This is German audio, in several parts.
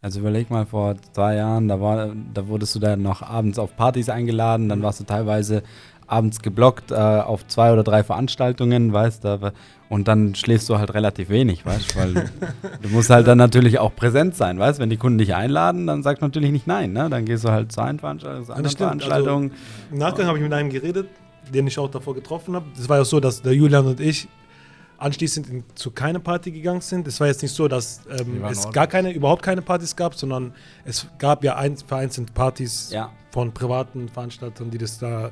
Also überleg mal, vor zwei Jahren, da, war, da wurdest du dann noch abends auf Partys eingeladen, dann warst du teilweise abends geblockt äh, auf zwei oder drei Veranstaltungen, weißt du, und dann schläfst du halt relativ wenig, weißt du, weil du musst halt dann natürlich auch präsent sein, weißt du, wenn die Kunden dich einladen, dann sagst du natürlich nicht nein, ne? dann gehst du halt zu einer Veranstaltung, zu anderen Veranstaltungen. Also, Im Nachgang habe ich mit einem geredet, den ich auch davor getroffen habe. Das war ja so, dass der Julian und ich anschließend in, zu keiner Party gegangen sind. Es war jetzt nicht so, dass ähm, es gar keine, überhaupt keine Partys gab, sondern es gab ja ein, vereinzelt Partys ja. von privaten Veranstaltern, die das da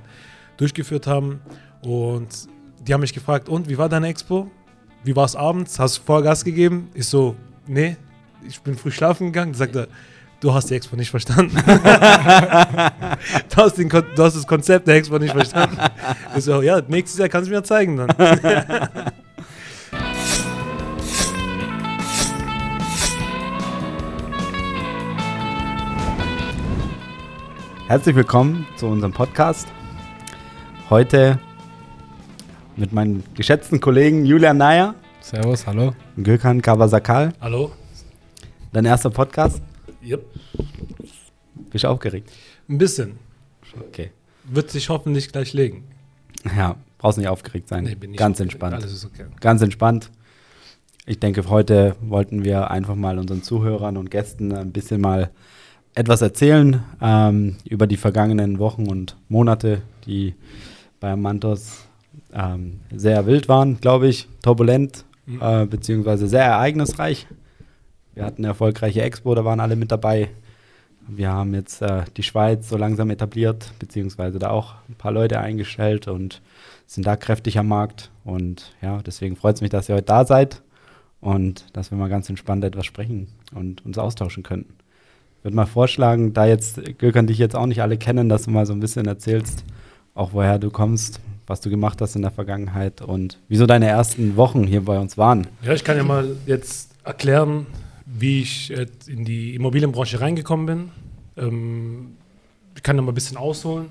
durchgeführt haben. Und die haben mich gefragt, und wie war deine Expo? Wie war es abends? Hast du Vollgas gegeben? Ich so, nee, ich bin früh schlafen gegangen. Da sagt er, du hast die Expo nicht verstanden. du, hast den, du, hast das Konzept der Expo nicht verstanden. Ich so, ja, nächstes Jahr kannst du mir zeigen dann. Herzlich willkommen zu unserem Podcast. Heute mit meinen geschätzten Kollegen Julian Nayer. Servus, hallo. Gökhan Kawasakal. Hallo. Dein erster Podcast? Yep. Bist du aufgeregt? Ein bisschen. Okay. Wird sich hoffentlich gleich legen. Ja, brauchst nicht aufgeregt sein. Nee, bin ich Ganz entspannt. Alles ist okay. Ganz entspannt. Ich denke, heute wollten wir einfach mal unseren Zuhörern und Gästen ein bisschen mal etwas erzählen ähm, über die vergangenen Wochen und Monate, die bei Mantos ähm, sehr wild waren, glaube ich, turbulent, mhm. äh, beziehungsweise sehr ereignisreich. Wir hatten eine erfolgreiche Expo, da waren alle mit dabei. Wir haben jetzt äh, die Schweiz so langsam etabliert, beziehungsweise da auch ein paar Leute eingestellt und sind da kräftig am Markt. Und ja, deswegen freut es mich, dass ihr heute da seid und dass wir mal ganz entspannt etwas sprechen und uns austauschen könnten würde mal vorschlagen, da jetzt Gökhan dich jetzt auch nicht alle kennen, dass du mal so ein bisschen erzählst, auch woher du kommst, was du gemacht hast in der Vergangenheit und wieso deine ersten Wochen hier bei uns waren. Ja, ich kann ja mal jetzt erklären, wie ich in die Immobilienbranche reingekommen bin. Ähm, ich kann ja mal ein bisschen ausholen.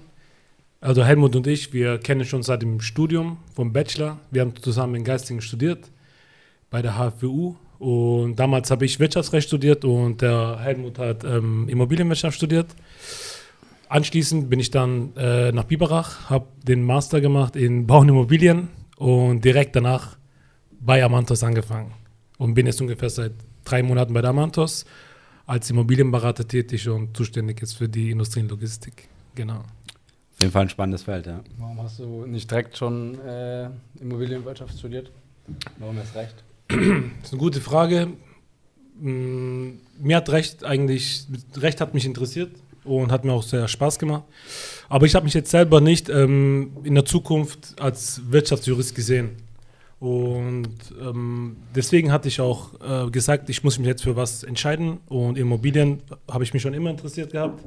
Also Helmut und ich, wir kennen schon seit dem Studium vom Bachelor. Wir haben zusammen in Geistingen studiert bei der HFWU und damals habe ich Wirtschaftsrecht studiert und der Helmut hat ähm, Immobilienwirtschaft studiert. Anschließend bin ich dann äh, nach Biberach, habe den Master gemacht in Bau und Immobilien und direkt danach bei Amantos angefangen. Und bin jetzt ungefähr seit drei Monaten bei der Amantos als Immobilienberater tätig und zuständig jetzt für die Industrie und Logistik. Genau. Auf jeden Fall ein spannendes Feld, ja. Warum hast du nicht direkt schon äh, Immobilienwirtschaft studiert? Warum erst recht? Das ist eine gute Frage. Mm, mir hat Recht eigentlich, Recht hat mich interessiert und hat mir auch sehr Spaß gemacht. Aber ich habe mich jetzt selber nicht ähm, in der Zukunft als Wirtschaftsjurist gesehen. Und ähm, deswegen hatte ich auch äh, gesagt, ich muss mich jetzt für was entscheiden. Und Immobilien habe ich mich schon immer interessiert gehabt.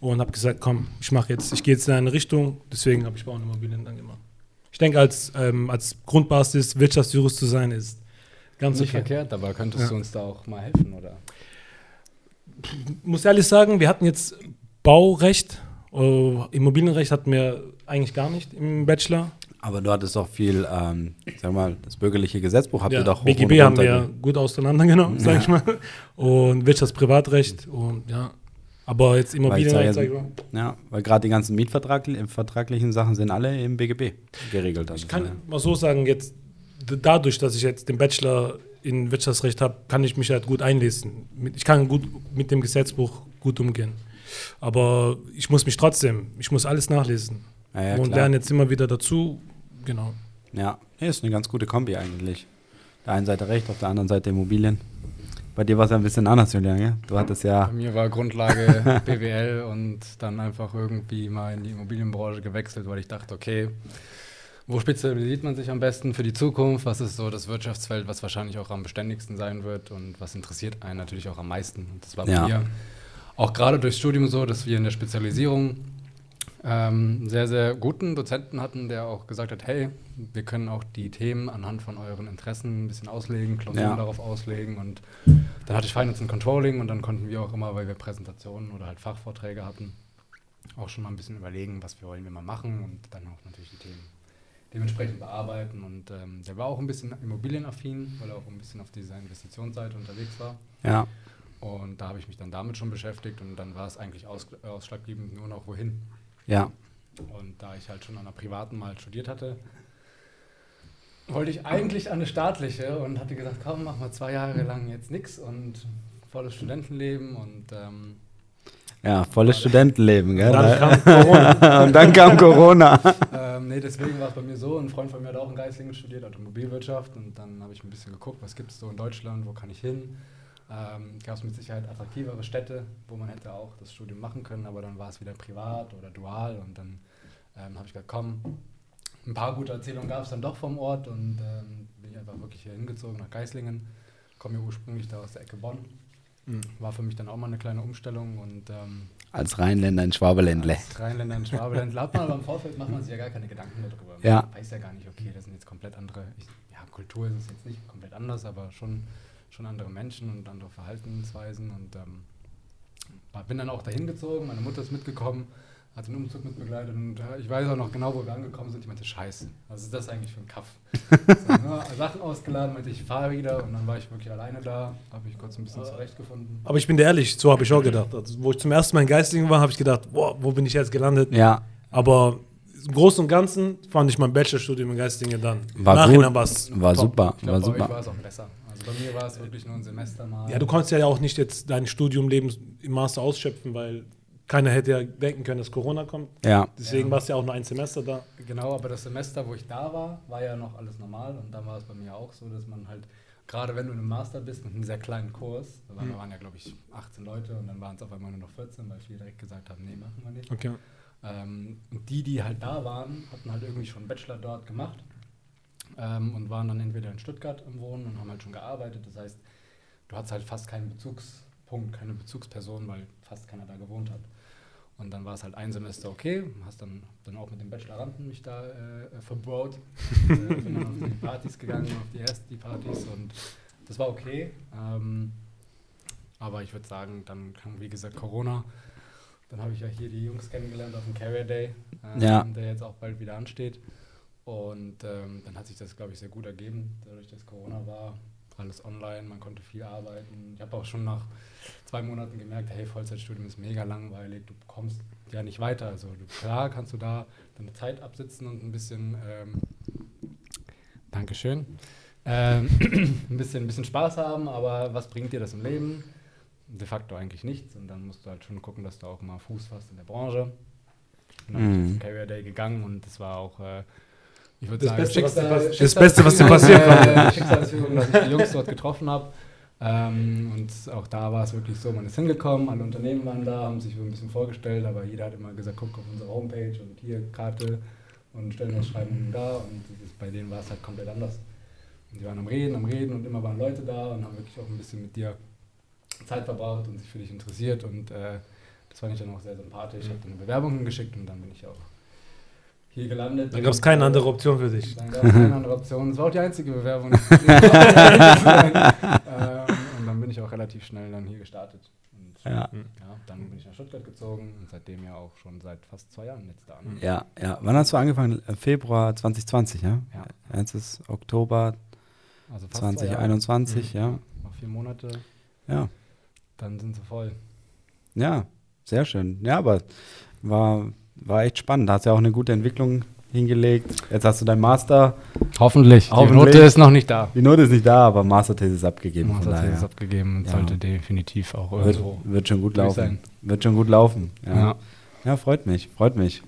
Und habe gesagt, komm, ich mache jetzt, ich gehe jetzt in eine Richtung. Deswegen habe ich Bau und Immobilien dann gemacht. Ich denke, als, ähm, als Grundbasis Wirtschaftsjurist zu sein, ist Ganz nicht okay. verkehrt, aber könntest ja. du uns da auch mal helfen, oder? Ich muss ehrlich sagen, wir hatten jetzt Baurecht, äh, Immobilienrecht hatten wir eigentlich gar nicht im Bachelor. Aber du hattest auch viel, ähm, sag mal, das bürgerliche Gesetzbuch habt ja, ihr doch BGB haben wir gut auseinandergenommen, sag ja. ich mal. Und Wirtschaftsprivatrecht und ja. Aber jetzt Immobilienrecht, sag ich mal. Ja, weil gerade die ganzen mietvertraglichen Sachen sind alle im BGB geregelt. Also ich kann mal so sagen, jetzt dadurch, dass ich jetzt den Bachelor in Wirtschaftsrecht habe, kann ich mich halt gut einlesen. Ich kann gut mit dem Gesetzbuch gut umgehen. Aber ich muss mich trotzdem, ich muss alles nachlesen. Ja, ja, und lerne jetzt immer wieder dazu. Genau. Ja, ist eine ganz gute Kombi eigentlich. Der einen Seite Recht, auf der anderen Seite Immobilien. Bei dir war es ja ein bisschen anders, Julian. Gell? Du hattest ja. Bei mir war Grundlage BWL und dann einfach irgendwie mal in die Immobilienbranche gewechselt, weil ich dachte, okay, wo spezialisiert man sich am besten für die Zukunft? Was ist so das Wirtschaftsfeld, was wahrscheinlich auch am beständigsten sein wird und was interessiert einen natürlich auch am meisten? Und das war bei ja. mir auch gerade durchs Studium so, dass wir in der Spezialisierung ähm, einen sehr, sehr guten Dozenten hatten, der auch gesagt hat, hey, wir können auch die Themen anhand von euren Interessen ein bisschen auslegen, Klausuren ja. darauf auslegen und dann hatte ich Finance and Controlling und dann konnten wir auch immer, weil wir Präsentationen oder halt Fachvorträge hatten, auch schon mal ein bisschen überlegen, was wir wollen wir mal machen und dann auch natürlich die Themen dementsprechend bearbeiten. Und ähm, der war auch ein bisschen immobilienaffin, weil er auch ein bisschen auf dieser Investitionsseite unterwegs war. Ja. Und da habe ich mich dann damit schon beschäftigt und dann war es eigentlich aus, ausschlaggebend nur noch wohin. Ja. Und da ich halt schon an einer privaten mal studiert hatte, wollte ich eigentlich an eine staatliche und hatte gesagt, komm, mach mal zwei Jahre lang jetzt nichts und volles Studentenleben und ähm, Ja, volles Studentenleben, gell? Dann kam Corona. und dann kam Corona. ähm, nee, deswegen war es bei mir so. Ein Freund von mir hat auch in Geislingen studiert, Automobilwirtschaft. Und dann habe ich ein bisschen geguckt, was gibt es so in Deutschland, wo kann ich hin. Ähm, Gab es mit Sicherheit attraktivere Städte, wo man hätte auch das Studium machen können, aber dann war es wieder privat oder dual. Und dann ähm, habe ich gesagt, komm, ein paar gute Erzählungen gab es dann doch vom Ort und ähm, bin ich einfach wirklich hier hingezogen nach Geislingen. Komme ja ursprünglich da aus der Ecke Bonn. Mhm. War für mich dann auch mal eine kleine Umstellung und ähm, Als Rheinländer in Schwabeländle. als Rheinländer in Schwabeland hat man aber im Vorfeld macht man sich ja gar keine Gedanken darüber. Ja. Man weiß ja gar nicht, okay, das sind jetzt komplett andere, ich, ja, Kultur ist es jetzt nicht komplett anders, aber schon, schon andere Menschen und andere Verhaltensweisen und ähm, bin dann auch dahin gezogen, meine Mutter ist mitgekommen, hat den Umzug mitbegleitet und äh, ich weiß auch noch genau, wo wir angekommen sind. Ich meinte, scheiße, was ist das eigentlich für ein Kaff? so, ne, Sachen ausgeladen, meinte ich, fahre wieder und dann war ich wirklich alleine da, habe ich kurz ein bisschen zurechtgefunden. Aber ich bin dir ehrlich, so habe ich auch gedacht. Also, wo ich zum ersten Mal in Geistlingen war, habe ich gedacht, boah, wo bin ich jetzt gelandet? Ja, Aber im Großen und Ganzen fand ich mein Bachelorstudium in Geistlingen dann. War gut. war top. super, Ich war euch war super. es auch besser. Also bei mir war es wirklich nur ein Semester mal. Ja, du konntest ja auch nicht jetzt dein Studiumleben im Master ausschöpfen, weil keiner hätte ja denken können, dass Corona kommt. Ja, Deswegen Ja. warst du ja auch nur ein Semester da. Genau, aber das Semester, wo ich da war, war ja noch alles normal und dann war es bei mir auch so, dass man halt, gerade wenn du in einem Master bist mit einem sehr kleinen Kurs, da waren, Mhm. da waren ja glaube ich 18 Leute und dann waren es auf einmal nur noch 14, weil viele direkt gesagt haben, nee, machen wir nicht. Okay. Ähm, und die, die halt da waren, hatten halt irgendwie schon einen Bachelor dort gemacht ähm, und waren dann entweder in Stuttgart im Wohnen und haben halt schon gearbeitet. Das heißt, du hattest halt fast keinen Bezugspunkt, keine Bezugsperson, weil fast keiner da gewohnt hat. Und dann war es halt ein Semester okay, hast dann, dann auch mit dem Bacheloranten mich da äh, verbraut. äh, bin dann auf die Partys gegangen, auf die ersten Partys und das war okay. Ähm, aber ich würde sagen, dann kam wie gesagt Corona. Dann habe ich ja hier die Jungs kennengelernt auf dem Carrier Day, ähm, Ja. der jetzt auch bald wieder ansteht. Und ähm, dann hat sich das, glaube ich, sehr gut ergeben, dadurch, dass Corona war. Alles online, man konnte viel arbeiten. Ich habe auch schon nach zwei Monaten gemerkt, hey, Vollzeitstudium ist mega langweilig, du kommst ja nicht weiter. Also du, klar kannst du da deine Zeit absitzen und ein bisschen, ähm, Dankeschön, ähm, ein, bisschen, ein bisschen Spaß haben, aber was bringt dir das im Leben? De facto eigentlich nichts und dann musst du halt schon gucken, dass du auch mal Fuß fasst in der Branche. Und dann bin ich Mhm. zum Carrier Day gegangen und das war auch, äh, ich würde Das sagen, Beste, was dir Schicksal- das Beste, was dir passieren äh, Schicksalsfügung, dass ich die Jungs dort getroffen habe. Ähm, und auch da war es wirklich so, man ist hingekommen, alle Unternehmen waren da, haben sich ein bisschen vorgestellt, aber jeder hat immer gesagt, guck auf unsere Homepage und hier Karte und Stellenausschreibungen da und bei denen war es halt komplett anders. Und die waren am Reden, am Reden und immer waren Leute da und haben wirklich auch ein bisschen mit dir Zeit verbracht und sich für dich interessiert und äh, das fand ich dann auch sehr sympathisch. Ich habe dann eine Bewerbung hingeschickt und dann bin ich auch hier gelandet. Da gab es keine andere Option für dich. Dann gab es keine andere Option. Das war auch die einzige Bewerbung. ähm, und dann bin ich auch relativ schnell dann hier gestartet. Und ja, ja, dann bin ich nach Stuttgart gezogen und seitdem ja auch schon seit fast zwei Jahren jetzt da. Ne? ja, ja. Wann hast du angefangen? Äh, Februar 2020, ja? Ja. Jetzt ist Oktober Also fast zwei Jahre. 2021, ja. Noch vier Monate, Ja, dann sind sie voll. ja, sehr schön. Ja, aber war, war echt spannend. Da hast du ja auch eine gute Entwicklung hingelegt. Jetzt hast du dein Master. Hoffentlich. Hoffentlich. Die Note ist noch nicht da. Die Note ist nicht da, aber Masterthesis abgegeben. Es abgegeben und Ja. sollte definitiv auch Wird, irgendwo wird schon gut laufen. sein. Wird schon gut laufen. Ja. Ja. ja. freut mich, freut mich.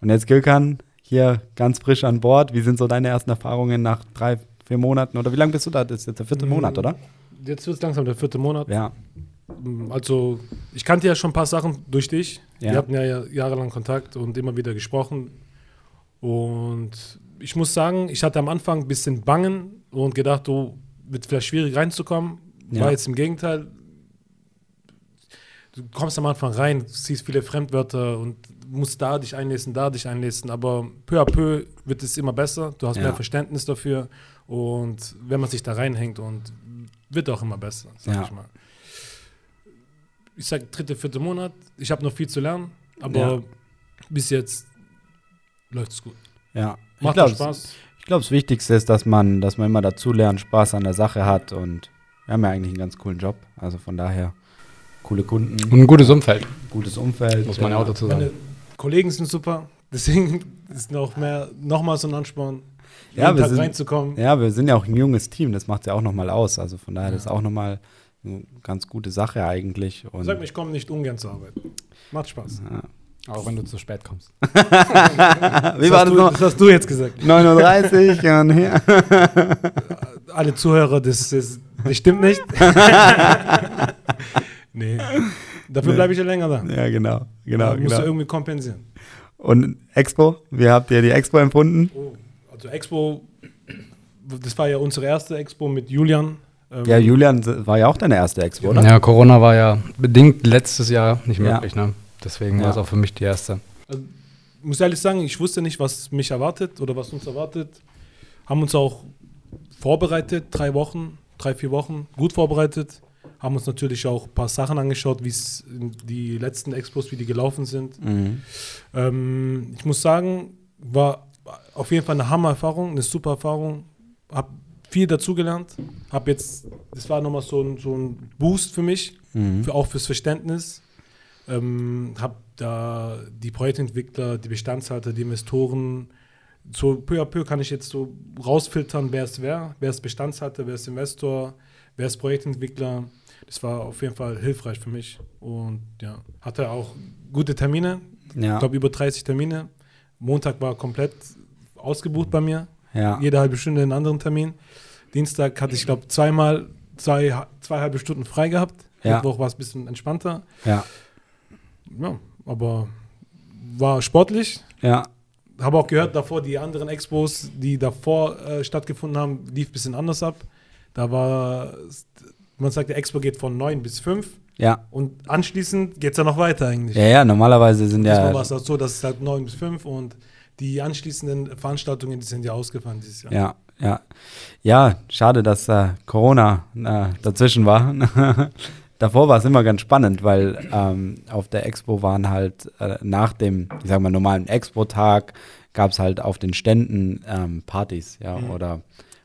Und jetzt Gilkan, hier ganz frisch an Bord. Wie sind so deine ersten Erfahrungen nach drei, vier Monaten? Oder wie lange bist du da? Das ist jetzt der vierte Mhm. Monat, oder? Jetzt wird es langsam der vierte Monat. Ja. Also, ich kannte ja schon ein paar Sachen durch dich. Ja. Wir hatten ja jahrelang Kontakt und immer wieder gesprochen. Und ich muss sagen, ich hatte am Anfang ein bisschen Bangen und gedacht, du wird vielleicht schwierig reinzukommen. Ja. War jetzt im Gegenteil. Du kommst am Anfang rein, siehst viele Fremdwörter und musst da dich einlesen, da dich einlesen. Aber peu à peu wird es immer besser. Du hast Ja. mehr Verständnis dafür. Und wenn man sich da reinhängt und wird auch immer besser, sag Ja. ich mal. Ich sag dritte, vierte Monat. Ich habe noch viel zu lernen, aber Ja. bis jetzt läuft es gut. Ja. Ich Macht glaube, auch Spaß. ich glaube, das Wichtigste ist, dass man, dass man immer dazulernt, Spaß an der Sache hat und wir haben ja eigentlich einen ganz coolen Job. Also von daher coole Kunden, Und ein gutes Umfeld, gutes Umfeld. muss man ja auch dazu Meine sagen. Kollegen sind super, deswegen ist noch mehr, nochmal so ein Ansporn, Ja, jeden wir Tag sind- reinzukommen. Ja, wir sind ja auch ein junges Team, das macht es ja auch nochmal aus. Also von daher, das ist Ja. auch nochmal eine ganz gute Sache eigentlich. Und, Sag mir, ich komme nicht ungern zur Arbeit. Macht Spaß. ja. Auch wenn du zu spät kommst. Wie das, war hast das du, noch? das hast du jetzt gesagt. 39 und hier. Alle Zuhörer, das, das, das stimmt nicht. nee. Dafür Nee. bleibe ich ja länger da. Ja, genau. genau, Musst du genau. irgendwie kompensieren. Und Expo, wie habt ihr die Expo empfunden? Oh, also Expo, das war ja unsere erste Expo mit Julian. Ähm, Ja, Julian war ja auch deine erste Expo, oder? Ja, Corona war ja bedingt letztes Jahr nicht Ja. möglich, ne? Deswegen Ja. war es auch für mich die erste. Also, muss ehrlich sagen, ich wusste nicht, was mich erwartet oder was uns erwartet. Haben uns auch vorbereitet, drei Wochen, drei, vier Wochen, gut vorbereitet. Haben uns natürlich auch ein paar Sachen angeschaut, wie es in die letzten Expos, wie die gelaufen sind. Mhm. Ähm, ich muss sagen, war auf jeden Fall eine Hammer-Erfahrung, eine super Erfahrung. Hab viel dazugelernt. Hab jetzt, das war nochmal so ein, so ein Boost für mich, Mhm. für, auch fürs Verständnis. Ähm, hab da die Projektentwickler, die Bestandshalter, die Investoren, so peu à peu kann ich jetzt so rausfiltern, wer es wer, wer ist Bestandshalter, wer ist Investor, wer ist Projektentwickler. Das war auf jeden Fall hilfreich für mich und ja, hatte auch gute Termine, Ja. ich glaube über 30 Termine. Montag war komplett ausgebucht bei mir. Ja. Jede halbe Stunde einen anderen Termin. Dienstag hatte ich, glaube zweimal zwei, zwei halbe Stunden frei gehabt. Ja. Mittwoch war es ein bisschen entspannter. Ja. Ja, aber war sportlich. Ja. Habe auch gehört, davor die anderen Expos, die davor äh, stattgefunden haben, lief ein bisschen anders ab. Da war, man sagt, der Expo geht von 9 bis 5 Ja. und anschließend geht es ja noch weiter eigentlich. Ja, ja, normalerweise sind Diesmal ja. war es auch so, dass es halt 9 bis 5 und die anschließenden Veranstaltungen, die sind ja ausgefallen dieses Jahr. Ja, ja. Ja, schade, dass äh, Corona äh, dazwischen war. Davor war es immer ganz spannend, weil ähm, auf der Expo waren halt äh, nach dem, ich sag mal, normalen Expo-Tag gab es halt auf den Ständen ähm, Partys, ja, Mhm. oder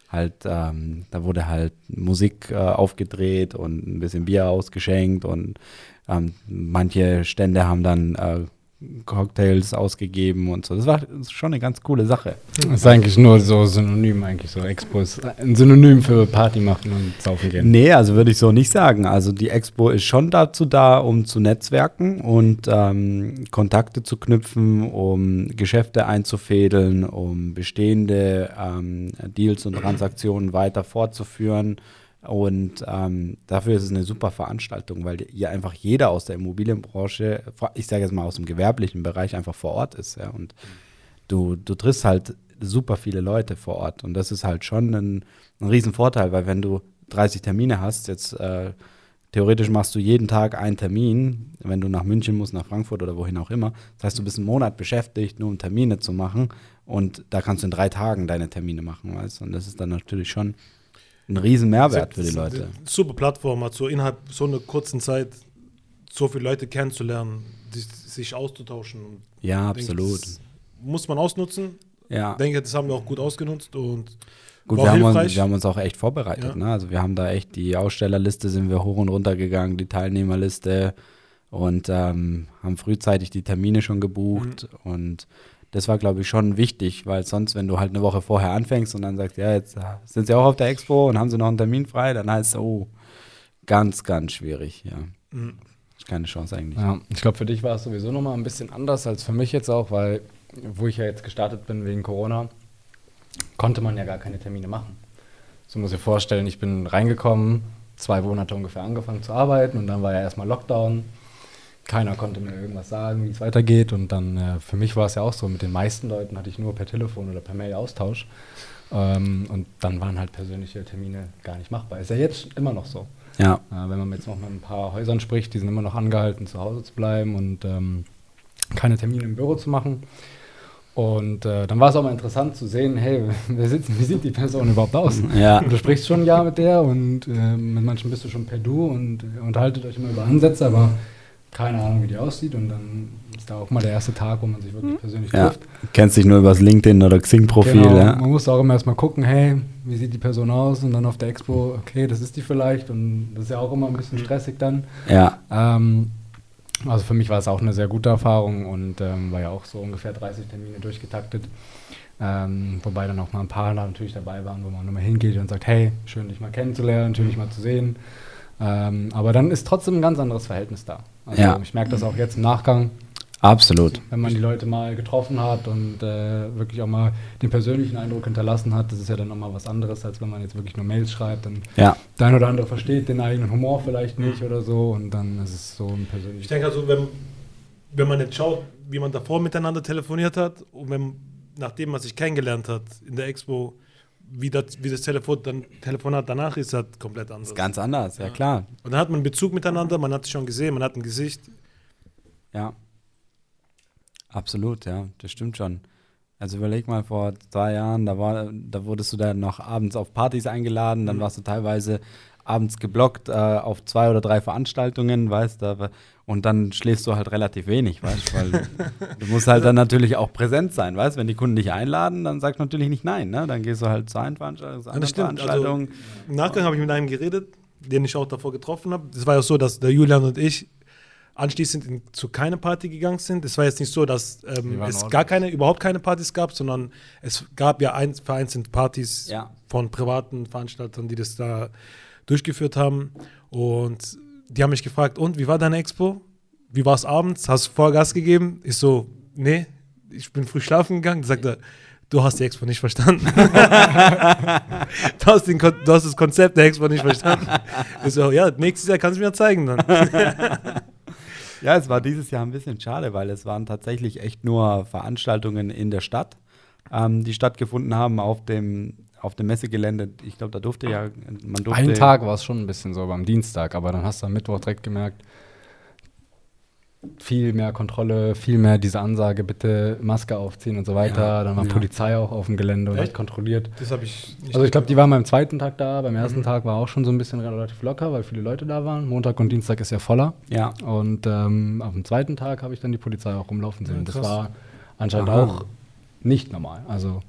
halt, ähm, da wurde halt Musik äh, aufgedreht und ein bisschen Bier ausgeschenkt und ähm, manche Stände haben dann äh, Cocktails ausgegeben und so. Das war schon eine ganz coole Sache. Das ist eigentlich nur so synonym, eigentlich so. Expo ist ein Synonym für Party machen und saufen gehen. Nee, also würde ich so nicht sagen. Also die Expo ist schon dazu da, um zu netzwerken und ähm, Kontakte zu knüpfen, um Geschäfte einzufädeln, um bestehende ähm, Deals und Transaktionen weiter fortzuführen. Und ähm, dafür ist es eine super Veranstaltung, weil hier einfach jeder aus der Immobilienbranche, ich sage jetzt mal aus dem gewerblichen Bereich, einfach vor Ort ist. Ja? Und du, du triffst halt super viele Leute vor Ort. Und das ist halt schon ein, ein Riesenvorteil, weil wenn du 30 Termine hast, jetzt äh, theoretisch machst du jeden Tag einen Termin, wenn du nach München musst, nach Frankfurt oder wohin auch immer. Das heißt, du bist einen Monat beschäftigt, nur um Termine zu machen. Und da kannst du in drei Tagen deine Termine machen, weißt? Und das ist dann natürlich schon ein riesen Mehrwert für die Leute. Super Plattform, hat so innerhalb so einer kurzen Zeit so viele Leute kennenzulernen, die, sich auszutauschen. Ja, denke, absolut. das muss man ausnutzen. Ja. Ich denke, das haben wir auch gut ausgenutzt und Gut, war wir haben, uns, wir haben uns auch echt vorbereitet. Ja. Ne? Also wir haben da echt die Ausstellerliste, sind wir hoch und runter gegangen, die Teilnehmerliste und ähm, haben frühzeitig die Termine schon gebucht. Mhm. Und das war, glaube ich, schon wichtig, weil sonst, wenn du halt eine Woche vorher anfängst und dann sagst, ja, jetzt äh, sind sie auch auf der Expo und haben sie noch einen Termin frei, dann heißt es, oh, ganz, ganz schwierig. Ja, Mhm. ist keine Chance eigentlich. Ja, ich glaube, für dich war es sowieso nochmal ein bisschen anders als für mich jetzt auch, weil, wo ich ja jetzt gestartet bin wegen Corona, konnte man ja gar keine Termine machen. So muss ich dir vorstellen, ich bin reingekommen, zwei Monate ungefähr angefangen zu arbeiten und dann war ja erstmal Lockdown. Keiner konnte mir irgendwas sagen, wie es weitergeht. Und dann, äh, für mich war es ja auch so, mit den meisten Leuten hatte ich nur per Telefon oder per Mail Austausch. Ähm, und dann waren halt persönliche Termine gar nicht machbar. Ist ja jetzt immer noch so. Ja, Äh, wenn man jetzt noch mit ein paar Häusern spricht, die sind immer noch angehalten, zu Hause zu bleiben und ähm, keine Termine im Büro zu machen. Und äh, dann war es auch mal interessant zu sehen, hey, wer sitzt, wie sieht die Person überhaupt aus? ja, Du sprichst schon ein Jahr mit der und äh, mit manchen bist du schon per Du und äh, unterhaltet euch immer über Ansätze, aber keine Ahnung, wie die aussieht und dann ist da auch mal der erste Tag, wo man sich wirklich persönlich Ja. trifft. Kennst dich nur übers LinkedIn oder Xing-Profil, Genau, ja. Man muss auch immer erstmal gucken, hey, wie sieht die Person aus? Und dann auf der Expo, okay, das ist die vielleicht. Und das ist ja auch immer ein bisschen stressig dann. Ja, Ähm, also für mich war es auch eine sehr gute Erfahrung und ähm, war ja auch so ungefähr 30 Termine durchgetaktet. Ähm, wobei dann auch mal ein paar da natürlich dabei waren, wo man nochmal hingeht und sagt, hey, schön dich mal kennenzulernen, schön dich mal zu sehen. Ähm, aber dann ist trotzdem ein ganz anderes Verhältnis da. Also Ja. ich merke das auch jetzt im Nachgang, absolut. wenn man die Leute mal getroffen hat und äh, wirklich auch mal den persönlichen Eindruck hinterlassen hat, das ist ja dann nochmal was anderes, als wenn man jetzt wirklich nur Mails schreibt und Ja, der eine oder andere versteht den eigenen Humor vielleicht nicht oder so und dann ist es so ein Ich persönliches. denke also, wenn, wenn man jetzt schaut, wie man davor miteinander telefoniert hat und wenn, nachdem man sich kennengelernt hat in der Expo, wie das, wie das Telefon, dann, Telefonat danach ist, halt komplett anders. ist ganz anders, ja, Ja. klar. Und dann hat man einen Bezug miteinander, man hat sich schon gesehen, man hat ein Gesicht. Ja. Absolut, ja, das stimmt schon. Also überleg mal, vor zwei Jahren, da, war, da wurdest du dann noch abends auf Partys eingeladen, dann Mhm. warst du teilweise abends geblockt äh, auf zwei oder drei Veranstaltungen, weißt du, und dann schläfst du halt relativ wenig, weißt du, weil du musst halt dann natürlich auch präsent sein, weißt wenn die Kunden dich einladen, dann sagst du natürlich nicht nein, ne? dann gehst du halt zu einer Veranstaltung, zu Ja, einer das stimmt. Also, Veranstaltung. Im Nachgang habe ich mit einem geredet, den ich auch davor getroffen habe. Das war ja so, dass der Julian und ich anschließend in, zu keiner Party gegangen sind. Es war jetzt nicht so, dass ähm, es gar keine, überhaupt keine Partys gab, sondern es gab ja ein, vereinzelt Partys Ja. von privaten Veranstaltern, die das da durchgeführt haben. Und die haben mich gefragt, und wie war deine Expo? Wie war es abends? Hast du Vollgas gegeben? Ich so, nee, ich bin früh schlafen gegangen. Da sagt er, du hast die Expo nicht verstanden. du, hast den, du hast das Konzept der Expo nicht verstanden. Ich so, ja, nächstes Jahr kannst du mir zeigen dann. Ja, es war dieses Jahr ein bisschen schade, weil es waren tatsächlich echt nur Veranstaltungen in der Stadt, ähm, die stattgefunden haben auf dem, auf dem Messegelände. Ich glaube, da durfte ja, man durfte. Einen Tag war es schon ein bisschen so beim Dienstag, aber dann hast du am Mittwoch direkt gemerkt, viel mehr Kontrolle, viel mehr diese Ansage, bitte Maske aufziehen und so weiter. Ja, dann war ja. Polizei auch auf dem Gelände und Echt? hat kontrolliert. Das habe ich nicht Also ich glaube, die waren beim zweiten Tag da, beim ersten Mhm. Tag war auch schon so ein bisschen relativ locker, weil viele Leute da waren. Montag und Dienstag ist ja voller. Ja, Und ähm, auf dem zweiten Tag habe ich dann die Polizei auch rumlaufen sehen. Ja, das war anscheinend Aha. auch nicht normal. Also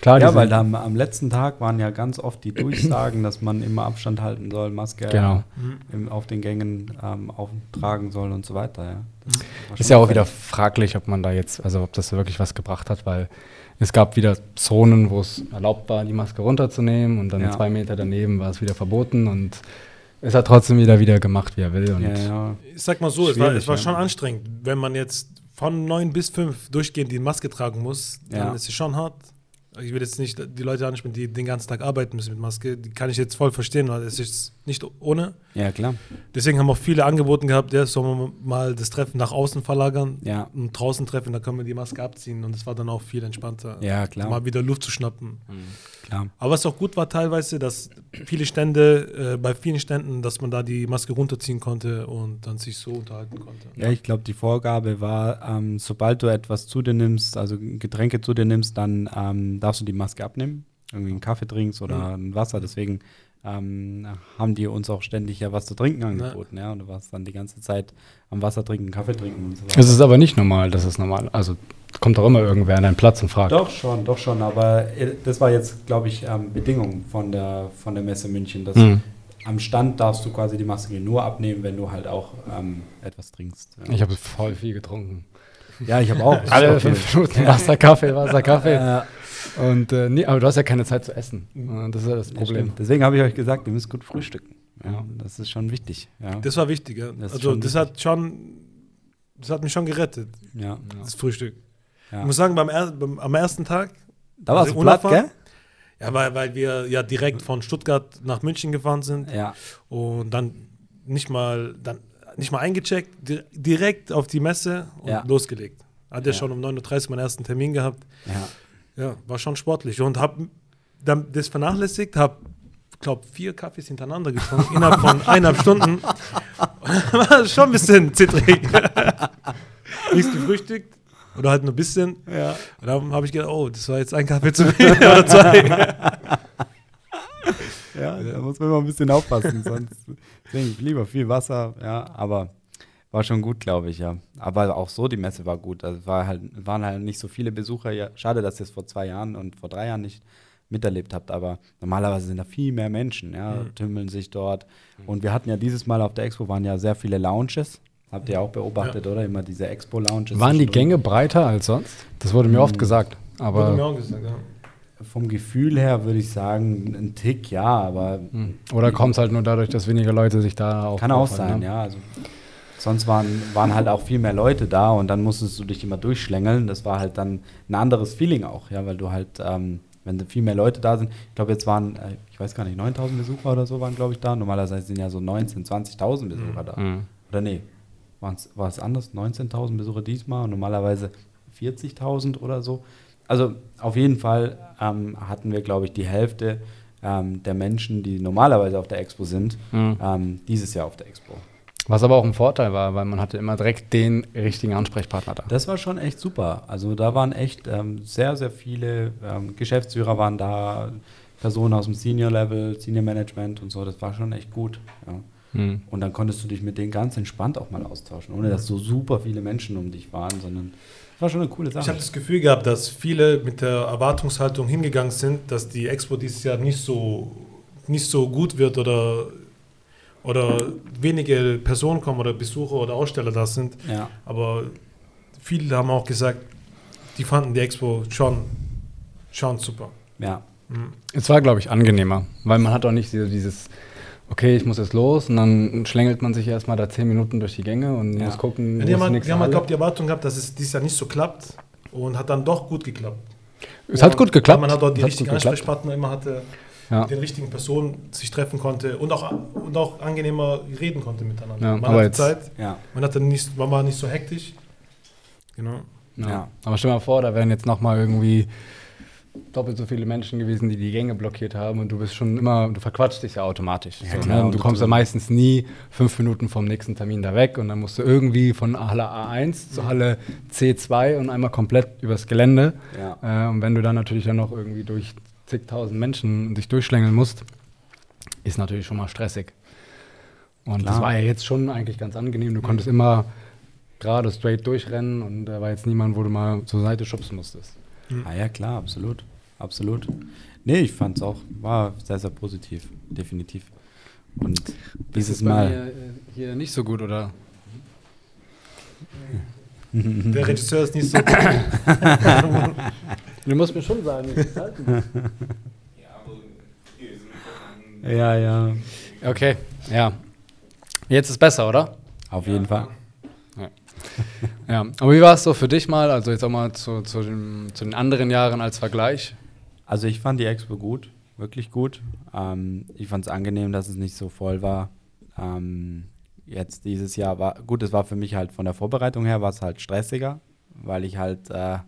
klar, ja weil am, am letzten Tag waren ja ganz oft die Durchsagen, dass man immer Abstand halten soll, Maske Genau. Mhm. im, auf den Gängen ähm, auftragen soll und so weiter. Ja. Das war Ist ja auch wieder fraglich, ob man da jetzt, also ob das wirklich was gebracht hat, weil es gab wieder Zonen, wo es erlaubt war, die Maske runterzunehmen und dann Ja. zwei Meter daneben war es wieder verboten und es hat trotzdem jeder wieder gemacht, wie er will. Und Ja, ja. Ich sag mal so, es war, es war ja. schon anstrengend. Wenn man jetzt von neun bis fünf durchgehend die Maske tragen muss, dann Ja. ist es schon hart. Ich will jetzt nicht die Leute ansprechen, die den ganzen Tag arbeiten müssen mit Maske. Die kann ich jetzt voll verstehen, weil es ist nicht ohne. ja, klar. Deswegen haben auch viele angeboten gehabt, ja, sollen wir mal das Treffen nach außen verlagern Ja. und draußen treffen, da können wir die Maske abziehen. Und es war dann auch viel entspannter, Ja, klar. mal wieder Luft zu schnappen. klar. Aber was auch gut war teilweise, dass viele Stände, äh, bei vielen Ständen, dass man da die Maske runterziehen konnte und dann sich so unterhalten konnte. Ja, ich glaube, die Vorgabe war, ähm, sobald du etwas zu dir nimmst, also Getränke zu dir nimmst, dann ähm, darfst du die Maske abnehmen. Irgendwie einen Kaffee trinkst oder ein Wasser. Deswegen ähm, haben die uns auch ständig ja was zu trinken angeboten. Ja, und du warst dann die ganze Zeit am Wasser trinken, Kaffee trinken und so weiter. es ist aber nicht normal, das ist normal. Also kommt doch immer irgendwer an deinen Platz und fragt. Doch schon, doch schon, aber äh, das war jetzt, glaube ich, ähm, Bedingung von der, von der Messe München. Dass Mhm. Am Stand darfst du quasi die Maske nur abnehmen, wenn du halt auch ähm, etwas trinkst. Ja. Ich habe voll viel getrunken. ja, ich habe auch. Alle fünf Minuten Wasser, Kaffee, Wasser, Kaffee. Äh, Und äh, nee, aber du hast ja keine Zeit zu essen. Äh, Das ist ja das Problem. stimmt. Deswegen habe ich euch gesagt, ihr müsst gut frühstücken. Ja, das ist schon wichtig. Ja, Das war wichtig, ja. Das also das hat schon, das hat mich schon gerettet, ja, das Frühstück. ja. Ich muss sagen, beim, er, beim am ersten Tag, Da warst also du platt, unerfahren. gell? ja, weil, weil wir ja direkt von Stuttgart nach München gefahren sind Ja, und dann nicht mal, dann nicht mal eingecheckt, di direkt auf die Messe und Ja. losgelegt. Hat ja Ja. schon um 9.30 Uhr meinen ersten Termin gehabt. ja. Ja, war schon sportlich und habe das vernachlässigt, habe glaube vier Kaffees hintereinander getrunken innerhalb von eineinhalb Stunden. war schon ein bisschen zittrig. Nichts gefrühstückt oder halt nur ein bisschen. ja. Und dann habe ich gedacht, oh, das war jetzt ein Kaffee zu viel oder zwei. Ja, da muss man immer ein bisschen aufpassen, sonst trinke ich lieber viel Wasser, ja, aber war schon gut, glaube ich, ja. Aber auch so, die Messe war gut. Also war halt, waren halt nicht so viele Besucher. Ja, schade, dass ihr es vor zwei Jahren und vor drei Jahren nicht miterlebt habt, aber normalerweise sind da viel mehr Menschen, ja, mhm. tümmeln sich dort. Und wir hatten ja dieses Mal auf der Expo waren ja sehr viele Lounges. Habt ihr auch beobachtet, ja. oder? Immer diese Expo-Lounges. Waren die Gänge breiter als sonst? Das wurde mir mhm. oft gesagt. Aber wurde mir auch gesagt, ja vom Gefühl her würde ich sagen, ein Tick, ja, aber. Hm. Oder kommt es halt nur dadurch, dass weniger Leute sich da auch. Kann auch sein, ne? ja. Also, sonst waren, waren halt auch viel mehr Leute da und dann musstest du dich immer durchschlängeln. Das war halt dann ein anderes Feeling auch, ja, weil du halt, ähm, wenn viel mehr Leute da sind, ich glaube, jetzt waren, äh, ich weiß gar nicht, 9000 Besucher oder so waren, glaube ich, da. Normalerweise sind ja so 19.000, 20.000 Besucher da. Mhm. Oder nee, war es anders? 19.000 Besucher diesmal und normalerweise 40.000 oder so. Also auf jeden Fall ähm, hatten wir, glaube ich, die Hälfte ähm, der Menschen, die normalerweise auf der Expo sind, mhm. ähm, dieses Jahr auf der Expo. Was aber auch ein Vorteil war, weil man hatte immer direkt den richtigen Ansprechpartner da. Das war schon echt super. Also da waren echt ähm, sehr, sehr viele ähm, Geschäftsführer waren da, Personen aus dem Senior Level, Senior Management und so. Das war schon echt gut. Ja. Mhm. Und dann konntest du dich mit denen ganz entspannt auch mal austauschen, ohne dass so super viele Menschen um dich waren, sondern war schon eine coole Sache. Ich habe das Gefühl gehabt, dass viele mit der Erwartungshaltung hingegangen sind, dass die Expo dieses Jahr nicht so, nicht so gut wird oder, oder wenige Personen kommen oder Besucher oder Aussteller da sind. Ja. Aber viele haben auch gesagt, die fanden die Expo schon, schon super. Ja. Mhm. Es war, glaube ich, angenehmer, weil man hat auch nicht dieses okay, ich muss jetzt los und dann schlängelt man sich erstmal da zehn Minuten durch die Gänge und ja. muss gucken. Ja, die haben, die haben glaube die Erwartung gehabt, dass es dieses Jahr nicht so klappt und hat dann doch gut geklappt. Es hat gut geklappt. Man hat dort die richtigen Ansprechpartner immer hatte, ja. mit den richtigen Personen sich treffen konnte und auch, und auch angenehmer reden konnte miteinander. Ja, man hatte jetzt, Zeit, ja. man, hatte nicht, man war nicht so hektisch. Genau. Ja. Aber stell dir mal vor, da wären jetzt nochmal irgendwie doppelt so viele Menschen gewesen, die die Gänge blockiert haben und du bist schon immer, du verquatschst dich ja automatisch. Ja, so, klar, ne? Du kommst ja meistens nie fünf Minuten vom nächsten Termin da weg und dann musst du irgendwie von Halle A1 zur Halle C2 und einmal komplett übers Gelände. Ja. Äh, und wenn du dann natürlich dann noch irgendwie durch zigtausend Menschen dich durchschlängeln musst, ist natürlich schon mal stressig. Und klar. das war ja jetzt schon eigentlich ganz angenehm. Du konntest immer gerade straight durchrennen und da war jetzt niemand, wo du mal zur Seite schubsen musstest. Mhm. Ah ja, klar, absolut. Absolut. Nee, ich fand es auch, war sehr, sehr positiv, definitiv. Und dieses Mal. Hier, äh, hier nicht so gut, oder? Der Regisseur ist nicht so gut. du musst mir schon sagen, wie es halten. Ja, ja. Okay, ja. Jetzt ist besser, oder? Auf jeden Fall. ja, aber wie war es so für dich mal, also jetzt auch mal zu, zu, den, zu den anderen Jahren als Vergleich? Also ich fand die Expo gut, wirklich gut. Ähm, ich fand es angenehm, dass es nicht so voll war. Ähm, jetzt dieses Jahr war, gut, es war für mich halt von der Vorbereitung her, war es halt stressiger, weil ich halt äh,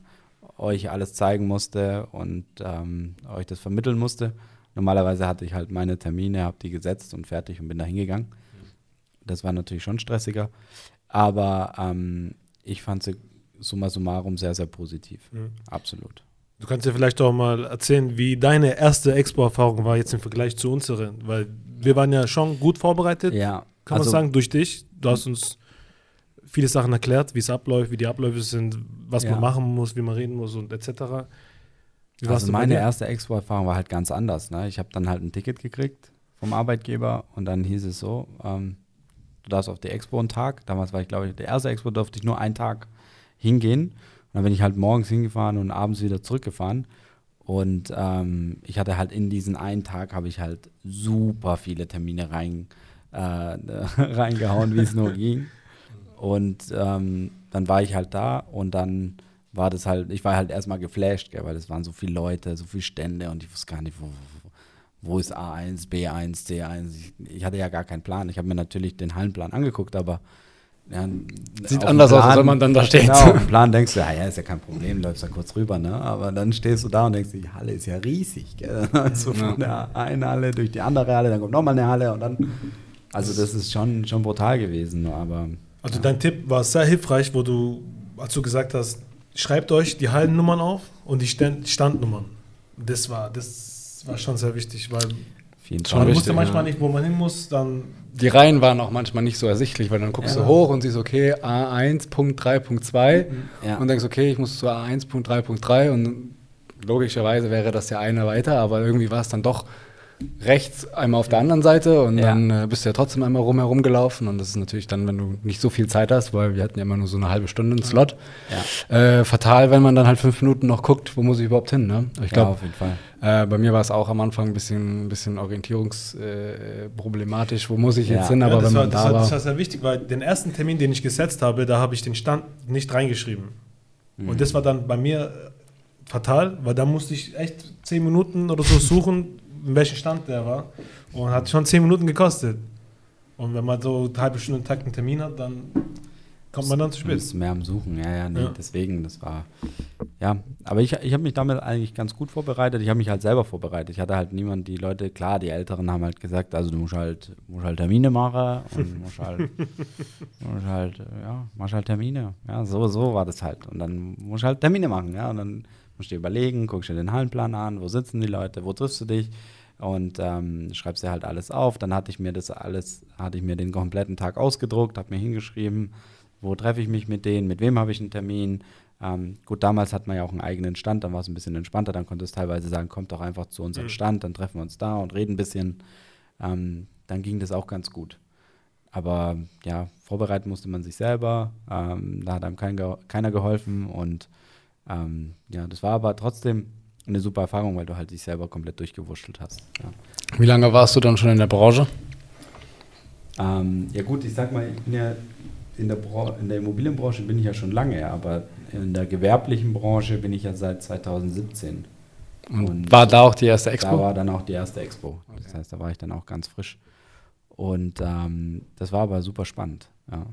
euch alles zeigen musste und ähm, euch das vermitteln musste. Normalerweise hatte ich halt meine Termine, habe die gesetzt und fertig und bin da hingegangen. Das war natürlich schon stressiger. Aber ähm, ich fand sie summa summarum sehr, sehr positiv. Mhm. Absolut. Du kannst ja vielleicht auch mal erzählen, wie deine erste Expo-Erfahrung war jetzt im Vergleich zu unseren, weil wir waren ja schon gut vorbereitet, ja, kann also, man sagen, durch dich. Du hast uns viele Sachen erklärt, wie es abläuft, wie die Abläufe sind, was ja. man machen muss, wie man reden muss und etc. also meine erste Expo-Erfahrung war halt ganz anders. Ne? Ich habe dann halt ein Ticket gekriegt vom Arbeitgeber und dann hieß es so, ähm, du darfst auf die Expo einen Tag. Damals war ich, glaube ich, der erste Expo durfte ich nur einen Tag hingehen. Und dann bin ich halt morgens hingefahren und abends wieder zurückgefahren. Und ähm, ich hatte halt in diesen einen Tag habe ich halt super viele Termine rein, äh, reingehauen, wie es nur ging. Und ähm, dann war ich halt da und dann war das halt, ich war halt erstmal geflasht, gell, weil es waren so viele Leute, so viele Stände und ich wusste gar nicht, wo, wo ist A1, B1, C1. Ich, ich hatte ja gar keinen Plan. Ich habe mir natürlich den Hallenplan angeguckt, aber ja, Sieht anders Plan, aus, als wenn man dann da steht. Genau, im Plan denkst du, ja, ja, ist ja kein Problem, läufst da kurz rüber, ne? Aber dann stehst du da und denkst, die Halle ist ja riesig, gell? Also von der einen Halle durch die andere Halle, dann kommt nochmal eine Halle und dann. Also das ist schon, schon brutal gewesen, aber. Also ja. dein Tipp war sehr hilfreich, wo du, als du gesagt hast, schreibt euch die Hallennummern auf und die Stand Standnummern. Das war, das war schon sehr wichtig, weil Man Fall. richtig, wusste manchmal ja. nicht, wo man hin muss, dann Die Reihen waren auch manchmal nicht so ersichtlich, weil dann guckst Ja. du hoch und siehst, okay, A1.3.2 Ja. und denkst, okay, ich muss zu A1.3.3 und logischerweise wäre das ja einer weiter, aber irgendwie war es dann doch rechts einmal auf der anderen Seite und Ja. dann äh, bist du ja trotzdem einmal rumherum gelaufen und das ist natürlich dann, wenn du nicht so viel Zeit hast, weil wir hatten ja immer nur so eine halbe Stunde einen Slot, Ja. äh, fatal, wenn man dann halt fünf Minuten noch guckt, wo muss ich überhaupt hin, ne? Ich ja, glaube, auf jeden Fall. äh, bei mir war es auch am Anfang ein bisschen, ein bisschen orientierungsproblematisch, äh, wo muss ich Ja. jetzt hin, Ja, aber das, wenn war, man das, da war, war. das war sehr wichtig, weil den ersten Termin, den ich gesetzt habe, da habe ich den Stand nicht reingeschrieben. Mhm. Und das war dann bei mir äh, fatal, weil da musste ich echt zehn Minuten oder so suchen, in welchem Stand der war. Und hat schon zehn Minuten gekostet. Und wenn man so eine halbe Stunde Takt einen Termin hat, dann kommt man dann zu Du spät. bist mehr am Suchen, ja, ja, nee, Ja. deswegen, das war, ja, aber ich, ich habe mich damit eigentlich ganz gut vorbereitet, ich habe mich halt selber vorbereitet, ich hatte halt niemand, die Leute, klar, die Älteren haben halt gesagt, also du musst halt, musst halt Termine machen und musst halt, musst halt, ja, machst halt Termine, ja, so, so war das halt und dann musst du halt Termine machen, ja, und dann musst dir überlegen, guckst dir den Hallenplan an, wo sitzen die Leute, wo triffst du dich, und ähm, schreibst dir halt alles auf. Dann hatte ich mir das alles, hatte ich mir den kompletten Tag ausgedruckt, habe mir hingeschrieben, wo treffe ich mich mit denen, mit wem habe ich einen Termin. Ähm, gut, damals hat man ja auch einen eigenen Stand, dann war es ein bisschen entspannter, dann konntest du teilweise sagen, kommt doch einfach zu unserem Mhm. Stand, dann treffen wir uns da und reden ein bisschen. Ähm, dann ging das auch ganz gut. Aber ja, vorbereiten musste man sich selber, ähm, da hat einem kein, keiner geholfen und ähm, ja, das war aber trotzdem eine super Erfahrung, weil du halt dich selber komplett durchgewurschtelt hast. Ja. Wie lange warst du dann schon in der Branche? Ähm, ja gut, ich sag mal, ich bin ja in der, Bra in der Immobilienbranche bin ich ja schon lange, aber in der gewerblichen Branche bin ich ja seit 2017. Und, Und war da auch die erste Da Expo? war dann auch die erste Expo. Das Okay. heißt, da war ich dann auch ganz frisch. Und ähm, das war aber super spannend. Ja.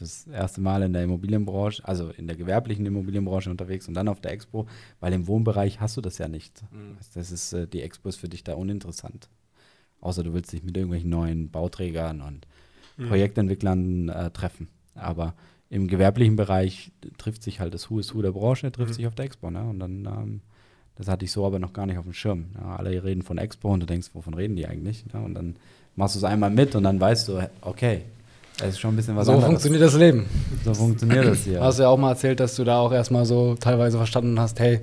Fürs erste Mal in der Immobilienbranche, also in der gewerblichen Immobilienbranche unterwegs und dann auf der Expo, weil im Wohnbereich hast du das ja nicht. Mhm. Das ist, äh, die Expo ist für dich da uninteressant. Außer du willst dich mit irgendwelchen neuen Bauträgern und Mhm. Projektentwicklern äh, treffen. Aber im gewerblichen Bereich trifft sich halt das Who is Who der Branche, trifft Mhm. sich auf der Expo. Ne? Und dann, ähm, das hatte ich so aber noch gar nicht auf dem Schirm. Ja, alle reden von Expo und du denkst, wovon reden die eigentlich? Ja, und dann machst du es einmal mit und dann weißt du, okay, das ist schon ein bisschen was so anderes. funktioniert das Leben. So funktioniert das hier. Hast du ja auch mal erzählt, dass du da auch erstmal so teilweise verstanden hast, hey,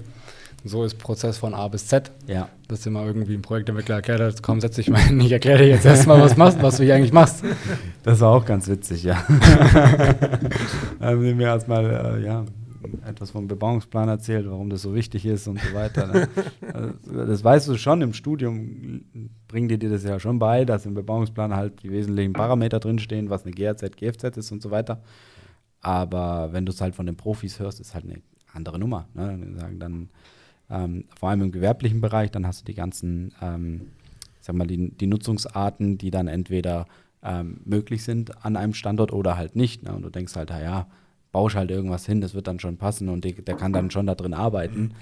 so ist Prozess von A bis Z. ja, Dass dir mal irgendwie ein Projektentwickler erklärt hat, komm, setz dich mal hin, ich erkläre dir jetzt erstmal, was, machst, was du hier eigentlich machst. das war auch ganz witzig, ja. haben sie mir erstmal, äh, ja, etwas vom Bebauungsplan erzählt, warum das so wichtig ist und so weiter. Ne? Also, das weißt du schon im Studium, bringen die dir das ja schon bei, dass im Bebauungsplan halt die wesentlichen Parameter drinstehen, was eine GAZ, GFZ ist und so weiter. Aber wenn du es halt von den Profis hörst, ist halt eine andere Nummer. Ne? Sagen dann, ähm, vor allem im gewerblichen Bereich, dann hast du die ganzen, ähm, sag mal, die, die Nutzungsarten, die dann entweder ähm, möglich sind an einem Standort oder halt nicht. Ne? Und du denkst halt, ja, baust halt irgendwas hin, das wird dann schon passen und der kann dann schon da drin arbeiten.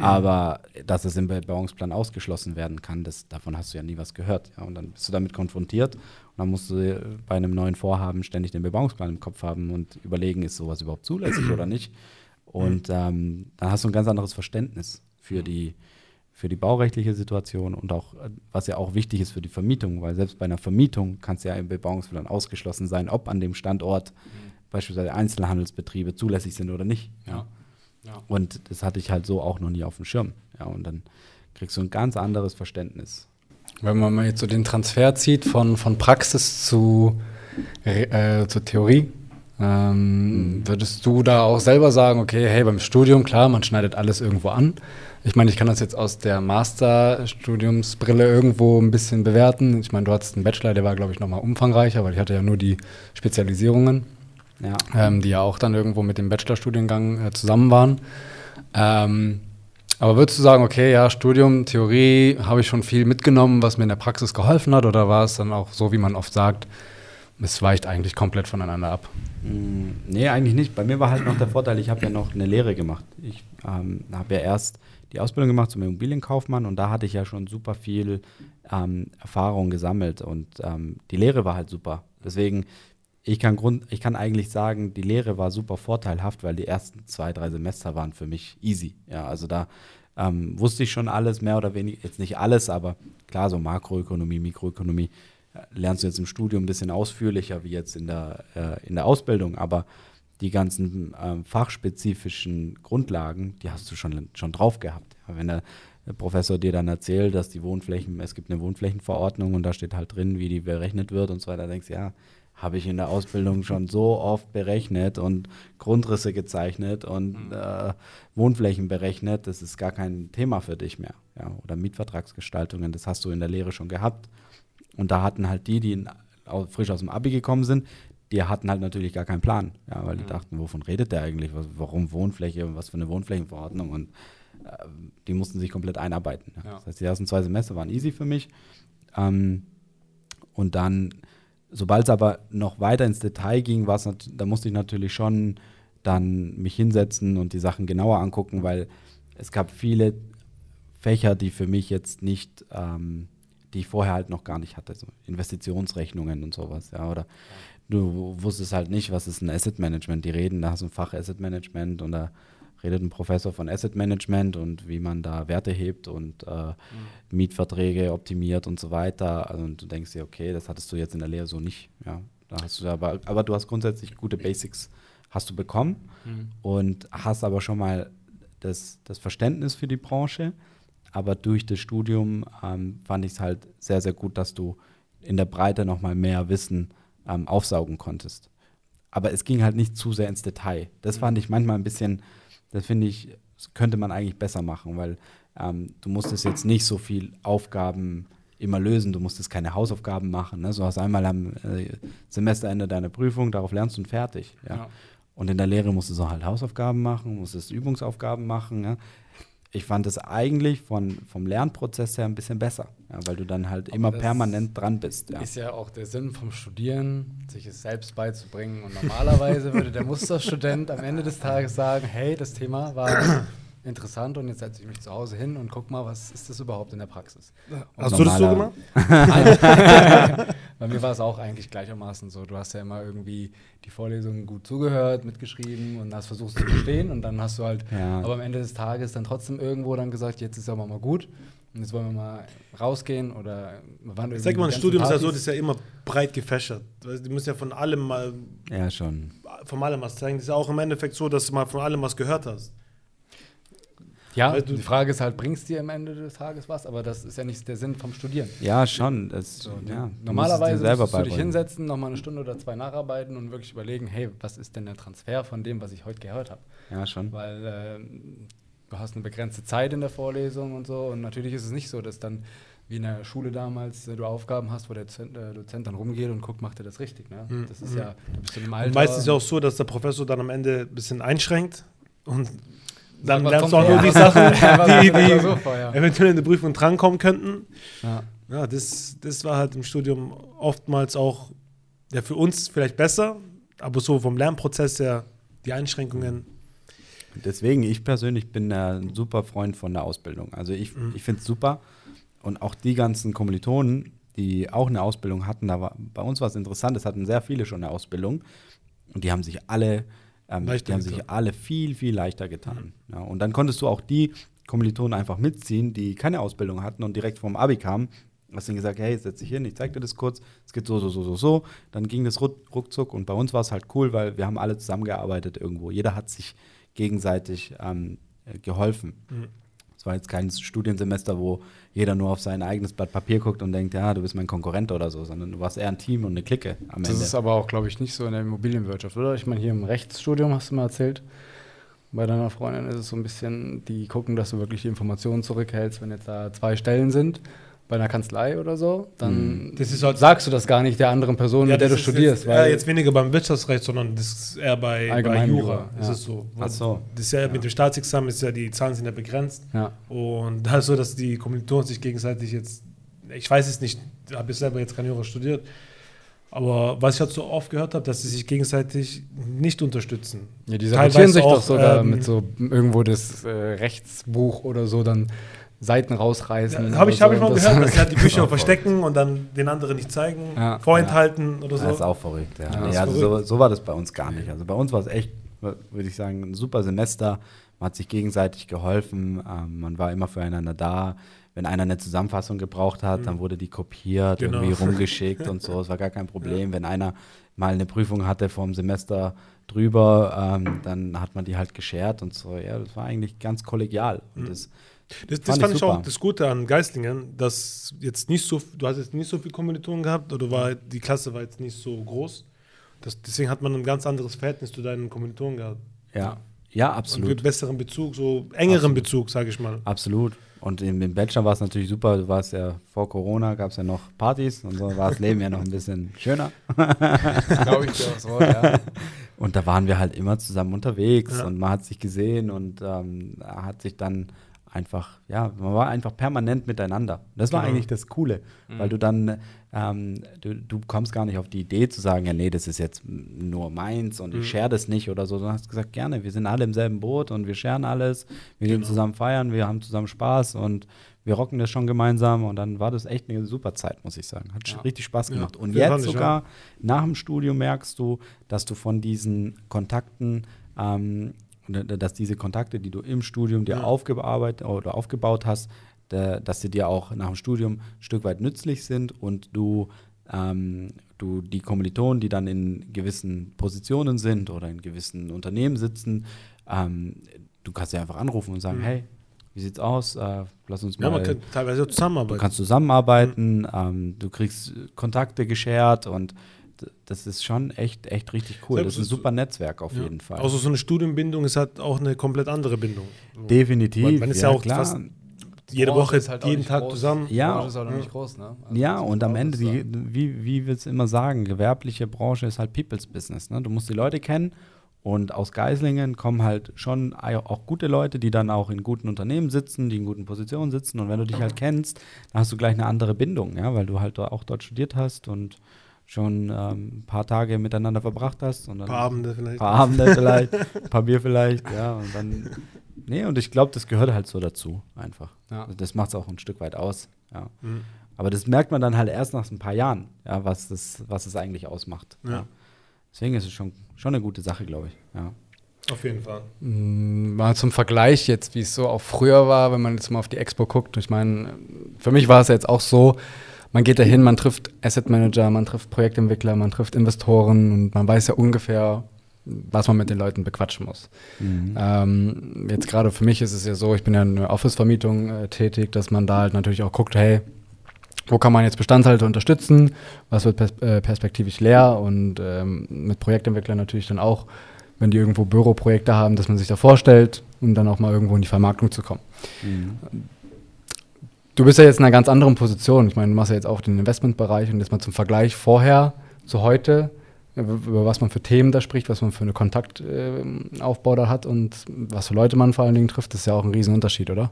Aber dass es im Bebauungsplan ausgeschlossen werden kann, das, davon hast du ja nie was gehört. Ja? Und dann bist du damit konfrontiert und dann musst du bei einem neuen Vorhaben ständig den Bebauungsplan im Kopf haben und überlegen, ist sowas überhaupt zulässig oder nicht. Und ähm, dann hast du ein ganz anderes Verständnis für die, für die baurechtliche Situation und auch, was ja auch wichtig ist für die Vermietung, weil selbst bei einer Vermietung kann es ja im Bebauungsplan ausgeschlossen sein, ob an dem Standort beispielsweise Einzelhandelsbetriebe zulässig sind oder nicht. Ja. Ja. Und das hatte ich halt so auch noch nie auf dem Schirm. Ja, und dann kriegst du ein ganz anderes Verständnis. Wenn man mal jetzt so den Transfer zieht von, von Praxis zu, äh, zur Theorie, ähm, würdest du da auch selber sagen, okay, hey, beim Studium, klar, man schneidet alles irgendwo an. Ich meine, ich kann das jetzt aus der Masterstudiumsbrille irgendwo ein bisschen bewerten. Ich meine, du hattest einen Bachelor, der war, glaube ich, nochmal umfangreicher, weil ich hatte ja nur die Spezialisierungen Ja. ähm, die ja auch dann irgendwo mit dem Bachelorstudiengang äh, zusammen waren. Ähm, aber würdest du sagen, okay, ja, Studium, Theorie, habe ich schon viel mitgenommen, was mir in der Praxis geholfen hat, oder war es dann auch so, wie man oft sagt, es weicht eigentlich komplett voneinander ab? Mm, Nee, eigentlich nicht. Bei mir war halt noch der Vorteil, ich habe ja noch eine Lehre gemacht. Ich ähm, habe ja erst die Ausbildung gemacht zum Immobilienkaufmann und da hatte ich ja schon super viel ähm, Erfahrung gesammelt und ähm, die Lehre war halt super. Deswegen, ich kann, Grund, ich kann eigentlich sagen, die Lehre war super vorteilhaft, weil die ersten zwei, drei Semester waren für mich easy. Ja, also da ähm, wusste ich schon alles, mehr oder weniger, jetzt nicht alles, aber klar, so Makroökonomie, Mikroökonomie äh, lernst du jetzt im Studium ein bisschen ausführlicher wie jetzt in der, äh, in der Ausbildung, aber die ganzen ähm, fachspezifischen Grundlagen, die hast du schon, schon drauf gehabt. Ja, wenn der, der Professor dir dann erzählt, dass die Wohnflächen, es gibt eine Wohnflächenverordnung und da steht halt drin, wie die berechnet wird und so weiter, denkst du, ja, habe ich in der Ausbildung schon so oft berechnet und Grundrisse gezeichnet und mhm. äh, Wohnflächen berechnet, das ist gar kein Thema für dich mehr. Ja, oder Mietvertragsgestaltungen, das hast du in der Lehre schon gehabt. Und da hatten halt die, die in, frisch aus dem Abi gekommen sind, die hatten halt natürlich gar keinen Plan, ja, weil die mhm. dachten, wovon redet der eigentlich, was, warum Wohnfläche, was für eine Wohnflächenverordnung und äh, die mussten sich komplett einarbeiten. Ja. Das heißt, die ersten zwei Semester waren easy für mich ähm, und dann Sobald es aber noch weiter ins Detail ging, da musste ich natürlich schon dann mich hinsetzen und die Sachen genauer angucken, weil es gab viele Fächer, die für mich jetzt nicht, ähm, die ich vorher halt noch gar nicht hatte, so Investitionsrechnungen und sowas, ja, oder du wusstest halt nicht, was ist ein Asset Management, die reden, da hast du ein Fach Asset Management und da redet ein Professor von Asset Management und wie man da Werte hebt und äh, mhm. Mietverträge optimiert und so weiter. Also, und du denkst dir, okay, das hattest du jetzt in der Lehre so nicht. Ja, da hast du aber, aber du hast grundsätzlich gute Basics hast du bekommen mhm. und hast aber schon mal das, das Verständnis für die Branche. Aber durch das Studium ähm, fand ich es halt sehr, sehr gut, dass du in der Breite nochmal mehr Wissen ähm, aufsaugen konntest. Aber es ging halt nicht zu sehr ins Detail. Das mhm. fand ich manchmal ein bisschen, das finde ich, könnte man eigentlich besser machen, weil ähm, du musstest jetzt nicht so viel Aufgaben immer lösen, du musstest keine Hausaufgaben machen. Ne? So hast einmal am äh, Semesterende deine Prüfung, darauf lernst du und fertig. Ja? ja? Und in der Lehre musstest du halt Hausaufgaben machen, musstest Übungsaufgaben machen. Ja? Ich fand es eigentlich von, vom Lernprozess her ein bisschen besser, ja, weil du dann halt Aber immer permanent dran bist. Ja. Ist ja auch der Sinn vom Studieren, sich es selbst beizubringen. Und normalerweise würde der Musterstudent am Ende des Tages sagen, hey, das Thema war interessant und jetzt setze ich mich zu Hause hin und guck mal, was ist das überhaupt in der Praxis. Und hast du das so gemacht? Bei mir war es auch eigentlich gleichermaßen so. Du hast ja immer irgendwie die Vorlesungen gut zugehört, mitgeschrieben und hast versucht zu verstehen und dann hast du halt, ja. aber am Ende des Tages dann trotzdem irgendwo dann gesagt, jetzt ist aber mal gut. Und jetzt wollen wir mal rausgehen oder wann irgendwie. Sag mal, ein Studium Partys. ist ja so, das ist ja immer breit gefächert. Du musst ja von allem mal. Ja, schon. Von allem was zeigen. Das ist ja auch im Endeffekt so, dass du mal von allem was gehört hast. Ja, die Frage ist halt, bringst du dir am Ende des Tages was? Aber das ist ja nicht der Sinn vom Studieren. Ja, schon. Das, so, ja, normalerweise musst, musst du dich hinsetzen, nochmal eine Stunde oder zwei nacharbeiten und wirklich überlegen, hey, was ist denn der Transfer von dem, was ich heute gehört habe? Ja, schon. Weil äh, du hast eine begrenzte Zeit in der Vorlesung und so. Und natürlich ist es nicht so, dass dann wie in der Schule damals äh, du Aufgaben hast, wo der Dozent, äh, Dozent dann rumgeht und guckt, macht er das richtig. Ne? Mhm. Das ist ja, du bist im Alter. Meistens ist es ja auch so, dass der Professor dann am Ende ein bisschen einschränkt und dann lernst du auch nur die Sachen, die, die so eventuell in der Prüfung drankommen könnten. Ja, ja das, das war halt im Studium oftmals auch ja, für uns vielleicht besser, aber so vom Lernprozess her die Einschränkungen. Deswegen, ich persönlich bin ein super Freund von der Ausbildung. Also ich, mhm. ich finde es super. Und auch die ganzen Kommilitonen, die auch eine Ausbildung hatten, da war bei uns was Interessantes, hatten sehr viele schon eine Ausbildung. Und die haben sich alle ähm, die haben sich alle viel, viel leichter getan. Mhm. Ja, und dann konntest du auch die Kommilitonen einfach mitziehen, die keine Ausbildung hatten und direkt vom Abi kamen. Hast dann gesagt, hey, setz dich hin, ich zeig dir das kurz, es geht so, so, so, so, so. Dann ging das ruckzuck und bei uns war es halt cool, weil wir haben alle zusammengearbeitet irgendwo. Jeder hat sich gegenseitig ähm, geholfen. Mhm. Es war jetzt kein Studiensemester, wo jeder nur auf sein eigenes Blatt Papier guckt und denkt, ja, du bist mein Konkurrent oder so, sondern du warst eher ein Team und eine Clique am das Ende. Das ist aber auch, glaube ich, nicht so in der Immobilienwirtschaft, oder? Ich meine, hier im Rechtsstudium hast du mal erzählt, bei deiner Freundin ist es so ein bisschen, die gucken, dass du wirklich die Informationen zurückhältst, wenn jetzt da zwei Stellen sind bei einer Kanzlei oder so, dann halt sagst du das gar nicht der anderen Person, ja, mit der du studierst. Jetzt, ja, jetzt weniger beim Wirtschaftsrecht, sondern das ist eher bei, bei Jura. Ja. Ist so. Ach so. Das ist ja, ja, mit dem Staatsexamen ist ja die Zahlen sind ja begrenzt. Ja. Und da ist so, dass die Kommilitonen sich gegenseitig jetzt, ich weiß es nicht, habe ich selber jetzt kein Jura studiert, aber was ich halt so oft gehört habe, dass sie sich gegenseitig nicht unterstützen. Ja, die sabotieren sich auch, doch sogar ähm, mit so irgendwo das äh, Rechtsbuch oder so dann Seiten rausreißen. Ja, Habe ich, so hab ich mal das gehört, dass sie halt die Bücher verstecken und dann den anderen nicht zeigen, ja. vorenthalten ja. oder so. Das ist auch verrückt, ja. Nee, also so, so, war das bei uns gar nicht. Also bei uns war es echt würde ich sagen, ein super Semester. Man hat sich gegenseitig geholfen, ähm, man war immer füreinander da. Wenn einer eine Zusammenfassung gebraucht hat, mhm. dann wurde die kopiert, genau. irgendwie rumgeschickt und so. Es war gar kein Problem. Ja. Wenn einer mal eine Prüfung hatte vom Semester drüber, ähm, dann hat man die halt geshared und so. Ja, das war eigentlich ganz kollegial. Und mhm. das, das, das fand, ich, auch das Gute an Geislingen, dass jetzt nicht so, du hast jetzt nicht so viel Kommilitonen gehabt oder war die Klasse war jetzt nicht so groß. Das, deswegen hat man ein ganz anderes Verhältnis zu deinen Kommilitonen gehabt. Ja, ja, absolut. Und besseren Bezug, so engeren absolut. Bezug, sage ich mal. Absolut. Und im, im Bachelor war es natürlich super. Du warst ja vor Corona, gab es ja noch Partys und so war das Leben ja noch ein bisschen schöner. Glaube ich dir aufs Wort, ja. Und da waren wir halt immer zusammen unterwegs ja. und man hat sich gesehen und ähm, hat sich dann einfach, ja, man war einfach permanent miteinander. Das war genau. eigentlich das Coole, mhm. weil du dann, ähm, du, du kommst gar nicht auf die Idee zu sagen, ja, nee, das ist jetzt nur meins und mhm. ich share das nicht oder so. Du hast gesagt, gerne, wir sind alle im selben Boot und wir scheren alles, wir genau. gehen zusammen feiern, wir haben zusammen Spaß und wir rocken das schon gemeinsam und dann war das echt eine super Zeit, muss ich sagen. Hat ja. richtig Spaß gemacht. Ja, und jetzt sogar ja. nach dem Studium merkst du, dass du von diesen Kontakten ähm, dass diese Kontakte, die du im Studium dir ja. aufgearbeitet oder aufgebaut hast, dass sie dir auch nach dem Studium ein Stück weit nützlich sind und du, ähm, du die Kommilitonen, die dann in gewissen Positionen sind oder in gewissen Unternehmen sitzen, ähm, du kannst sie einfach anrufen und sagen, mhm. hey, wie sieht's aus? Äh, lass uns mal. Ja, man kann teilweise zusammenarbeiten. Du kannst zusammenarbeiten, mhm. ähm, du kriegst Kontakte geshared und das ist schon echt, echt richtig cool. Selbst das ist ein super Netzwerk auf ja. jeden Fall. Also so eine Studienbindung ist halt auch eine komplett andere Bindung. Definitiv. Man, man ist ja, ja auch klar. fast jede Woche, halt jeden Tag groß. zusammen. Ja, ja. Groß, ne? also ja und am Ende, die, wie, wie wir es immer sagen, gewerbliche Branche ist halt People's Business. Ne? Du musst die Leute kennen und aus Geislingen kommen halt schon auch gute Leute, die dann auch in guten Unternehmen sitzen, die in guten Positionen sitzen. Und wenn du dich halt kennst, dann hast du gleich eine andere Bindung, ja, weil du halt auch dort studiert hast und schon ähm, ein paar Tage miteinander verbracht hast. Und dann ein paar Abende vielleicht. Ein paar Abende vielleicht, ein paar Bier vielleicht, ja. Und dann, nee, und ich glaube, das gehört halt so dazu, einfach. Ja. Also das macht es auch ein Stück weit aus, ja. Mhm. Aber das merkt man dann halt erst nach ein paar Jahren, ja, was das, was es eigentlich ausmacht. Ja. ja. Deswegen ist es schon, schon eine gute Sache, glaube ich, ja. Auf jeden Fall. Mm, mal zum Vergleich jetzt, wie es so auch früher war, wenn man jetzt mal auf die Expo guckt. Ich meine, für mich war es jetzt auch so, man geht dahin, man trifft Asset Manager, man trifft Projektentwickler, man trifft Investoren und man weiß ja ungefähr, was man mit den Leuten bequatschen muss. Mhm. Ähm, jetzt gerade für mich ist es ja so, ich bin ja in der Office-Vermietung äh, tätig, dass man da halt natürlich auch guckt, hey, wo kann man jetzt Bestandshalter unterstützen, was wird pers äh, perspektivisch leer und ähm, mit Projektentwicklern natürlich dann auch, wenn die irgendwo Büroprojekte haben, dass man sich da vorstellt, um dann auch mal irgendwo in die Vermarktung zu kommen. Mhm. Du bist ja jetzt in einer ganz anderen Position. Ich meine, du machst ja jetzt auch den Investmentbereich und jetzt mal zum Vergleich vorher zu heute, über was man für Themen da spricht, was man für einen Kontaktaufbau äh, da hat und was für Leute man vor allen Dingen trifft, das ist ja auch ein Riesenunterschied, oder?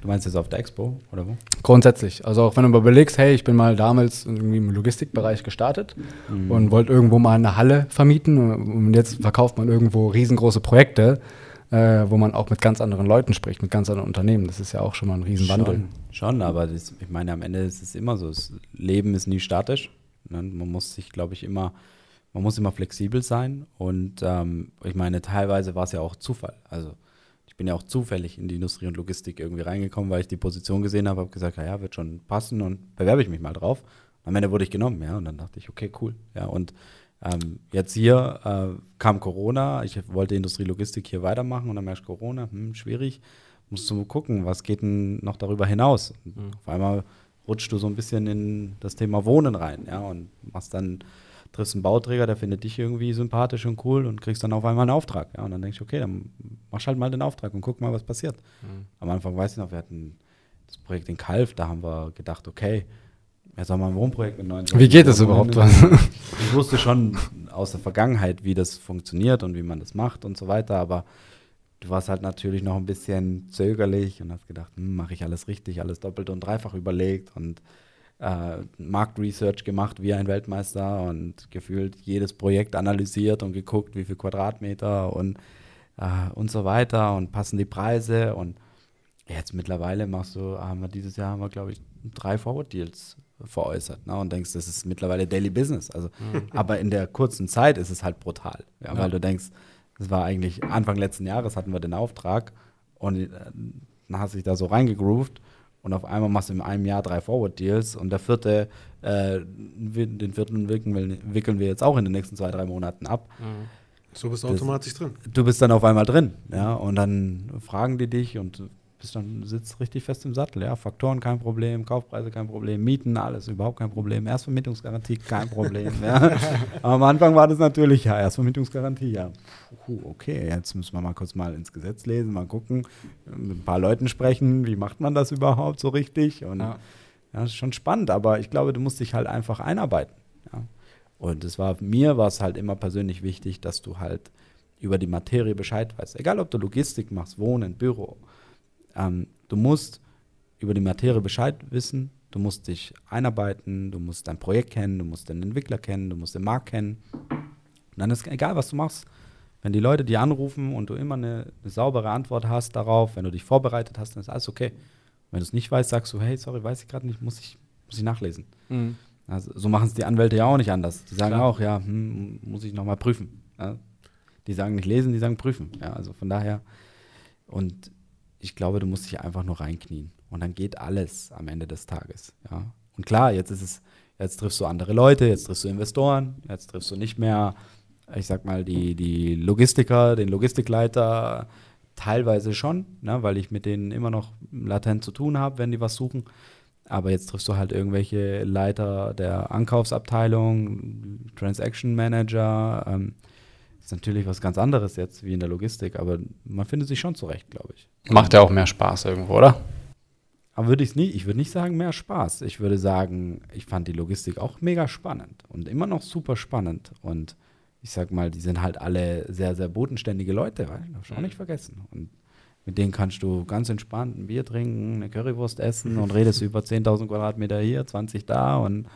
Du meinst jetzt auf der Expo oder wo? Grundsätzlich. Also auch wenn du überlegst, hey, ich bin mal damals irgendwie im Logistikbereich gestartet mhm. und wollte irgendwo mal eine Halle vermieten und jetzt verkauft man irgendwo riesengroße Projekte äh, wo man auch mit ganz anderen Leuten spricht, mit ganz anderen Unternehmen. Das ist ja auch schon mal ein Riesenwandel. Schon, schon aber das, ich meine, am Ende ist es immer so, das Leben ist nie statisch. Ne? Man muss sich, glaube ich, immer, man muss immer flexibel sein. Und ähm, ich meine, teilweise war es ja auch Zufall. Also ich bin ja auch zufällig in die Industrie und Logistik irgendwie reingekommen, weil ich die Position gesehen habe, habe gesagt, ja, wird schon passen und bewerbe ich mich mal drauf. Am Ende wurde ich genommen, ja, und dann dachte ich, okay, cool, ja, und ähm, jetzt hier äh, kam Corona, ich wollte Industrielogistik hier weitermachen und dann merkst Corona, hm, schwierig. Musst du gucken, was geht denn noch darüber hinaus? Mhm. Auf einmal rutschst du so ein bisschen in das Thema Wohnen rein, ja, und machst dann, triffst einen Bauträger, der findet dich irgendwie sympathisch und cool und kriegst dann auf einmal einen Auftrag, ja, und dann denkst du, okay, dann mach halt mal den Auftrag und guck mal, was passiert. Mhm. Am Anfang weiß ich noch, wir hatten das Projekt in Kalf, da haben wir gedacht, okay, ja, sag mal, ein Wohnprojekt mit 29 Wie geht das überhaupt? ich wusste schon aus der Vergangenheit, wie das funktioniert und wie man das macht und so weiter, aber du warst halt natürlich noch ein bisschen zögerlich und hast gedacht, hm, mache ich alles richtig, alles doppelt und dreifach überlegt und äh, Marktresearch gemacht wie ein Weltmeister und gefühlt jedes Projekt analysiert und geguckt, wie viel Quadratmeter und, äh, und so weiter und passen die Preise und jetzt mittlerweile machst du, haben wir dieses Jahr haben wir, glaube ich, drei Forward-Deals veräußert ne? und denkst, das ist mittlerweile Daily Business. Also, aber in der kurzen Zeit ist es halt brutal, ja, weil du denkst, das war eigentlich Anfang letzten Jahres hatten wir den Auftrag und äh, dann hast du dich da so reingegroovt und auf einmal machst du in einem Jahr drei Forward-Deals und der vierte, äh, den vierten wickeln wir, jetzt auch in den nächsten zwei, drei Monaten ab. So bist du automatisch drin. Du bist dann auf einmal drin, ja, und dann fragen die dich und bist dann sitzt richtig fest im Sattel, ja, Faktoren kein Problem, Kaufpreise kein Problem, Mieten alles überhaupt kein Problem, Erstvermietungsgarantie kein Problem, ja. Aber am Anfang war das natürlich ja Erstvermietungsgarantie, ja. Puh, okay, jetzt müssen wir mal kurz mal ins Gesetz lesen, mal gucken, mit ein paar Leuten sprechen, wie macht man das überhaupt so richtig und Ja. ja, das ist schon spannend, aber ich glaube, du musst dich halt einfach einarbeiten. Ja. Und es war mir war es halt immer persönlich wichtig, dass du halt über die Materie Bescheid weißt. Egal, ob du Logistik machst, Wohnen, Büro. Ähm, du musst über die Materie Bescheid wissen. Du musst dich einarbeiten. Du musst dein Projekt kennen. Du musst den Entwickler kennen. Du musst den Markt kennen. Und dann ist egal, was du machst. Wenn die Leute dich anrufen und du immer eine, eine saubere Antwort hast darauf, wenn du dich vorbereitet hast, dann ist alles okay. Wenn du es nicht weißt, sagst du, hey, sorry, weiß ich gerade nicht, muss ich, muss ich nachlesen. Mhm. Also, so machen es die Anwälte ja auch nicht anders. Die sagen Klar. auch, ja, hm, muss ich nochmal prüfen. Ja. Die sagen nicht lesen, die sagen prüfen. Ja, also von daher. Und ich glaube, du musst dich einfach nur reinknien. Und dann geht alles am Ende des Tages. Ja. Und klar, jetzt ist es, jetzt triffst du andere Leute, jetzt triffst du Investoren, jetzt triffst du nicht mehr, ich sag mal, die, die Logistiker, den Logistikleiter, teilweise schon, ne, weil ich mit denen immer noch latent zu tun habe, wenn die was suchen. Aber jetzt triffst du halt irgendwelche Leiter der Ankaufsabteilung, Transaction Manager. Ähm, ist natürlich was ganz anderes jetzt wie in der Logistik, aber man findet sich schon zurecht, glaube ich. Macht ja auch mehr Spaß irgendwo, oder? Aber würde ich nie, ich würde nicht sagen mehr Spaß. Ich würde sagen, ich fand die Logistik auch mega spannend und immer noch super spannend. Und ich sag mal, die sind halt alle sehr, sehr bodenständige Leute, weil, ich auch nicht vergessen. Und mit denen kannst du ganz entspannt ein Bier trinken, eine Currywurst essen und redest über 10.000 Quadratmeter hier, 20 da und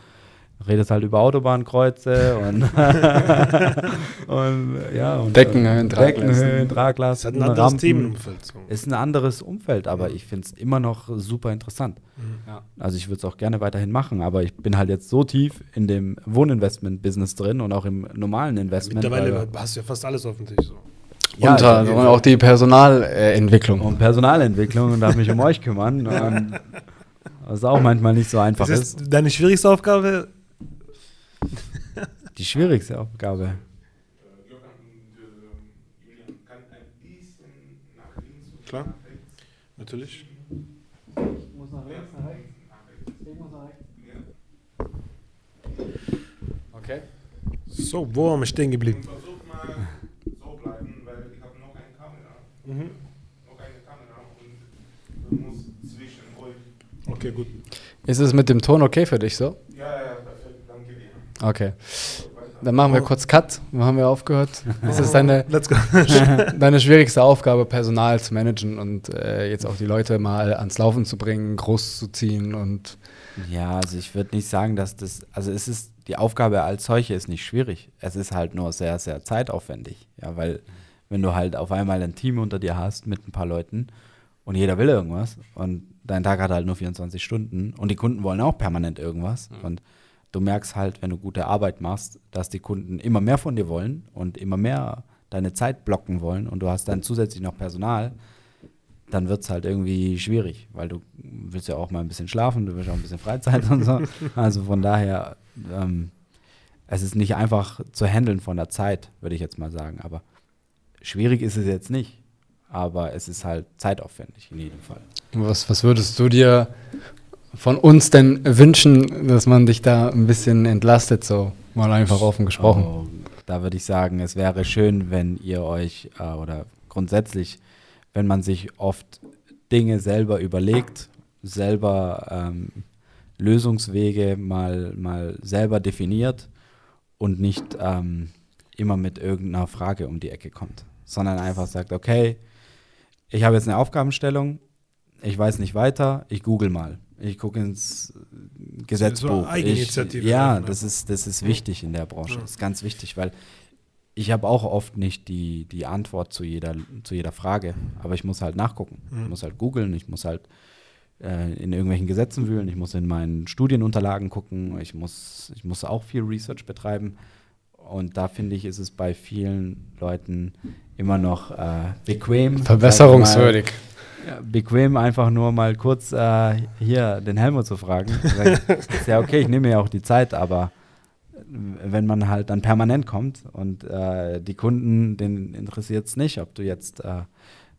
redest halt über Autobahnkreuze und, und ja. Und, Deckenhöhen, Traglasten. Deckenhöhen, Es Traglasten, hat ein anderes Rampen. Themenumfeld. So. Ist ein anderes Umfeld, aber ich finde es immer noch super interessant. Ja. Also ich würde es auch gerne weiterhin machen, aber ich bin halt jetzt so tief in dem Wohninvestment-Business drin und auch im normalen Investment. Mittlerweile weil- hast du ja fast alles auf dem Tisch. So. Ja, Unter also- auch die Personalentwicklung. um Personalentwicklung und darf mich um euch kümmern. Und was auch manchmal nicht so einfach Das ist. ist deine schwierigste Aufgabe. Die schwierigste Aufgabe. Klar. Natürlich. Okay. So, wo haben wir stehen geblieben? Versuch mal so bleiben, weil ich habe noch eine Kamera. Mhm. Noch eine Kamera und du musst zwischen euch. Okay, gut. Ist es mit dem Ton okay für dich so? Ja, ja, dir. Okay. Dann machen wir kurz Cut. Wo haben wir aufgehört? Das ist deine, Let's go. deine schwierigste Aufgabe, Personal zu managen und äh, jetzt auch die Leute mal ans Laufen zu bringen, groß zu ziehen und Ja, also ich würde nicht sagen, dass das, also es ist, die Aufgabe als solche ist nicht schwierig. Es ist halt nur sehr, sehr zeitaufwendig. Ja, weil wenn du halt auf einmal ein Team unter dir hast mit ein paar Leuten und jeder will irgendwas und dein Tag hat halt nur 24 Stunden und die Kunden wollen auch permanent irgendwas und du merkst halt, wenn du gute Arbeit machst, dass die Kunden immer mehr von dir wollen und immer mehr deine Zeit blocken wollen und du hast dann zusätzlich noch Personal, dann wird es halt irgendwie schwierig, weil du willst ja auch mal ein bisschen schlafen, du willst auch ein bisschen Freizeit und so. Also von daher, ähm, es ist nicht einfach zu handeln von der Zeit, würde ich jetzt mal sagen. Aber schwierig ist es jetzt nicht. Aber es ist halt zeitaufwendig in jedem Fall. was, was würdest du dir von uns denn wünschen, dass man dich da ein bisschen entlastet, so mal einfach offen gesprochen? Oh, da würde ich sagen, es wäre schön, wenn ihr euch äh, oder grundsätzlich, wenn man sich oft Dinge selber überlegt, selber ähm, Lösungswege mal, mal selber definiert und nicht ähm, immer mit irgendeiner Frage um die Ecke kommt, sondern einfach sagt, okay, ich habe jetzt eine Aufgabenstellung, ich weiß nicht weiter, ich google mal. Ich gucke ins Gesetzbuch. Eigeninitiative ich, ja, treffen, das ist, das ist wichtig in der Branche. Ja. Das ist ganz wichtig, weil ich habe auch oft nicht die, die Antwort zu jeder, zu jeder Frage, aber ich muss halt nachgucken. Ich muss halt googeln, ich muss halt äh, in irgendwelchen Gesetzen wühlen, ich muss in meinen Studienunterlagen gucken, ich muss, ich muss auch viel Research betreiben. Und da finde ich, ist es bei vielen Leuten immer noch äh, bequem. Verbesserungswürdig. Ja, bequem, einfach nur mal kurz äh, hier den Helmut zu fragen. Ist ja okay, ich nehme ja auch die Zeit, aber wenn man halt dann permanent kommt und äh, die Kunden, denen interessiert es nicht, ob du jetzt äh,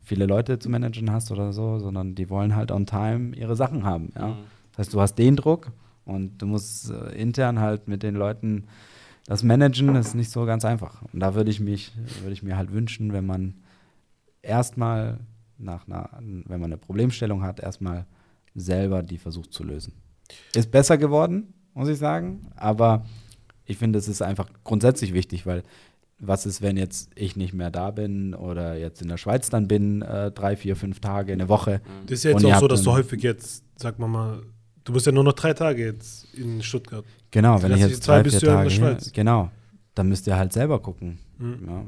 viele Leute zu managen hast oder so, sondern die wollen halt on time ihre Sachen haben. Ja? Mhm. Das heißt, du hast den Druck und du musst äh, intern halt mit den Leuten das managen, das ist nicht so ganz einfach. Und da würde ich mich, würde ich mir halt wünschen, wenn man erstmal nach einer, wenn man eine Problemstellung hat, erstmal selber die versucht zu lösen. Ist besser geworden, muss ich sagen, aber ich finde, es ist einfach grundsätzlich wichtig, weil was ist, wenn jetzt ich nicht mehr da bin oder jetzt in der Schweiz dann bin, äh, drei, vier, fünf Tage, eine Woche. Das ist ja jetzt auch so, dass du häufig jetzt, sag mal mal, du bist ja nur noch drei Tage jetzt in Stuttgart. Genau, wenn ich jetzt zwei drei, bist vier du ja in Tage der hier, Schweiz. genau, dann müsst ihr halt selber gucken. Mhm. Ja.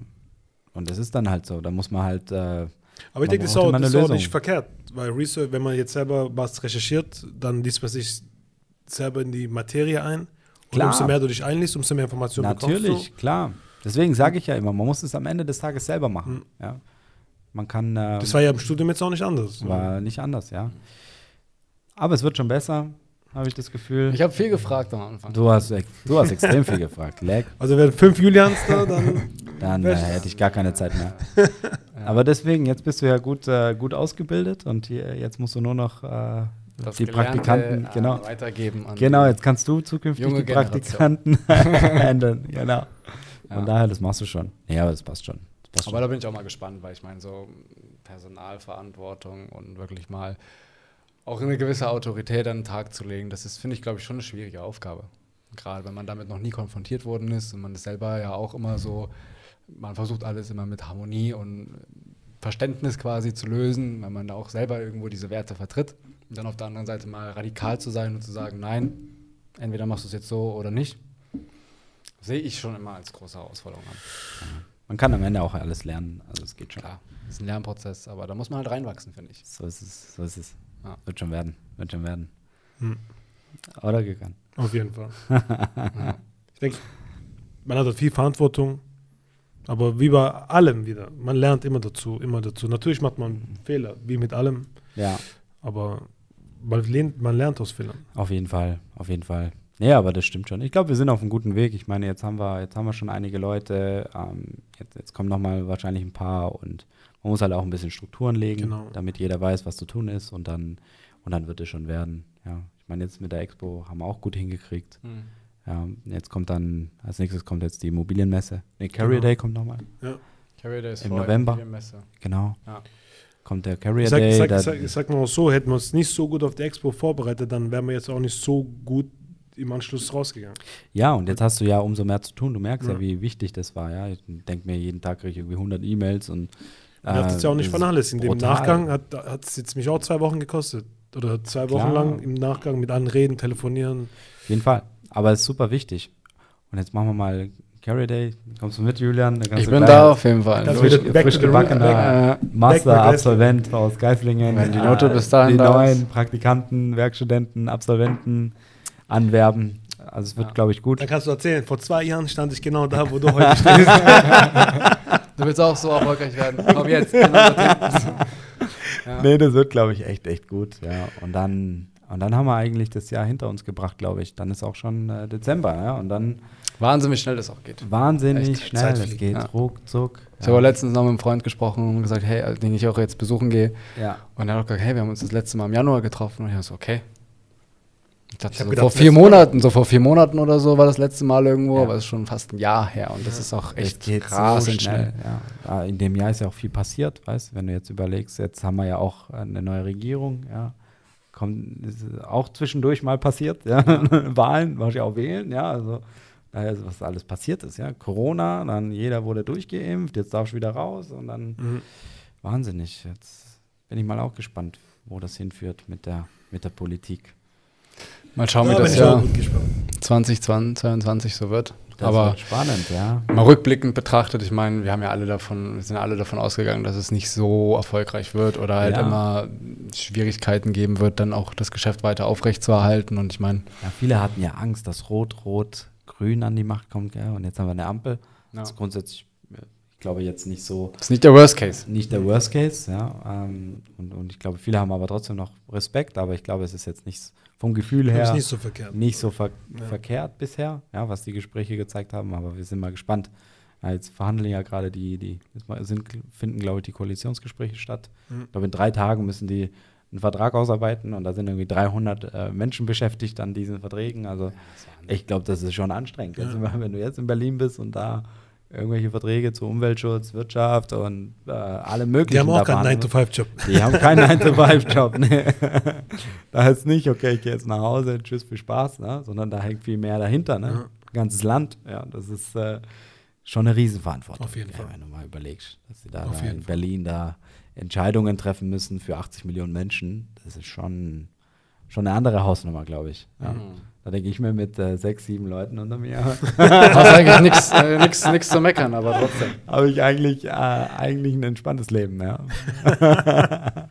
Und das ist dann halt so. Da muss man halt, äh, Aber ich Man denke, das ist auch, das ist auch nicht verkehrt, weil Research, wenn man jetzt selber was recherchiert, dann liest man sich selber in die Materie ein. Und Klar. umso mehr du dich einliest, umso mehr Informationen bekommst natürlich, klar. Deswegen sage ich ja immer, man muss es am Ende des Tages selber machen. Mhm. Ja. Man kann, äh, du. Das war ja im Studium jetzt auch nicht anders. war nicht anders, ja. Aber es wird schon besser, habe ich das Gefühl. Ich habe viel gefragt am Anfang. du, hast, du hast extrem viel gefragt. Leck, Also wenn fünf Julians da, dann dann äh, hätte ich gar keine Zeit mehr. Aber deswegen, jetzt bist du ja gut, äh, gut ausgebildet und hier, jetzt musst du nur noch äh, Das die Praktikanten, äh, genau. weitergeben an Genau, jetzt kannst du zukünftig Junge die Praktikanten handeln. Genau. Von Ja. daher, das machst du schon. Ja, aber das passt schon. Das passt Aber schon. da bin ich auch mal gespannt, weil ich meine, so Personalverantwortung und wirklich mal auch eine gewisse Autorität an den Tag zu legen, das ist, finde ich, glaube ich, schon eine schwierige Aufgabe. Gerade wenn man damit noch nie konfrontiert worden ist und man ist selber ja auch immer so, man versucht alles immer mit Harmonie und Verständnis quasi zu lösen, wenn man da auch selber irgendwo diese Werte vertritt. Und dann auf der anderen Seite mal radikal zu sein und zu sagen, nein, entweder machst du es jetzt so oder nicht, sehe ich schon immer als große Herausforderung an. Man kann am Ende auch alles lernen. Also es geht schon. Klar, ist ein Lernprozess, aber da muss man halt reinwachsen, finde ich. So ist es. So ist es. Ja. Wird schon werden. Wird schon werden. Hm. Oder gegangen. auf jeden Fall. Ja. Ich denke, man hat dort viel Verantwortung, aber wie bei allem wieder, man lernt immer dazu, immer dazu. Natürlich macht man Fehler, wie mit allem, Ja, aber man lernt, man lernt aus Fehlern. auf jeden Fall. Auf jeden Fall. Ja, aber das stimmt schon. Ich glaube, wir sind auf einem guten Weg. Ich meine, jetzt haben wir, jetzt haben wir schon einige Leute. Ähm, jetzt, jetzt kommen noch mal wahrscheinlich ein paar und man muss halt auch ein bisschen Strukturen legen, Genau. damit jeder weiß, was zu tun ist und dann und dann wird es schon werden. Ja, ich meine, jetzt mit der Expo haben wir auch gut hingekriegt. Hm. Ja, jetzt kommt dann, als nächstes kommt jetzt die Immobilienmesse. Nee, Carrier Genau. Day kommt nochmal. Carrier Day ist Im November. Genau. Ja. Kommt der Carrier sag, Day. sag, sag, ich sag mal auch so, hätten wir uns nicht so gut auf die Expo vorbereitet, dann wären wir jetzt auch nicht so gut im Anschluss rausgegangen. ja, und jetzt hast du ja umso mehr zu tun. Du merkst ja, Ja. wie wichtig das war. Ja, ich denke mir, jeden Tag kriege ich irgendwie 100 E-Mails und. Wir haben es ja auch nicht ist vernachlässigt. In dem brutal. Nachgang hat es jetzt mich auch zwei Wochen gekostet. Oder zwei Wochen Klar. lang im Nachgang mit allen reden, telefonieren. Auf jeden Fall. Aber es ist super wichtig. Und jetzt machen wir mal Carrier Day. Kommst du mit, Julian? Da Ich bin gleich da auf jeden Fall. Das wird frisch gebackener Äh, Master-Absolvent aus Geislingen. Wenn die äh, Note bis dahin Die da neuen. Praktikanten, Werkstudenten, Absolventen anwerben. Also es wird, Ja. glaube ich, gut. Dann kannst du erzählen, vor zwei Jahren stand ich genau da, wo du heute stehst. du willst auch so erfolgreich werden. Komm jetzt. ja. Nee, das wird, glaube ich, echt, echt gut. Ja. Und dann, und dann haben wir eigentlich das Jahr hinter uns gebracht, glaube ich. Dann ist auch schon äh, Dezember, ja. Und dann Wahnsinn, wie schnell das auch geht. wahnsinnig Echt, schnell. Zeit fliegt, geht ja. ruckzuck. Ich habe letztens noch mit einem Freund gesprochen und gesagt, hey, den ich auch jetzt besuchen gehe. ja. Und er hat auch gesagt, hey, wir haben uns das letzte Mal im Januar getroffen. Und ich war so, okay. Ich dachte, Ich so gedacht, vor vier Monaten, so vor vier Monaten oder so war das letzte Mal irgendwo, Ja. aber es ist schon fast ein Jahr her. Und das ist auch echt krass so schnell. Ja. Ja, In dem Jahr ist ja auch viel passiert, weißt du, wenn du jetzt überlegst, jetzt haben wir ja auch eine neue Regierung, ja. Kommt, ist auch zwischendurch mal passiert, ja. Wahlen, war ich auch wählen, ja. Also ist, was alles passiert ist, ja. Corona, dann jeder wurde durchgeimpft, jetzt darfst du wieder raus und dann Mhm. wahnsinnig. Jetzt bin ich mal auch gespannt, wo das hinführt mit der, mit der Politik. Mal schauen, Da wie das Jahr gut gespannt. 2022 so wird. Das Aber wird spannend, ja. mal rückblickend betrachtet, ich meine, wir haben ja alle davon, wir sind alle davon ausgegangen, dass es nicht so erfolgreich wird oder halt Ja. immer Schwierigkeiten geben wird, dann auch das Geschäft weiter aufrechtzuerhalten. Und ich meine, ja. Viele hatten ja Angst, dass Rot, Rot, Grün an die Macht kommt, gell? und jetzt haben wir eine Ampel. Ja. Das ist grundsätzlich, ich glaube, jetzt nicht so, das ist nicht der Worst Case. nicht der Worst Case, ja. Ähm, und, und ich glaube, viele haben aber trotzdem noch Respekt, aber ich glaube, es ist jetzt nicht s- vom Gefühl her nicht so verkehrt. nicht so ver Ja. verkehrt bisher, ja, was die Gespräche gezeigt haben, aber wir sind mal gespannt. Ja, jetzt verhandeln ja gerade die, die sind, finden, glaube ich, die Koalitionsgespräche statt. Mhm. Ich glaube, in drei Tagen müssen die einen Vertrag ausarbeiten und da sind irgendwie 300 äh, Menschen beschäftigt an diesen Verträgen. Also ich glaube, das ist schon anstrengend. Ja. wenn du jetzt in Berlin bist und da irgendwelche Verträge zu Umweltschutz, Wirtschaft und äh, alle möglichen. Die haben auch keinen verhandeln 9-to-5-Job. die haben keinen 9-to-5-Job. Nee. da ist nicht, okay, ich gehe jetzt nach Hause, tschüss, viel Spaß, ne? sondern da hängt viel mehr dahinter. Ne? Ja. Ganzes Land. Ja, das ist äh, schon eine Riesenverantwortung. Auf jeden ja, Fall. Wenn du mal überlegst, dass sie da, da in Fall. Berlin da Entscheidungen treffen müssen für 80 Millionen Menschen, das ist schon, schon eine andere Hausnummer, glaube ich. Ja. Mhm. Da denke ich mir mit äh, sechs, sieben Leuten unter mir, Hast eigentlich nichts äh, nix, nix zu meckern, aber trotzdem. habe ich eigentlich, äh, eigentlich ein entspanntes Leben, ja.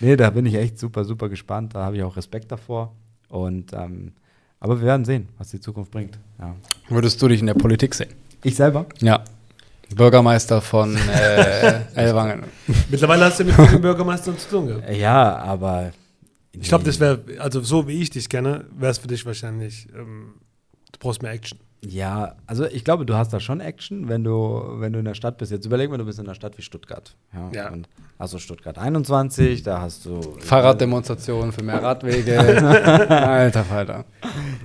nee, da bin ich echt super, super gespannt. Da habe ich auch Respekt davor. Und ähm, aber wir werden sehen, was die Zukunft bringt. Ja. Würdest du dich in der Politik sehen? Ich selber? Ja. Bürgermeister von äh, Ellwangen. Mittlerweile hast du mit vielen Bürgermeistern zu tun gehabt. Ja, aber. Ich glaube, das wäre, also so wie ich dich kenne, wäre es für dich wahrscheinlich, ähm, du brauchst mehr Action. Ja, also ich glaube, du hast da schon Action, wenn du, wenn du in der Stadt bist. Jetzt überleg mal, du bist in einer Stadt wie Stuttgart. Ja. Ja. Und hast du Stuttgart 21, da hast du. Fahrraddemonstrationen für mehr Radwege. Alter Falter.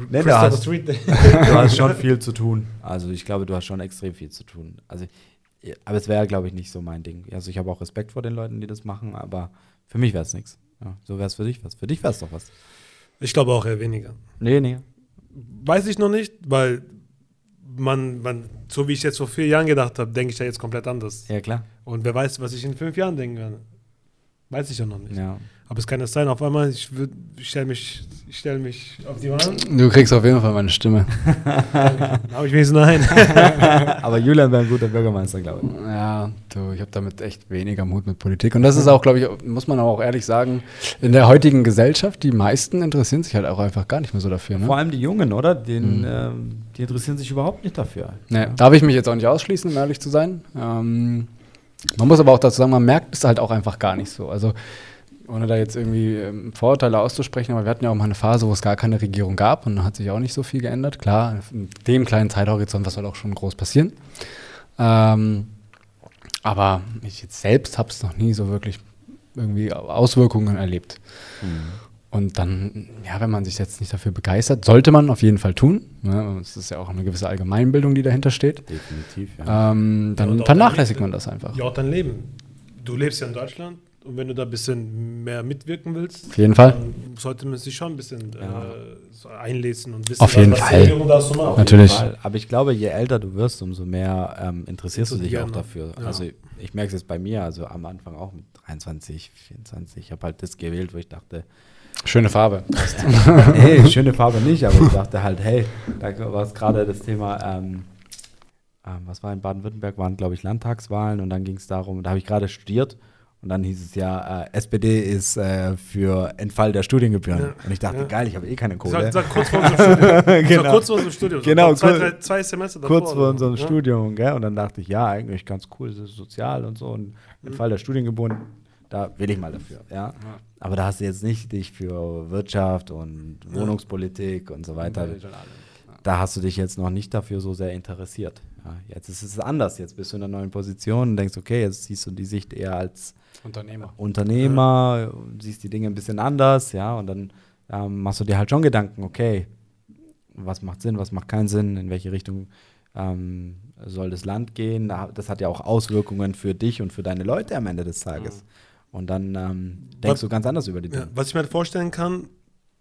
Nee, Christopher hast, du hast schon viel zu tun. Also ich glaube, du hast schon extrem viel zu tun. Also, aber es wäre, glaube ich, nicht so mein Ding. Also ich habe auch Respekt vor den Leuten, die das machen, aber für mich wäre es nichts. Ja, so wäre es für dich was. Für dich wäre es doch was. Ich glaube auch eher weniger. Nee, nee. Weiß ich noch nicht, weil man, man, so wie ich jetzt vor vier Jahren gedacht habe, denke ich da jetzt komplett anders. Ja, klar. Und wer weiß, was ich in fünf Jahren denken werde. Weiß ich ja noch nicht. Ja. Aber es kann es sein, auf einmal, ich, ich stelle mich, ich stell mich auf die Wand, Du kriegst auf jeden Fall meine Stimme. dann habe ich wenigstens einen. aber Julian wäre ein guter Bürgermeister, glaube ich. Ja, du, ich habe damit echt weniger Mut mit Politik. Und das ist auch, glaube ich, muss man auch ehrlich sagen, in der heutigen Gesellschaft, die meisten interessieren sich halt auch einfach gar nicht mehr so dafür. Vor Ne? allem die Jungen, oder? Den, Mhm. ähm, die interessieren sich überhaupt nicht dafür. Nee, darf ich mich jetzt auch nicht ausschließen, um ehrlich zu sein. Ähm, man muss aber auch dazu sagen, man merkt es halt auch einfach gar nicht so. Also, ohne da jetzt irgendwie ähm, Vorurteile auszusprechen, aber wir hatten ja auch mal eine Phase, wo es gar keine Regierung gab und da hat sich auch nicht so viel geändert. Klar, in dem kleinen Zeithorizont, was soll auch schon groß passieren. Ähm, aber ich jetzt selbst habe es noch nie so wirklich irgendwie Auswirkungen erlebt. Und dann, ja, wenn man sich jetzt nicht dafür begeistert, sollte man auf jeden Fall tun. Ne? Es ist ja auch eine gewisse Allgemeinbildung, die dahinter steht. Definitiv, ja. Ähm, Ja, dann auch vernachlässigt man das einfach. Ja, auch dein Leben. Du lebst ja in Deutschland und wenn du da ein bisschen mehr mitwirken willst, Auf jeden Fall. dann sollte man sich schon ein bisschen Ja. äh, so einlesen und wissen, Auf jeden was, was Fall. die Regierung da so macht. Auf Natürlich. jeden Fall. Aber ich glaube, je älter du wirst, umso mehr ähm, interessierst du dich Gerne. auch dafür. Ja. Also ich merke es jetzt bei mir, also am Anfang auch mit 23, 24. Ich habe halt das gewählt, wo ich dachte, Schöne Farbe. hey, schöne Farbe nicht, aber ich dachte halt, hey, da war es gerade das Thema, ähm, ähm, was war in Baden-Württemberg, waren glaube ich Landtagswahlen und dann ging es darum, da habe ich gerade studiert und dann hieß es ja, äh, SPD ist äh, für Entfall der Studiengebühren. Ja. Und ich dachte, Ja. geil, ich habe eh keine Kohle. Sag, sag kurz vor unserem Studium. Sag Genau. kurz vor unserem Studium. Genau, zwei, kurz- drei, zwei Semester davor. kurz vor unserem ja? Studium, gell? Und dann dachte ich, ja, eigentlich ganz cool, das ist sozial und so. Und Mhm. Fall der Studiengebühren, da will ich mal dafür, ja. Aber da hast du jetzt nicht dich für Wirtschaft und. Wohnungspolitik und so weiter. Da hast du dich jetzt noch nicht dafür so sehr interessiert. Jetzt ist es anders. Jetzt bist du in einer neuen Position und denkst, okay, jetzt siehst du die Sicht eher als Unternehmer. Unternehmer, siehst die Dinge ein bisschen anders, ja, und dann ähm, machst du dir halt schon Gedanken, okay, was macht Sinn, was macht keinen Sinn, in welche Richtung ähm, soll das Land gehen. Da- Das hat ja auch Auswirkungen für dich und für deine Leute am Ende des Tages. Und dann ähm, denkst Was- du ganz anders über die Dinge. Ja, was ich mir halt vorstellen kann,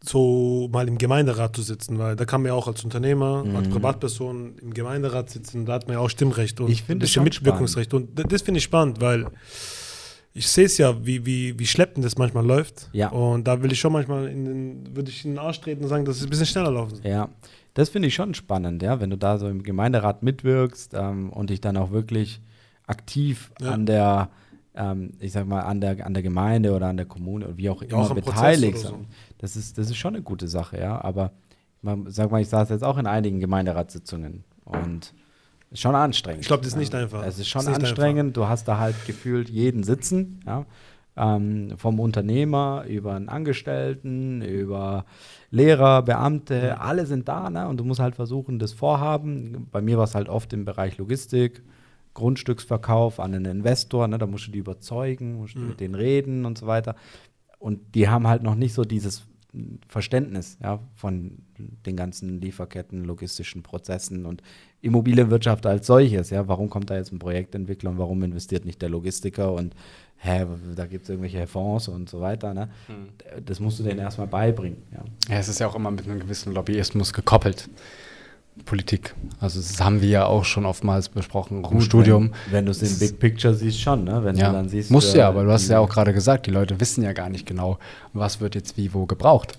so mal im Gemeinderat zu sitzen, weil da kann man ja auch als Unternehmer, als Mhm. Privatperson im Gemeinderat sitzen, da hat man ja auch Stimmrecht und Ich finde ein bisschen Mitwirkungsrecht. Und das finde ich spannend, weil ich sehe es ja, wie, wie, wie schleppend das manchmal läuft. Ja. Und da will ich schon manchmal in den, würde ich in den Arsch treten und sagen, dass es ein bisschen schneller laufen soll. Ja, das finde ich schon spannend, ja, wenn du da so im Gemeinderat mitwirkst ähm, und dich dann auch wirklich aktiv Ja. an der, ähm, ich sag mal, an der, an der Gemeinde oder an der Kommune oder wie auch immer auch beteiligst. so. Das ist, das ist schon eine gute Sache, ja. Aber man, sag mal, ich saß jetzt auch in einigen Gemeinderatssitzungen und ist schon anstrengend. Ich glaub, das ist nicht Ja. einfach. Es ist schon ist anstrengend. Du hast da halt gefühlt jeden sitzen, ja. Ähm, vom Unternehmer über einen Angestellten, über Lehrer, Beamte, alle sind da, ne? Und du musst halt versuchen, das Vorhaben. Bei mir war es halt oft im Bereich Logistik, Grundstücksverkauf an einen Investor, ne? Da musst du die überzeugen, musst du Mhm. mit denen reden und so weiter. Und die haben halt noch nicht so dieses Verständnis ja, von den ganzen Lieferketten, logistischen Prozessen und Immobilienwirtschaft als solches. Ja, warum kommt da jetzt ein Projektentwickler und warum investiert nicht der Logistiker und hä, da gibt es irgendwelche Fonds und so weiter. Ne? Das musst du denen erstmal beibringen. Ja. Ja, es ist ja auch immer mit einem gewissen Lobbyismus gekoppelt. Politik. Also das haben wir ja auch schon oftmals besprochen, auch im Gut, Studium. Wenn, wenn du es im Big Picture siehst, schon. Ne? Wenn ja, du dann siehst. musst du äh, ja, aber du hast ja auch gerade gesagt, die Leute wissen ja gar nicht genau, was wird jetzt wie wo gebraucht.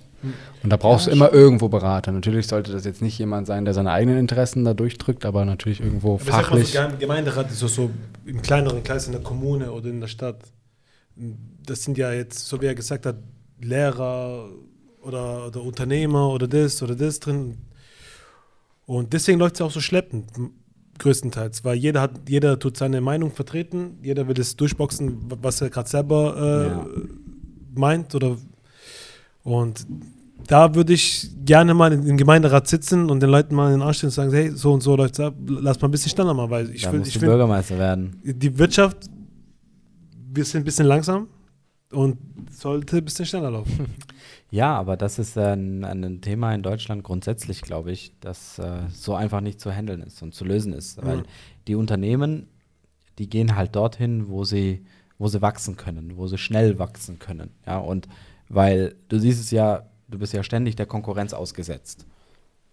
Und da brauchst Ja, du immer irgendwo Berater. Natürlich sollte das jetzt nicht jemand sein, der seine eigenen Interessen da durchdrückt, aber natürlich irgendwo Aber ich sag mal, fachlich. so Geme- Gemeinderat ist so, so im kleineren Kreis in der Kommune oder in der Stadt. Das sind ja jetzt, so wie er gesagt hat, Lehrer oder, oder Unternehmer oder das oder das drin. Und deswegen läuft es auch so schleppend, größtenteils, weil jeder hat, jeder tut seine Meinung vertreten, jeder will es durchboxen, was er gerade selber äh, Ja. meint oder und da würde ich gerne mal in- im Gemeinderat sitzen und den Leuten mal in den Arsch stellen und sagen, hey, so und so läuft's ab, lass mal ein bisschen schneller mal, weil ich da will, musst ich will Bürgermeister werden. die Wirtschaft, wir sind ein bisschen langsam und sollte ein bisschen schneller laufen. Ja, aber das ist ein, ein Thema in Deutschland grundsätzlich, glaube ich, das äh, so einfach nicht zu handeln ist und zu lösen ist. Weil Ja. die Unternehmen, die gehen halt dorthin, wo sie, wo sie wachsen können, wo sie schnell wachsen können. Ja, und weil du siehst es ja, du bist ja ständig der Konkurrenz ausgesetzt.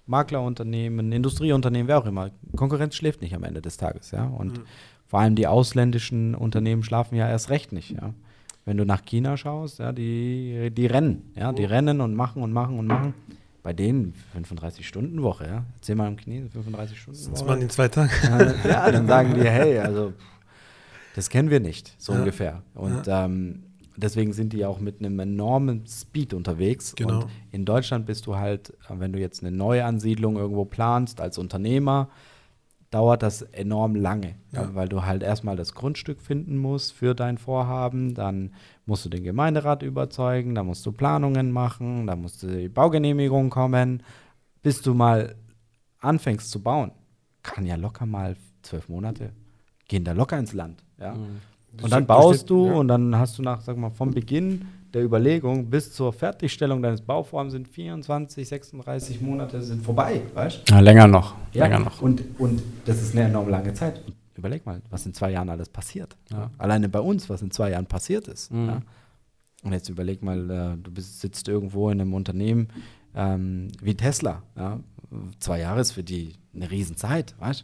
Maklerunternehmen, Industrieunternehmen, wer auch immer. Konkurrenz schläft nicht am Ende des Tages, ja. Und Mhm. vor allem die ausländischen Unternehmen schlafen ja erst recht nicht, ja. Wenn du nach China schaust, ja, die, die rennen, ja, die rennen und machen und machen und machen. Bei denen 35-Stunden-Woche, ja. Erzähl mal im Chinesen, 35-Stunden-Woche. Das machen die in zwei Tagen. Äh, ja, dann sagen die, hey, also das kennen wir nicht, so Ja. ungefähr. Und ähm, deswegen sind die auch mit einem enormen Speed unterwegs. Genau. Und in Deutschland bist du halt, wenn du jetzt eine Neuansiedlung irgendwo planst als Unternehmer, dauert das enorm lange, Ja. ja. weil du halt erstmal das Grundstück finden musst für dein Vorhaben, dann musst du den Gemeinderat überzeugen, dann musst du Planungen machen, dann musst du die Baugenehmigung kommen, bis du mal anfängst zu bauen. Kann ja locker mal zwölf Monate, gehen da locker ins Land. Ja? Und dann baust du ja. und dann hast du nach, sag mal, vom Beginn der Überlegung bis zur Fertigstellung deines Bauvorhabens sind 24, 36 Monate sind vorbei, weißt Ja, länger noch. ja, Länger noch. Und, und das ist eine enorm lange Zeit. Überleg mal, was in zwei Jahren alles passiert. Ja. Alleine bei uns, was in zwei Jahren passiert ist. Mhm. Ja. Und jetzt überleg mal, äh, du bist, sitzt irgendwo in einem Unternehmen ähm, wie Tesla. Ja. Zwei Jahre ist für die eine Riesenzeit, weißt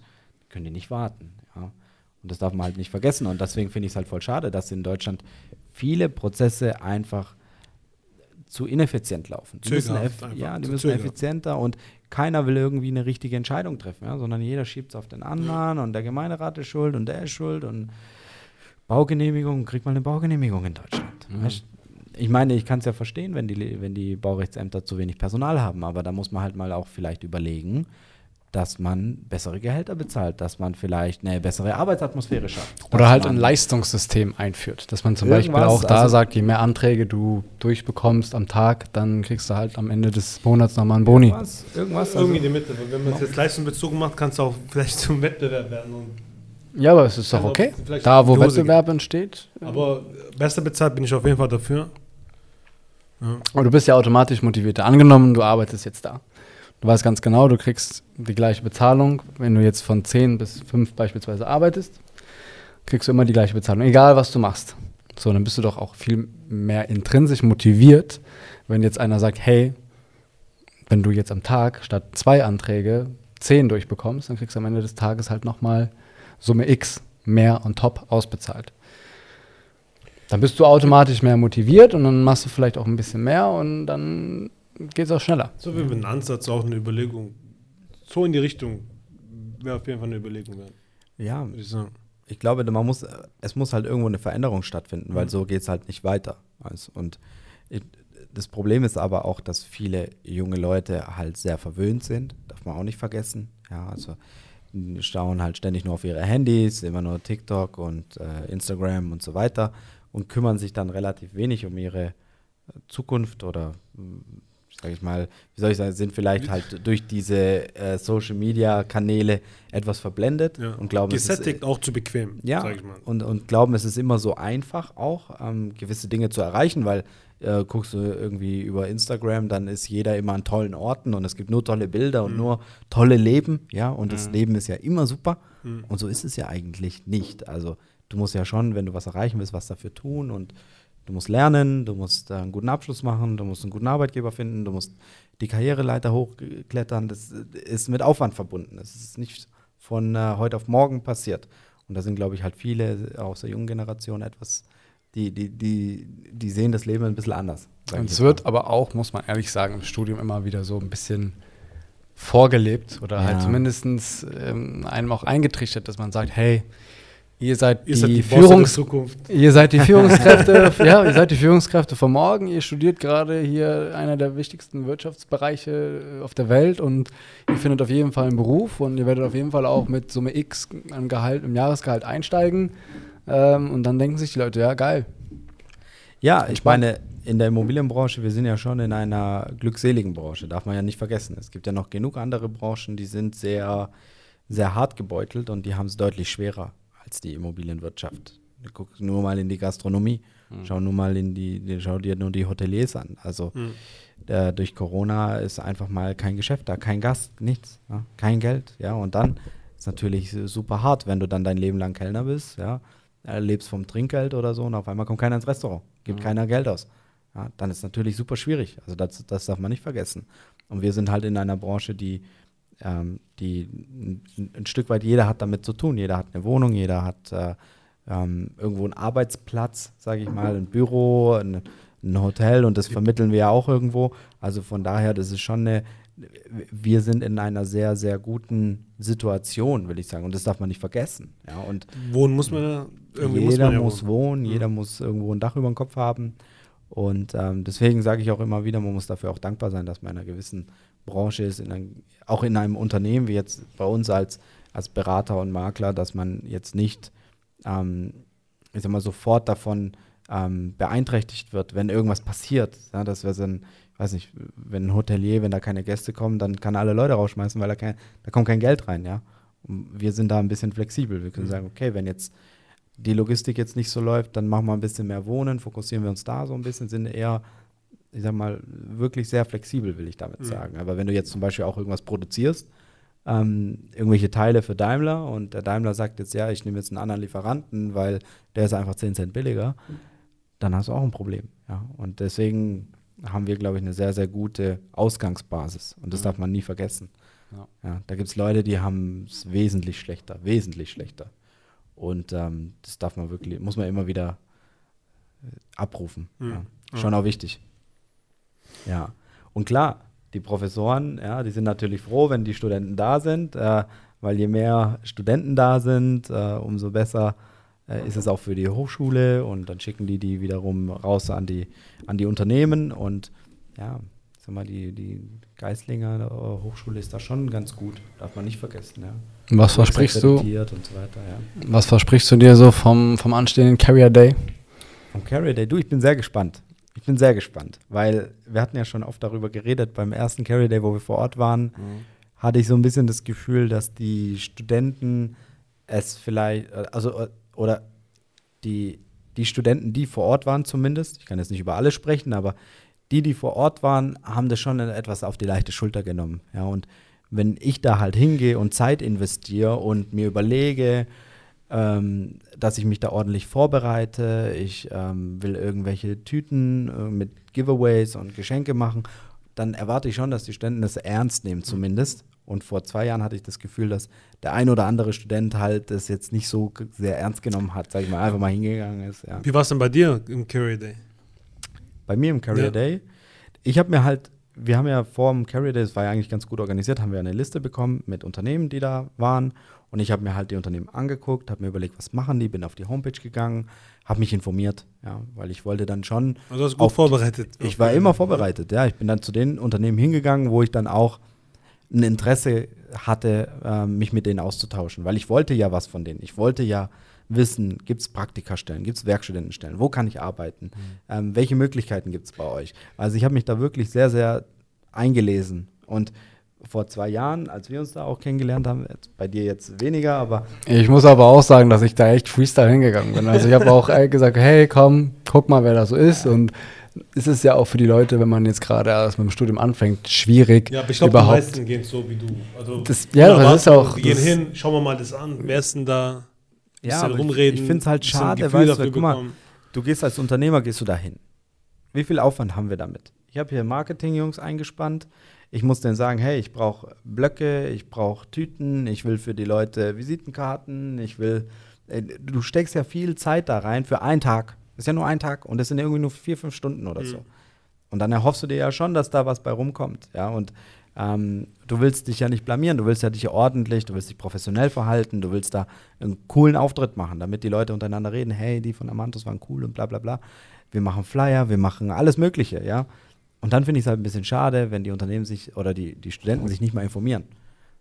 Können die nicht warten. Ja. Und das darf man halt nicht vergessen. Und deswegen finde ich es halt voll schade, dass in Deutschland viele Prozesse einfach zu ineffizient laufen. Die müssen, ja, die müssen zögerhaft. effizienter und keiner will irgendwie eine richtige Entscheidung treffen, ja, sondern jeder schiebt es auf den anderen und der Gemeinderat ist schuld und der ist schuld und Baugenehmigung, kriegt mal eine Baugenehmigung in Deutschland. Mhm. Ich meine, ich kann es ja verstehen, wenn die, wenn die Baurechtsämter zu wenig Personal haben, aber da muss man halt mal auch vielleicht überlegen, dass man bessere Gehälter bezahlt, dass man vielleicht eine bessere Arbeitsatmosphäre schafft. Oder halt ein Leistungssystem einführt, dass man zum Beispiel auch da also- sagt, je mehr Anträge du durchbekommst am Tag, dann kriegst du halt am Ende des Monats nochmal einen Boni. Irgendwas, irgendwas Irgendwie in also, die Mitte. Wenn man es jetzt leistungsbezogen macht, kann es auch vielleicht zum Wettbewerb werden. Und, Ja, aber es ist doch auch okay. Da, wo Hose Wettbewerb entsteht. aber besser bezahlt bin ich auf jeden Fall dafür. Ja. Aber du bist ja automatisch motivierter. Angenommen, du arbeitest jetzt da. Du weißt ganz genau, du kriegst die gleiche Bezahlung. Wenn du jetzt von 10 bis 5 beispielsweise arbeitest, kriegst du immer die gleiche Bezahlung, egal was du machst. So, dann bist du doch auch viel mehr intrinsisch motiviert, wenn jetzt einer sagt, hey, wenn du jetzt am Tag statt zwei Anträge 10 durchbekommst, dann kriegst du am Ende des Tages halt nochmal Summe X mehr on top ausbezahlt. Dann bist du automatisch mehr motiviert und dann machst du vielleicht auch ein bisschen mehr und dann geht es auch schneller. So wie mit einem Ansatz auch eine Überlegung. so in die Richtung wäre auf jeden Fall eine Überlegung wert, Ja, würde ich sagen. ich glaube, man muss, es muss halt irgendwo eine Veränderung stattfinden, weil Mhm. so geht es halt nicht weiter. Also, und ich, das Problem ist aber auch, dass viele junge Leute halt sehr verwöhnt sind, darf man auch nicht vergessen. Ja, also die schauen halt ständig nur auf ihre Handys, immer nur TikTok und äh, Instagram und so weiter und kümmern sich dann relativ wenig um ihre Zukunft oder sage ich mal, wie soll ich sagen, sind vielleicht halt durch diese äh, Social Media Kanäle etwas verblendet Ja. und glauben, es ist, Gesättigt, auch zu bequem, ja, sag ich mal. und, und glauben, es ist immer so einfach auch, ähm, gewisse Dinge zu erreichen, weil äh, guckst du irgendwie über Instagram, dann ist jeder immer an tollen Orten und es gibt nur tolle Bilder und Mhm. nur tolle Leben, ja, und das Mhm. Leben ist ja immer super Mhm. und so ist es ja eigentlich nicht. Also du musst ja schon, wenn du was erreichen willst, was dafür tun und du musst lernen, du musst einen guten Abschluss machen, du musst einen guten Arbeitgeber finden, du musst die Karriereleiter hochklettern, das ist mit Aufwand verbunden. Das ist nicht von äh, heute auf morgen passiert. Und da sind, glaube ich, halt viele aus der jungen Generation etwas, die, die, die, die sehen das Leben ein bisschen anders. Und es wird mal. aber auch, muss man ehrlich sagen, im Studium immer wieder so ein bisschen vorgelebt oder halt Ja. zumindest ähm, einem auch eingetrichtert, dass man sagt, hey, ihr seid Ihr seid die, die Bosse der Führungs Zukunft. ihr seid die Führungskräfte, ja, ihr seid die Führungskräfte von morgen, ihr studiert gerade hier einer der wichtigsten Wirtschaftsbereiche äh, auf der Welt und ihr findet auf jeden Fall einen Beruf und ihr werdet auf jeden Fall auch mit Summe X am Gehalt, im Jahresgehalt einsteigen. Ähm, und dann denken sich die Leute, ja, geil. Ja, ich meine, in der Immobilienbranche, wir sind ja schon in einer glückseligen Branche, darf man ja nicht vergessen. Es gibt ja noch genug andere Branchen, die sind sehr, sehr hart gebeutelt und die haben es deutlich schwerer als die Immobilienwirtschaft. Guck nur mal in die Gastronomie, schau nur mal in die, die- schau dir nur die Hoteliers an. Also Mhm. äh, durch Corona ist einfach mal kein Geschäft da, kein Gast, nichts, ja, kein Geld, ja, und dann ist natürlich super hart, wenn du dann dein Leben lang Kellner bist, ja, äh, lebst vom Trinkgeld oder so und auf einmal kommt keiner ins Restaurant, gibt Mhm. keiner Geld aus. Ja, dann ist natürlich super schwierig. Also das, das darf man nicht vergessen. Und wir sind halt in einer Branche, die, ähm, die ein, Stück weit jeder hat damit zu tun. Jeder hat eine Wohnung, jeder hat äh, ähm, irgendwo einen Arbeitsplatz, sage ich mal, ein Büro, ein, ein Hotel und das vermitteln wir ja auch irgendwo. Also von daher, das ist schon eine, wir sind in einer sehr, sehr guten Situation, will ich sagen. Und das darf man nicht vergessen. Ja, und Wohnen muss man irgendwie jeder muss ja muss wohnen. jeder muss irgendwo ein Dach über dem Kopf haben. Und ähm, deswegen sage ich auch immer wieder, man muss dafür auch dankbar sein, dass man in einer gewissen Branche ist, in ein, auch in einem Unternehmen wie jetzt bei uns als, als Berater und Makler, dass man jetzt nicht, ähm, ich sag mal, sofort davon ähm, beeinträchtigt wird, wenn irgendwas passiert. Ja, dass wir so ein, ich weiß nicht, wenn ein Hotelier, wenn da keine Gäste kommen, dann kann er alle Leute rausschmeißen, weil da, kein, da kommt kein Geld rein, ja. Und wir sind da ein bisschen flexibel. Wir können Mhm. sagen, okay, wenn jetzt die Logistik jetzt nicht so läuft, dann machen wir ein bisschen mehr Wohnen, fokussieren wir uns da so ein bisschen, sind eher, ich sag mal, wirklich sehr flexibel, will ich damit Mhm. sagen. Aber wenn du jetzt zum Beispiel auch irgendwas produzierst, ähm, irgendwelche Teile für Daimler und der Daimler sagt jetzt, ja, ich nehme jetzt einen anderen Lieferanten, weil der ist einfach 10 Cent billiger, dann hast du auch ein Problem. Ja? Und deswegen haben wir, glaube ich, eine sehr, sehr gute Ausgangsbasis. Und das Mhm. darf man nie vergessen. Ja. Ja, da gibt es Leute, die haben es wesentlich schlechter, wesentlich schlechter. Und ähm, das darf man wirklich, muss man immer wieder äh, abrufen. Mhm. Ja. Ja. Schon auch wichtig. Ja. Und klar, die Professoren, ja, die sind natürlich froh, wenn die Studenten da sind, äh, weil je mehr Studenten da sind, äh, umso besser äh, ist es auch für die Hochschule und dann schicken die die wiederum raus an die, an die Unternehmen und ja, sag mal, die, die Geislinger äh, Hochschule ist da schon ganz gut, darf man nicht vergessen, ja. Was versprichst du? So weiter, ja. Was versprichst du dir so vom, vom anstehenden Carrier Day? Vom Carrier Day, du, ich bin sehr gespannt. Ich bin sehr gespannt, weil wir hatten ja schon oft darüber geredet, beim ersten Carrier Day, wo wir vor Ort waren, hatte ich so ein bisschen das Gefühl, dass die Studenten es vielleicht, also, oder die, die Studenten, die vor Ort waren zumindest, ich kann jetzt nicht über alle sprechen, aber die, die vor Ort waren, haben das schon etwas auf die leichte Schulter genommen. Ja, und wenn ich da halt hingehe und Zeit investiere und mir überlege, ähm, dass ich mich da ordentlich vorbereite, ich ähm, will irgendwelche Tüten äh, mit Giveaways und Geschenke machen, dann erwarte ich schon, dass die Studenten das ernst nehmen zumindest. Und vor zwei Jahren hatte ich das Gefühl, dass der ein oder andere Student halt das jetzt nicht so sehr ernst genommen hat, sag ich mal, einfach mal hingegangen ist. Ja. Wie war es denn bei dir im Carry Day? Bei mir im Career Ja. Day, ich habe mir halt, wir haben ja vor dem Carrier Day, das war ja eigentlich ganz gut organisiert, haben wir eine Liste bekommen mit Unternehmen, die da waren. Und ich habe mir halt die Unternehmen angeguckt, habe mir überlegt, was machen die, bin auf die Homepage gegangen, habe mich informiert, ja, weil ich wollte dann schon. Also hast du gut auf- vorbereitet. Ich war immer vorbereitet, ja. Ich bin dann zu den Unternehmen hingegangen, wo ich dann auch ein Interesse hatte, ähm, mich mit denen auszutauschen, weil ich wollte ja was von denen. Ich wollte ja wissen, gibt es Praktikastellen, gibt es Werkstudentenstellen, wo kann ich arbeiten, ähm, welche Möglichkeiten gibt es bei euch. Also ich habe mich da wirklich sehr, sehr eingelesen und vor zwei Jahren, als wir uns da auch kennengelernt haben, jetzt bei dir jetzt weniger, aber Ich muss aber auch sagen, dass ich da echt Freestyle hingegangen bin. Also ich habe auch äh, gesagt, hey, komm, guck mal, wer da so ist. Und es ist ja auch für die Leute, wenn man jetzt gerade erst mit dem Studium anfängt, schwierig Ja, aber ich glaube, die meisten gehen so wie du. Also, Das- ja, das ist auch- Wir gehen hin, schauen wir mal das an. Wer ist denn da? Ja, aber ich, rumreden, ich finde es halt schade, dafür du, guck mal. Du gehst als Unternehmer, gehst du dahin. Wie viel Aufwand haben wir damit? Ich habe hier Marketing-Jungs eingespannt. Ich muss denen sagen, hey, ich brauche Blöcke, ich brauche Tüten, ich will für die Leute Visitenkarten, ich will. äh, Du steckst ja viel Zeit da rein für einen Tag. Das ist ja nur ein Tag und das sind irgendwie nur vier, fünf Stunden oder so. Und dann erhoffst du dir ja schon, dass da was bei rumkommt. Ja, und ähm, du willst dich ja nicht blamieren, du willst ja dich ordentlich, du willst dich professionell verhalten, du willst da einen coolen Auftritt machen, damit die Leute untereinander reden, hey, die von Amantus waren cool und bla bla bla. Wir machen Flyer, wir machen alles Mögliche, ja. Und dann finde ich es halt ein bisschen schade, wenn die Unternehmen sich oder die, die Studenten sich nicht mal informieren.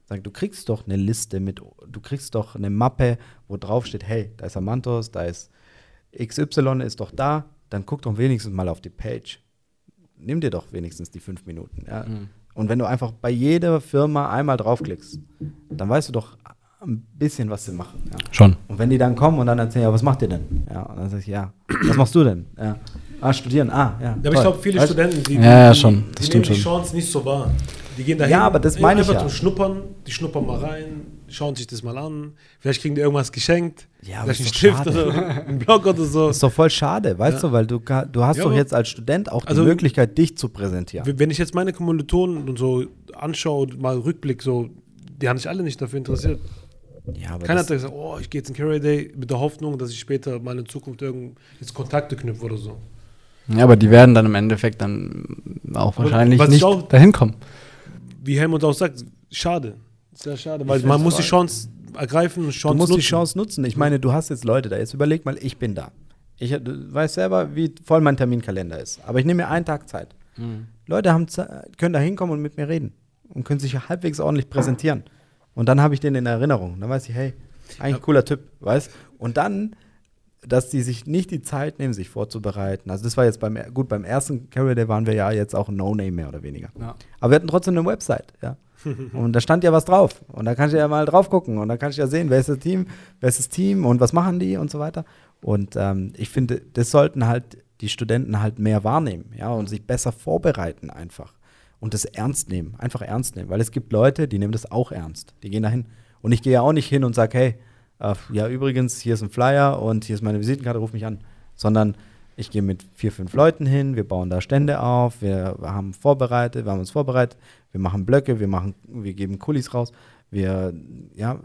Sagen, du kriegst doch eine Liste mit, du kriegst doch eine Mappe, wo drauf steht, hey, da ist Amantos, da ist XY ist doch da, dann guck doch wenigstens mal auf die Page. Nimm dir doch wenigstens die fünf Minuten. Ja? Mhm. Und wenn du einfach bei jeder Firma einmal draufklickst, dann weißt du doch ein bisschen, was sie machen. Ja? Schon. Und wenn die dann kommen und dann erzählen, ja, was macht ihr denn? Ja, und dann sag ich, ja, was machst du denn? Ja. Ah, studieren, ah, ja. Ja, aber ich glaube, viele Weißt? Studenten, die, Ja, ja, die, schon. die Das nehmen stimmt die schon. Chance nicht so wahr. Die gehen dahin, Ja, aber das meine ich einfach ja. zum Schnuppern, die schnuppern mal rein, schauen sich das mal an, vielleicht kriegen die irgendwas geschenkt, Ja, aber vielleicht einen ist doch Stift schade. oder einen Block oder so. ist doch voll schade, weißt Ja. du, weil du, du hast Ja, doch jetzt als Student auch Also- die Möglichkeit, dich zu präsentieren. Wenn ich jetzt meine Kommilitonen und so anschaue, und mal Rückblick, so, die haben sich alle nicht dafür interessiert. Ja, aber Keiner hat gesagt, oh, ich gehe jetzt in Carry Day mit der Hoffnung, dass ich später mal in Zukunft irgend jetzt Kontakte knüpfe oder so. Ja, aber die werden dann im Endeffekt dann auch Aber wahrscheinlich nicht auch- dahin kommen. Wie Helmut auch sagt, schade. Sehr schade, weil man muss die Chance ergreifen und Chance du musst nutzen. die Chance nutzen. Ich meine, du hast jetzt Leute da. Jetzt überleg mal, ich bin da. Ich du weißt selber, wie voll mein Terminkalender ist. Aber ich nehme mir einen Tag Zeit. Leute haben, können da hinkommen und mit mir reden und können sich halbwegs ordentlich präsentieren. Und dann habe ich den in Erinnerung. Dann weiß ich, hey, eigentlich ein cooler Typ, weißt? Und dann, dass die sich nicht die Zeit nehmen, sich vorzubereiten. Also das war jetzt beim, gut, beim ersten Carrier Day waren wir ja jetzt auch ein No-Name mehr oder weniger. Ja. Aber wir hatten trotzdem eine Website, ja. Und da stand ja was drauf. Und da kannst du ja mal drauf gucken. Und dann kannst du ja sehen, wer ist das Team, wer ist das Team und was machen die und so weiter. Und ähm, ich finde, das sollten halt die Studenten halt mehr wahrnehmen, ja, und sich besser vorbereiten einfach. Und das ernst nehmen, einfach ernst nehmen. Weil es gibt Leute, die nehmen das auch ernst. Die gehen dahin. Und ich gehe ja auch nicht hin und sage, hey, äh, ja, übrigens, hier ist ein Flyer und hier ist meine Visitenkarte, ruf mich an. Sondern ich gehe mit vier, fünf Leuten hin, wir bauen da Stände auf, wir haben vorbereitet, wir haben uns vorbereitet, wir machen Blöcke, wir machen, wir geben Kulis raus, wir ja,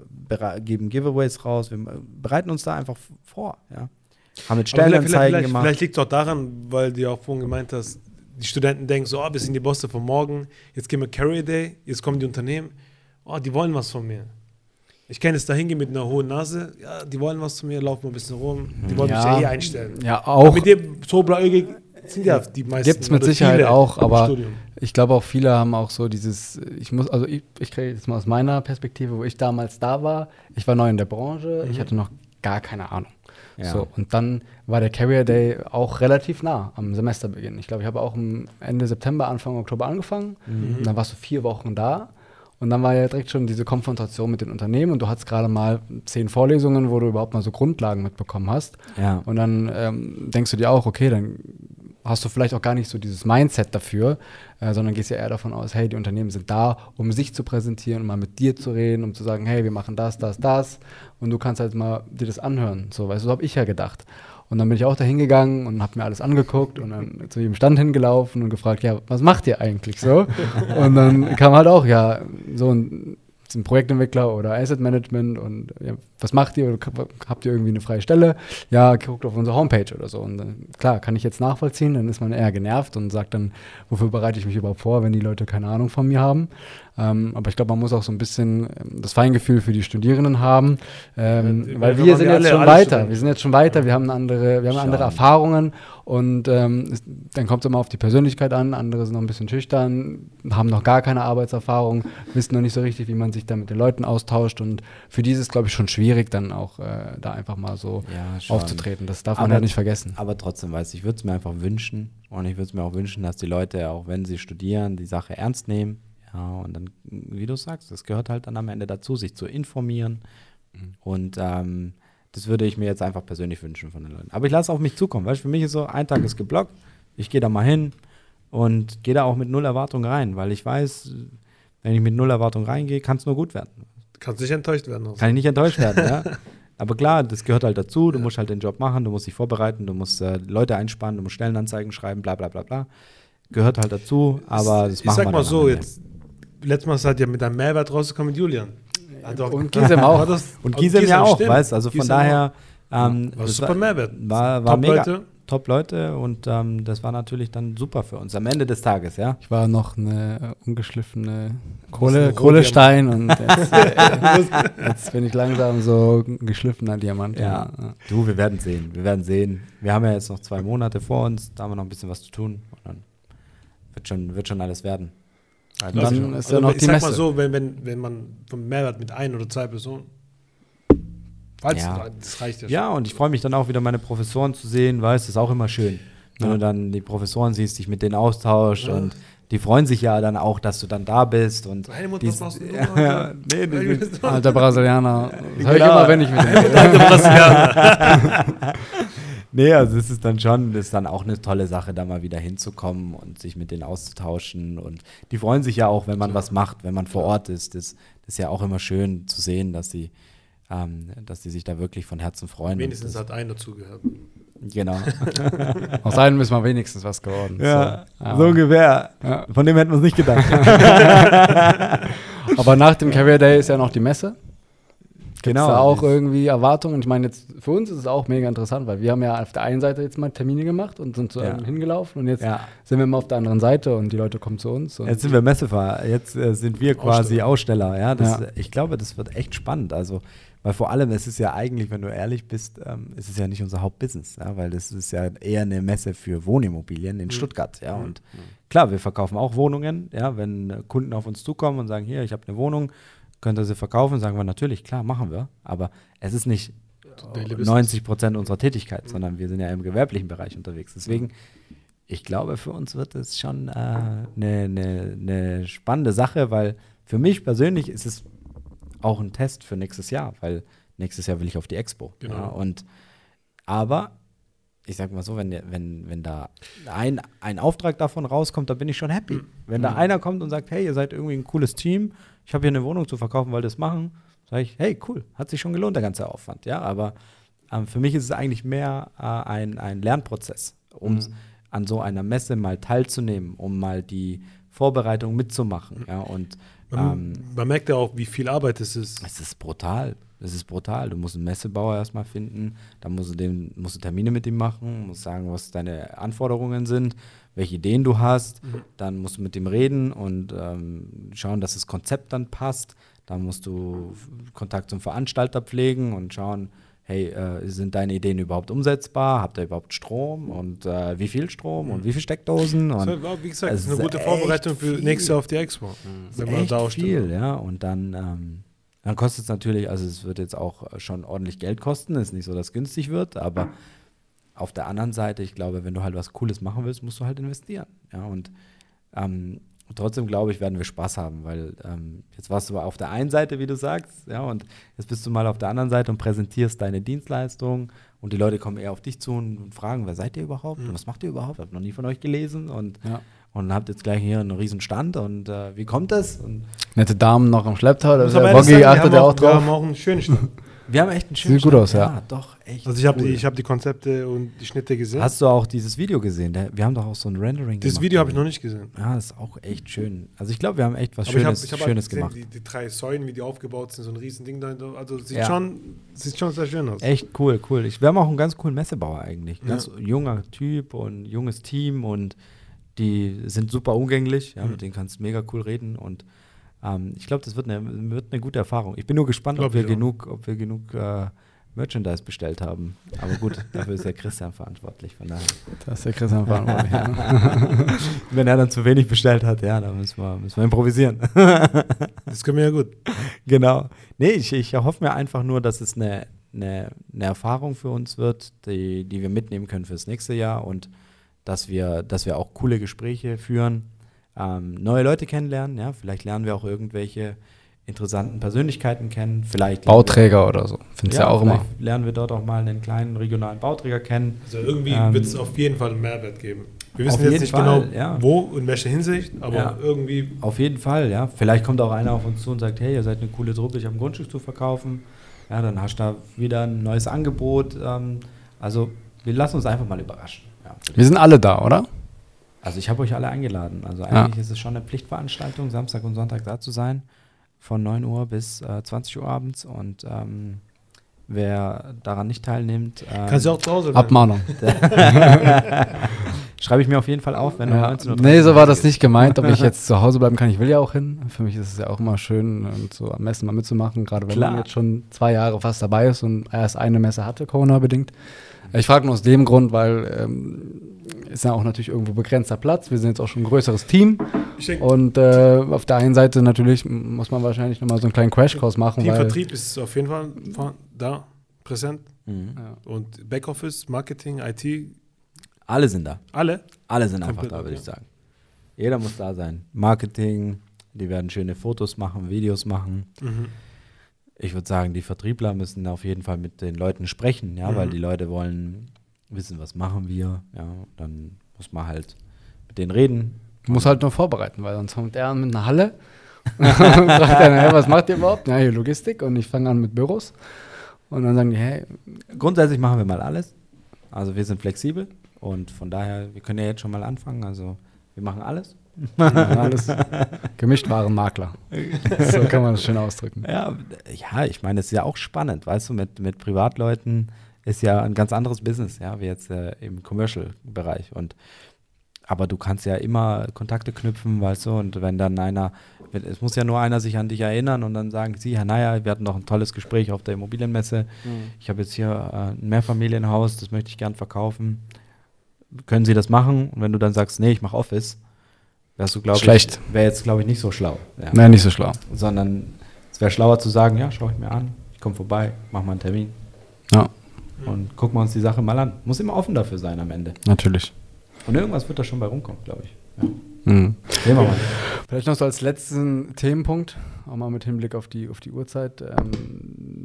geben Giveaways raus, wir bereiten uns da einfach vor, ja. Haben mit Aber vielleicht, Stellenanzeigen vielleicht, gemacht. vielleicht liegt es auch daran, weil du ja auch vorhin gemeint hast, die Studenten denken so, oh, wir sind die Bosse von morgen, jetzt gehen wir Carry Day, jetzt kommen die Unternehmen, oh, die wollen was von mir. Ich kann jetzt da hingehen mit einer hohen Nase, ja, die wollen was von mir, laufen mal ein bisschen rum, die wollen Ja. mich eh einstellen. Ja, Aber auch. mit dem so blauäugig sind ja die meisten. Gibt es mit Sicherheit auch, aber Studium. ich glaube auch viele haben auch so dieses, ich muss, also ich, ich kriege jetzt mal aus meiner Perspektive, wo ich damals da war, ich war neu in der Branche, ich hatte noch gar keine Ahnung. Ja. So, und dann war der Carrier Day auch relativ nah am Semesterbeginn. Ich glaube, ich habe auch Ende September, Anfang Oktober angefangen. Und dann warst du vier Wochen da. Und dann war ja direkt schon diese Konfrontation mit den Unternehmen und du hattest gerade mal zehn Vorlesungen, wo du überhaupt mal so Grundlagen mitbekommen hast. Ja. Und dann ähm, denkst du dir auch, okay, dann hast du vielleicht auch gar nicht so dieses Mindset dafür, äh, sondern gehst ja eher davon aus, hey, die Unternehmen sind da, um sich zu präsentieren, um mal mit dir zu reden, um zu sagen, hey, wir machen das, das, das. Und du kannst halt mal dir das anhören. So, weißt du, so habe ich ja gedacht. Und dann bin ich auch da hingegangen und habe mir alles angeguckt und dann zu jedem Stand hingelaufen und gefragt, ja, was macht ihr eigentlich so? und dann kam halt auch, ja, so ein sind Projektentwickler oder Asset Management und ja, was macht ihr? Oder habt ihr irgendwie eine freie Stelle? Ja, guckt auf unsere Homepage oder so. Und dann, klar, kann ich jetzt nachvollziehen, dann ist man eher genervt und sagt dann, wofür bereite ich mich überhaupt vor, wenn die Leute keine Ahnung von mir haben. Ähm, aber ich glaube, man muss auch so ein bisschen ähm, das Feingefühl für die Studierenden haben, ähm, Ja, weil wir sind jetzt schon weiter. Wir sind jetzt schon weiter, wir haben andere, wir haben andere. Erfahrungen und ähm, es, dann kommt es immer auf die Persönlichkeit an. Andere sind noch ein bisschen schüchtern, haben noch gar keine Arbeitserfahrung, wissen noch nicht so richtig, wie man sich da mit den Leuten austauscht und für die ist es, glaube ich, schon schwierig, dann auch äh, da einfach mal so Ja, aufzutreten. Das darf man Aber- ja nicht vergessen. Aber trotzdem weiß ich, ich würde es mir einfach wünschen und ich würde es mir auch wünschen, dass die Leute, auch wenn sie studieren, die Sache ernst nehmen. Ja, und dann, wie du sagst, das gehört halt dann am Ende dazu, sich zu informieren. Und ähm, das würde ich mir jetzt einfach persönlich wünschen von den Leuten. Aber ich lasse es auf mich zukommen. Weißt du, für mich ist so, ein Tag ist geblockt, ich gehe da mal hin und gehe da auch mit null Erwartung rein, weil ich weiß, wenn ich mit null Erwartung reingehe, kann es nur gut werden. Kannst nicht enttäuscht werden. Also. Kann ich nicht enttäuscht werden, ja. Aber klar, das gehört halt dazu. Du musst halt den Job machen, du musst dich vorbereiten, du musst äh, Leute einspannen, du musst Stellenanzeigen schreiben, bla bla bla bla. Gehört halt dazu, aber das ich machen sag wir mal so, jetzt, letztes Mal seid ihr mit einem Mehrwert rausgekommen mit Julian. Doch- Und Gisem auch. Hat das- Und Gisem ja auch, stimmt. weißt also von Gisem daher. Ähm, War das super Mehrwert. War, war Top mega. Leute. Top Leute und ähm, das war natürlich dann super für uns am Ende des Tages, ja. Ich war noch eine äh, ungeschliffene ein Kohle, Rohdiamant. Kohlestein und jetzt, äh, jetzt bin ich langsam so ein geschliffener Diamant. Ja. Du, wir werden sehen, wir werden sehen. Wir haben ja jetzt noch zwei Monate vor uns, da haben wir noch ein bisschen was zu tun und dann wird schon, wird schon alles werden. Und dann ist ja Also, noch ich die sag Messe. mal so, wenn, wenn, wenn man vom Mehrwert mit ein oder zwei Personen. Falls Ja. das reicht ja schon. Ja, und ich freue mich dann auch wieder, meine Professoren zu sehen, weißt du, ist auch immer schön. Wenn Ja. du dann die Professoren siehst, dich mit denen austauschst Ja. und die freuen sich ja dann auch, dass du dann da bist. Und Helmut, was machst du ja, nee, die, Alter Brasilianer. Das höre ich immer, wenn ich mit dem rede. Alter Brasilianer. nee, also es ist dann schon, das ist dann auch eine tolle Sache, da mal wieder hinzukommen und sich mit denen auszutauschen. Und die freuen sich ja auch, wenn man was macht, wenn man vor Ort ist. Das, das ist ja auch immer schön zu sehen, dass sie, ähm, dass die sich da wirklich von Herzen freuen. Wenigstens hat einer zugehört. Genau. Aus einem ist mal wenigstens was geworden. ja, so, so ungefähr. Ja. Von dem hätten wir es nicht gedacht. Aber nach dem Career Day ist ja noch die Messe. genau. Genau. da auch irgendwie Erwartungen? Ich meine, jetzt für uns ist es auch mega interessant, weil wir haben ja auf der einen Seite jetzt mal Termine gemacht und sind zu Ja. einem hingelaufen und jetzt Ja. sind wir mal auf der anderen Seite und die Leute kommen zu uns. Und Jetzt sind wir Messefahrer, jetzt äh, sind wir quasi Aussteller. Ja, das, Ja. Ich glaube, das wird echt spannend. Also, weil vor allem, es ist ja eigentlich, wenn du ehrlich bist, ähm, es ist ja nicht unser Hauptbusiness, ja, weil das ist ja eher eine Messe für Wohnimmobilien in Stuttgart. Ja, und klar, wir verkaufen auch Wohnungen. Ja, wenn äh, Kunden auf uns zukommen und sagen, hier, ich habe eine Wohnung, könnt ihr sie verkaufen, sagen wir natürlich, klar, machen wir. Aber es ist nicht Daily äh, Business. 90 Prozent unserer Tätigkeit, sondern wir sind ja im gewerblichen Bereich unterwegs. Deswegen, ich glaube, für uns wird es schon eine äh, ne, ne spannende Sache, weil für mich persönlich ist es auch ein Test für nächstes Jahr, weil nächstes Jahr will ich auf die Expo. Genau. Ja, und aber ich sag mal so, wenn, der- wenn, wenn da ein, ein Auftrag davon rauskommt, dann bin ich schon happy. Wenn da einer kommt und sagt, hey, ihr seid irgendwie ein cooles Team, ich habe hier eine Wohnung zu verkaufen, wollt ihr das machen, sage ich, hey, cool, hat sich schon gelohnt, der ganze Aufwand. Ja, aber ähm, für mich ist es eigentlich mehr äh, ein, ein Lernprozess, um an so einer Messe mal teilzunehmen, um mal die Vorbereitung mitzumachen. Ja, und ähm, Man, man merkt ja auch, wie viel Arbeit es ist. es ist brutal. Es ist brutal. Du musst einen Messebauer erstmal finden, dann musst du, den, musst du Termine mit ihm machen, musst sagen, was deine Anforderungen sind, welche Ideen du hast. Dann musst du mit ihm reden und ähm, schauen, dass das Konzept dann passt. Dann musst du Kontakt zum Veranstalter pflegen und schauen, hey, äh, sind deine Ideen überhaupt umsetzbar? Habt ihr überhaupt Strom? Und äh, wie viel Strom und wie viele Steckdosen? Und So, wie gesagt, es das ist eine gute Vorbereitung für nächstes Jahr auf die Expo. Wenn man echt da viel, ja. Und dann, ähm, dann kostet es natürlich, also es wird jetzt auch schon ordentlich Geld kosten. Ist nicht so, dass es günstig wird, aber auf der anderen Seite, ich glaube, wenn du halt was Cooles machen willst, musst du halt investieren. Ja, und ähm, trotzdem glaube ich, werden wir Spaß haben, weil ähm, jetzt warst du auf der einen Seite, wie du sagst, ja, und jetzt bist du mal auf der anderen Seite und präsentierst deine Dienstleistung und die Leute kommen eher auf dich zu und, und fragen, wer seid ihr überhaupt? Und was macht ihr überhaupt? Ich habe noch nie von euch gelesen und Ja. und habt jetzt gleich hier einen riesen Stand und äh, wie kommt das? Und Nette Damen noch am Schlepptau, da Muss der Boggy achtet ja auch, auch wir drauf. haben auch einen schönen Stand. Wir haben echt einen schönen Sieht gut Stand. aus, ja. doch, echt. Also ich habe cool. die, ich hab die Konzepte und die Schnitte gesehen. Hast du auch dieses Video gesehen? Wir haben doch auch so ein Rendering das gemacht. Video habe ich noch nicht gesehen. Ja, das ist auch echt schön. Also ich glaube, wir haben echt was Aber ich habe Schönes, ich hab Schönes halt gesehen, gemacht. die, die drei Säulen, wie die aufgebaut sind, so ein Riesending dahinter. Also sieht, Ja. schon, sieht schon sehr schön aus. Echt cool, cool. Ich, wir haben auch einen ganz coolen Messebauer eigentlich. Ja. Ganz junger Typ und junges Team und die sind super umgänglich. Ja, Mhm. Mit denen kannst du mega cool reden und ähm, ich glaube, das wird eine, wird eine gute Erfahrung. Ich bin nur gespannt, ob wir, genug, ob wir genug äh, Merchandise bestellt haben. Aber gut, dafür ist ja Christian verantwortlich. Von daher. Das ist der Christian verantwortlich. ja. Wenn er dann zu wenig bestellt hat, ja, dann müssen wir, müssen wir improvisieren. Das können wir ja gut. Genau. Nee, ich, ich erhoffe mir einfach nur, dass es eine, eine, eine Erfahrung für uns wird, die, die wir mitnehmen können fürs nächste Jahr und dass wir, dass wir auch coole Gespräche führen, ähm, neue Leute kennenlernen, ja, vielleicht lernen wir auch irgendwelche interessanten Persönlichkeiten kennen, vielleicht Bauträger oder so. Findest du ja, auch immer. vielleicht lernen wir dort auch mal einen kleinen regionalen Bauträger kennen. Also irgendwie Ähm, wird es auf jeden Fall einen Mehrwert geben. Wir wissen jetzt nicht Fall, genau, ja. wo und in welcher Hinsicht, aber Ja. irgendwie Auf jeden Fall, ja. Vielleicht kommt auch einer auf uns zu und sagt, hey, ihr seid eine coole Truppe, ich habe ein Grundstück zu verkaufen. Ja, dann hast du da wieder ein neues Angebot. Ähm, also wir lassen uns einfach mal überraschen. Ja. Wir sind alle da, oder? Also ich habe euch alle eingeladen. Also Ja. eigentlich ist es schon eine Pflichtveranstaltung, Samstag und Sonntag da zu sein, von 9 Uhr bis äh, 20 Uhr abends. Und ähm, wer daran nicht teilnimmt, ähm, kannst du auch zu Hause. Abmahnung. schreibe ich mir auf jeden Fall auf, wenn um Ja. 19 Uhr Nee, so war das nicht gemeint, ob ich jetzt zu Hause bleiben kann. Ich will ja auch hin. Für mich ist es ja auch immer schön, und so am Messen mal mitzumachen, gerade wenn Klar. man jetzt schon zwei Jahre fast dabei ist und erst eine Messe hatte, Corona-bedingt. Ich frage nur aus dem Grund, weil ähm, ist ja auch natürlich irgendwo begrenzter Platz. Wir sind jetzt auch schon ein größeres Team. Und äh, auf der einen Seite natürlich muss man wahrscheinlich nochmal so einen kleinen Crashkurs machen. Weil, Teamvertrieb ist auf jeden Fall da, präsent. Mhm. ja. Und Backoffice, Marketing, IT, Alle sind da. alle. Alle sind einfach Komplett da, würde ich sagen. Jeder muss da sein. Marketing, die werden schöne Fotos machen, Videos machen. Mhm. Ich würde sagen, die Vertriebler müssen auf jeden Fall mit den Leuten sprechen, ja, weil Mhm. die Leute wollen wissen, was machen wir. Ja, dann muss man halt mit denen reden. muss halt nur vorbereiten, weil sonst kommt er mit einer Halle und fragt dann, hey, was macht ihr überhaupt? Ja, hier Logistik und ich fange an mit Büros. Und dann sagen die, hey, Grundsätzlich machen wir mal alles. Also wir sind flexibel und von daher, wir können ja jetzt schon mal anfangen. Also wir machen alles. ja, alles Gemischtwarenmakler. So kann man das schön ausdrücken. Ja, ja, ich meine, es ist ja auch spannend, weißt du, mit, mit Privatleuten ist ja ein ganz anderes Business, ja, wie jetzt äh, im Commercial-Bereich. Und aber du kannst ja immer Kontakte knüpfen, weißt du, und wenn dann einer, es muss ja nur einer sich an dich erinnern und dann sagen, sie, Herr Neier, wir hatten noch ein tolles Gespräch auf der Immobilienmesse. Ich habe jetzt hier äh, ein Mehrfamilienhaus, das möchte ich gern verkaufen. Können Sie das machen? Und wenn du dann sagst, nee, ich mache Office, wärst du, glaube ich, wäre jetzt, glaube ich, nicht so schlau. Ja Nein, nicht so schlau. sondern es wäre schlauer zu sagen, ja, schau ich mir an, ich komme vorbei, mach mal einen Termin Ja, und gucken wir uns die Sache mal an. Muss immer offen dafür sein am Ende. natürlich. Und irgendwas wird da schon bei rumkommen, glaube ich. Ja. Mhm. Sehen wir mal. Vielleicht noch so als letzten Themenpunkt, auch mal mit Hinblick auf die, auf die Uhrzeit. Ähm,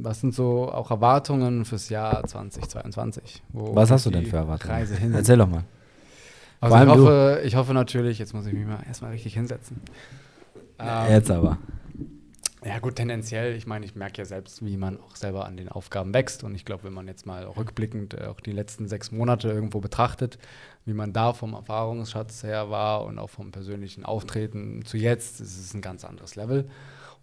was sind so auch Erwartungen fürs Jahr 2022? Wo Was hast du denn für Erwartungen? Reise hin. Erzähl doch mal. Also ich hoffe, ich hoffe natürlich, jetzt muss ich mich mal erstmal richtig hinsetzen. Ähm, Jetzt aber. Ja gut, tendenziell, ich meine, ich merke ja selbst, wie man auch selber an den Aufgaben wächst. Und ich glaube, wenn man jetzt mal rückblickend äh, auch die letzten sechs Monate irgendwo betrachtet, wie man da vom Erfahrungsschatz her war und auch vom persönlichen Auftreten zu jetzt, ist es ein ganz anderes Level.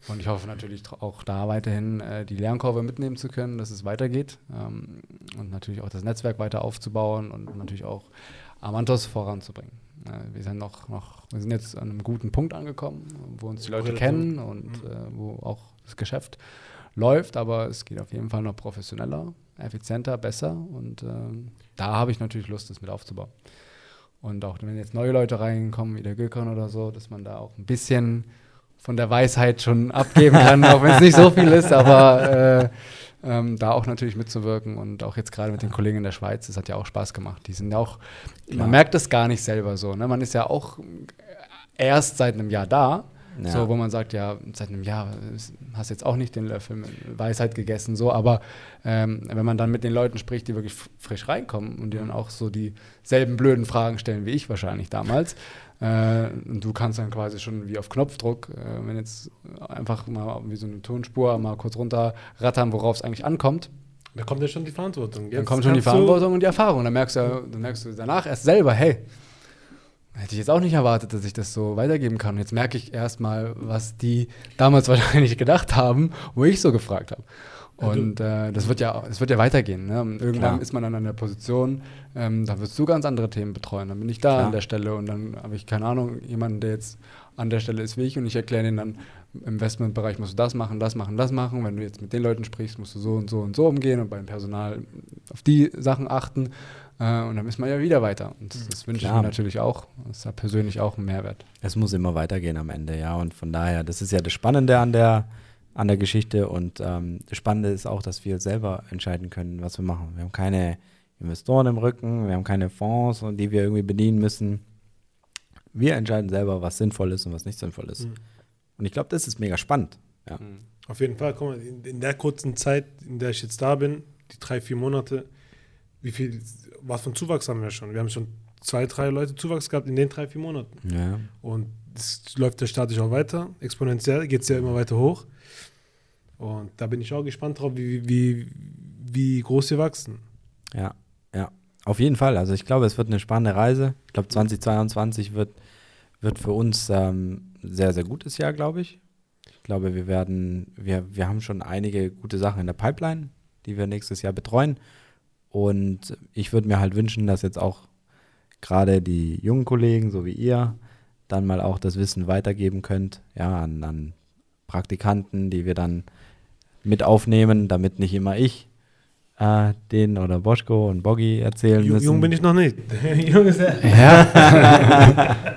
Und ich hoffe natürlich auch da weiterhin äh, die Lernkurve mitnehmen zu können, dass es weitergeht ähm, und natürlich auch das Netzwerk weiter aufzubauen und natürlich auch Amantos voranzubringen. Äh, wir sind noch, noch, wir sind jetzt an einem guten Punkt angekommen, wo uns die Leute kennen und äh, wo auch das Geschäft läuft, aber es geht auf jeden Fall noch professioneller, effizienter, besser und ähm, da habe ich natürlich Lust, das mit aufzubauen. Und auch wenn jetzt neue Leute reinkommen, wie der Gökhan oder so, dass man da auch ein bisschen von der Weisheit schon abgeben kann, auch wenn es nicht so viel ist, aber äh, ähm, da auch natürlich mitzuwirken und auch jetzt gerade mit den Kollegen in der Schweiz, das hat ja auch Spaß gemacht. Die sind ja auch, Klar. man merkt es gar nicht selber so, ne? man ist ja auch erst seit einem Jahr da Ja. So, wo man sagt, ja, seit einem Jahr hast jetzt auch nicht den Löffel mit Weisheit gegessen, so, aber ähm, wenn man dann mit den Leuten spricht, die wirklich frisch reinkommen und die dann auch so dieselben blöden Fragen stellen wie ich wahrscheinlich damals, äh, und du kannst dann quasi schon wie auf Knopfdruck, äh, wenn jetzt einfach mal wie so eine Tonspur mal kurz runterrattern, worauf es eigentlich ankommt, Da kommt ja schon die Verantwortung. dann Jetzt kommt schon die Verantwortung und die Erfahrung. Dann merkst du, dann merkst du danach erst selber, hey, hätte ich jetzt auch nicht erwartet, dass ich das so weitergeben kann. Und jetzt merke ich erstmal, was die damals wahrscheinlich gedacht haben, wo ich so gefragt habe. Und äh, das wird ja, das wird ja weitergehen. Ne? Und Irgendwann Klar. ist man dann an der Position, ähm, da wirst du ganz andere Themen betreuen. Dann bin ich da Klar. an der Stelle und dann habe ich keine Ahnung, jemanden, der jetzt an der Stelle ist wie ich und ich erkläre denen dann, im Investmentbereich musst du das machen, das machen, das machen. Wenn du jetzt mit den Leuten sprichst, musst du so und so und so umgehen und beim Personal auf die Sachen achten. Äh, und dann ist man ja wieder weiter. Und das, das wünsche ich mir natürlich auch. Das ist ja persönlich auch ein Mehrwert. Es muss immer weitergehen am Ende, ja. Und von daher, das ist ja das Spannende an der, an der Geschichte. Und ähm, das Spannende ist auch, dass wir selber entscheiden können, was wir machen. Wir haben keine Investoren im Rücken, wir haben keine Fonds, die wir irgendwie bedienen müssen. Wir entscheiden selber, was sinnvoll ist und was nicht sinnvoll ist. Mhm. Und ich glaube, das ist mega spannend. Ja. Auf jeden Fall, guck mal, in, in der kurzen Zeit, in der ich jetzt da bin, die drei, vier Monate, wie viel, was von Zuwachs haben wir schon? Wir haben schon zwei, drei Leute Zuwachs gehabt in den drei, vier Monaten. Ja. Und es läuft ja statisch auch weiter, exponentiell geht es ja immer weiter hoch. Und da bin ich auch gespannt drauf, wie, wie, wie groß wir wachsen. Ja, ja. Auf jeden Fall. Also ich glaube, es wird eine spannende Reise. Ich glaube, 2022 wird, wird für uns ähm, sehr, sehr gutes Jahr, glaube ich. Ich glaube, wir werden, wir, wir haben schon einige gute Sachen in der Pipeline, die wir nächstes Jahr betreuen. Und ich würde mir halt wünschen, dass jetzt auch gerade die jungen Kollegen, so wie ihr, dann mal auch das Wissen weitergeben könnt, ja, an, an Praktikanten, die wir dann mit aufnehmen, damit nicht immer ich äh, den oder Boschko und Boggy erzählen Jung, müssen. jung bin ich noch nicht. jung ist er. Ja,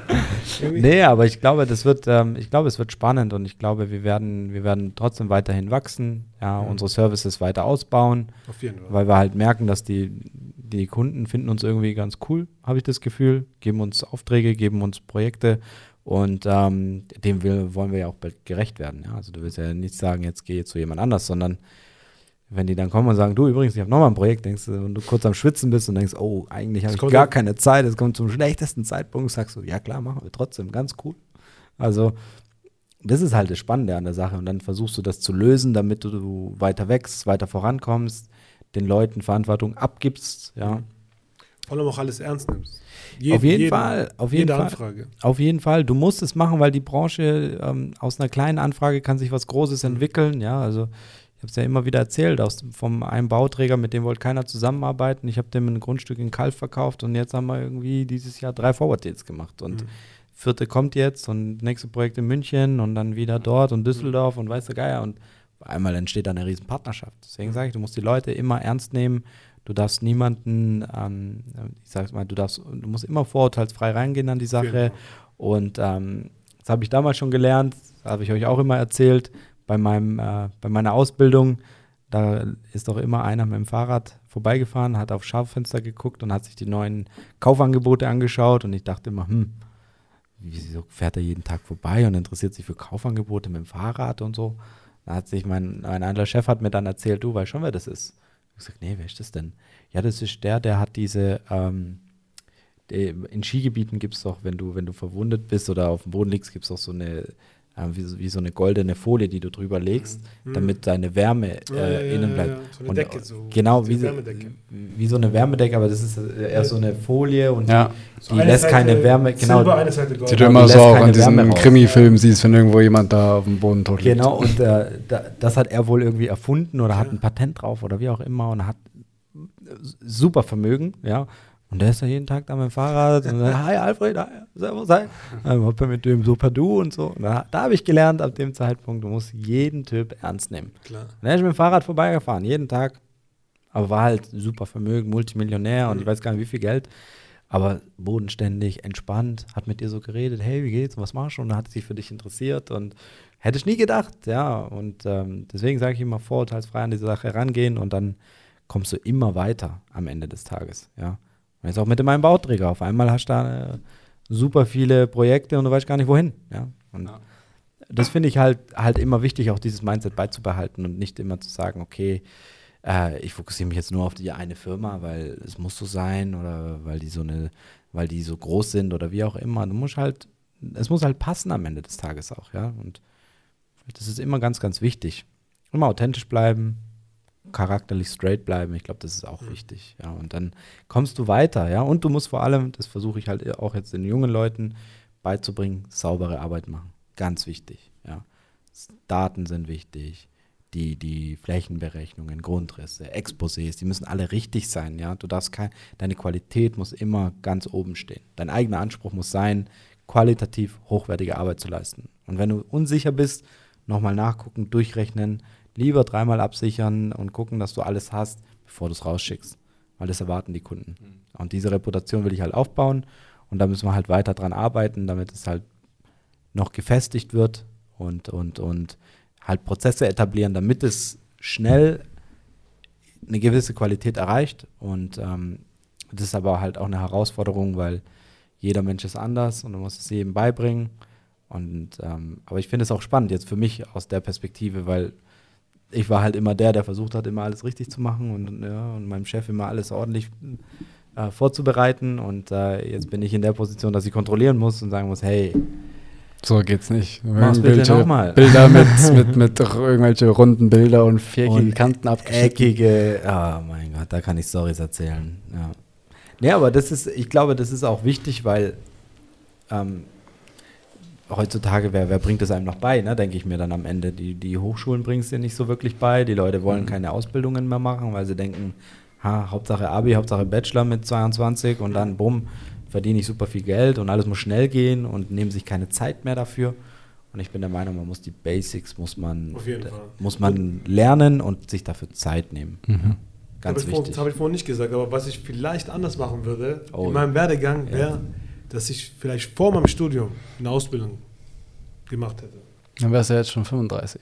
Nee, aber ich glaube, das wird, ähm, ich glaube, es wird spannend und ich glaube, wir werden, wir werden trotzdem weiterhin wachsen, ja, Mhm. unsere Services weiter ausbauen, Auf jeden Fall. weil wir halt merken, dass die, die Kunden finden uns irgendwie ganz cool, habe ich das Gefühl, geben uns Aufträge, geben uns Projekte und ähm, dem will, wollen wir ja auch bald gerecht werden. Ja? Also du willst ja nicht sagen, jetzt geh zu jemand anders, sondern wenn die dann kommen und sagen, du übrigens, ich habe nochmal ein Projekt, denkst du, und du kurz am Schwitzen bist und denkst, oh, eigentlich habe ich gar ja- keine Zeit, es kommt zum schlechtesten Zeitpunkt, sagst du, ja klar, machen wir trotzdem, ganz cool. Also das ist halt das Spannende an der Sache und dann versuchst du das zu lösen, damit du, du weiter wächst, weiter vorankommst, den Leuten Verantwortung abgibst, ja. Vor allem auch alles ernst nimmst. Auf jeden Fall, auf jeden jede Fall. Anfrage. Auf jeden Fall, du musst es machen, weil die Branche ähm, aus einer kleinen Anfrage kann sich was Großes entwickeln. Ja, also ich habe es ja immer wieder erzählt, aus, vom einem Bauträger, mit dem wollte keiner zusammenarbeiten. Ich habe dem ein Grundstück in Kalf verkauft und jetzt haben wir irgendwie dieses Jahr drei Forward Deals gemacht. Und Mhm. vierte kommt jetzt und nächste Projekt in München und dann wieder dort und Düsseldorf und weiß der Geier. Und einmal entsteht da eine riesen Partnerschaft. Deswegen sage ich, du musst die Leute immer ernst nehmen. Du darfst niemanden, ähm, ich sag's mal, du darfst, du musst immer vorurteilsfrei reingehen an die Sache. Fall. Und ähm, das habe ich damals schon gelernt, das habe ich euch auch immer erzählt, bei, meinem, äh, bei meiner Ausbildung. Da ist doch immer einer mit dem Fahrrad vorbeigefahren, hat auf Schaufenster geguckt und hat sich die neuen Kaufangebote angeschaut. Und ich dachte immer, hm, wieso fährt er jeden Tag vorbei und interessiert sich für Kaufangebote mit dem Fahrrad und so. Da hat sich mein, mein anderer Chef hat mir dann erzählt, du weißt schon, wer das ist. Ich gesagt, nee, wer ist das denn? Ja, das ist der, der hat diese, ähm, die, in Skigebieten gibt es doch, wenn du, wenn du verwundet bist oder auf dem Boden liegst, gibt es doch so eine, äh, wie, so- wie so eine goldene Folie, die du drüber legst, Mhm. damit deine Wärme äh, ja, innen ja, bleibt. ja. So eine Und, Decke, so genau, wie so, Wärmedecke. wie so eine Wärmedecke, aber das ist äh, eher so eine Folie und ja. So die eine lässt keine Seite Wärme, genau. Silber, eine Seite Gold. Die du Genau, immer die so auch keine in diesen Wärme raus. Krimi-Filmen siehst, wenn irgendwo jemand da auf dem Boden tot liegt. Genau, und äh, da, das hat er wohl irgendwie erfunden oder hat ein Patent drauf oder wie auch immer und hat äh, super Vermögen, ja. Und der ist da jeden Tag da mit dem Fahrrad und sagt, hi Alfred, hi, servus, hi. Dann ich mit dem so per Du und so. Und da, da habe ich gelernt ab dem Zeitpunkt, du musst jeden Typ ernst nehmen. Klar. Und er ist mit dem Fahrrad vorbeigefahren, jeden Tag. Aber war halt super Vermögen, Multimillionär und ich weiß gar nicht, wie viel Geld. Aber bodenständig, entspannt, hat mit dir so geredet, hey, wie geht's, was machst du? Und hat sich für dich interessiert und hätte ich nie gedacht, ja. Und ähm, deswegen sage ich immer, vorurteilsfrei an diese Sache rangehen und dann kommst du immer weiter am Ende des Tages, ja. Jetzt auch mit dem einen Bauträger. Auf einmal hast du da äh, super viele Projekte und du weißt gar nicht wohin, ja. Und Ja. das finde ich halt, halt immer wichtig, auch dieses Mindset beizubehalten und nicht immer zu sagen, okay, äh, ich fokussiere mich jetzt nur auf die eine Firma, weil es muss so sein oder weil die so eine, weil die so groß sind oder wie auch immer. Du musst halt, es muss halt passen am Ende des Tages auch, ja. Und das ist immer ganz, ganz wichtig. Immer authentisch bleiben, charakterlich straight bleiben. Ich glaube, das ist auch wichtig. Ja, und dann kommst du weiter, ja. Und du musst vor allem, das versuche ich halt auch jetzt den jungen Leuten beizubringen, saubere Arbeit machen. Ganz wichtig, ja. Daten sind wichtig. Die, die Flächenberechnungen, Grundrisse, Exposés, die müssen alle richtig sein, ja. Du darfst kein, deine Qualität muss immer ganz oben stehen. Dein eigener Anspruch muss sein, qualitativ hochwertige Arbeit zu leisten. Und wenn du unsicher bist, nochmal nachgucken, durchrechnen, lieber dreimal absichern und gucken, dass du alles hast, bevor du es rausschickst. Weil das erwarten die Kunden. Und diese Reputation will ich halt aufbauen und da müssen wir halt weiter dran arbeiten, damit es halt noch gefestigt wird und, und, und halt Prozesse etablieren, damit es schnell eine gewisse Qualität erreicht. Und ähm, das ist aber halt auch eine Herausforderung, weil jeder Mensch ist anders und du musst es jedem beibringen. Und ähm, aber ich finde es auch spannend jetzt für mich aus der Perspektive, weil ich war halt immer der, der versucht hat, immer alles richtig zu machen und, ja, und meinem Chef immer alles ordentlich äh, vorzubereiten. Und äh, jetzt bin ich in der Position, dass ich kontrollieren muss und sagen muss, hey, So geht's nicht. Mach's bitte nochmal. Bilder mit, mit, mit irgendwelche runden Bilder und viereckigen Und Kanten abgeschnitten. eckige, oh mein Gott, da kann ich Stories erzählen. Ja. Nee, aber das ist, ich glaube, das ist auch wichtig, weil ähm, heutzutage, wer, wer bringt es einem noch bei, ne, denke ich mir dann am Ende. Die, die Hochschulen bringen es dir nicht so wirklich bei. Die Leute wollen keine Ausbildungen mehr machen, weil sie denken, ha, Hauptsache Abi, Hauptsache Bachelor mit 22 und dann bumm, verdiene ich super viel Geld und alles muss schnell gehen und nehmen sich keine Zeit mehr dafür. Und ich bin der Meinung, man muss die Basics, muss man, muss man lernen und sich dafür Zeit nehmen. Mhm. Ganz Hab ich vor- wichtig. Das habe ich vorhin nicht gesagt, aber was ich vielleicht anders machen würde Oh. in meinem Werdegang Ja. Dass ich vielleicht vor meinem Studium eine Ausbildung gemacht hätte. Dann wärst du jetzt schon 35.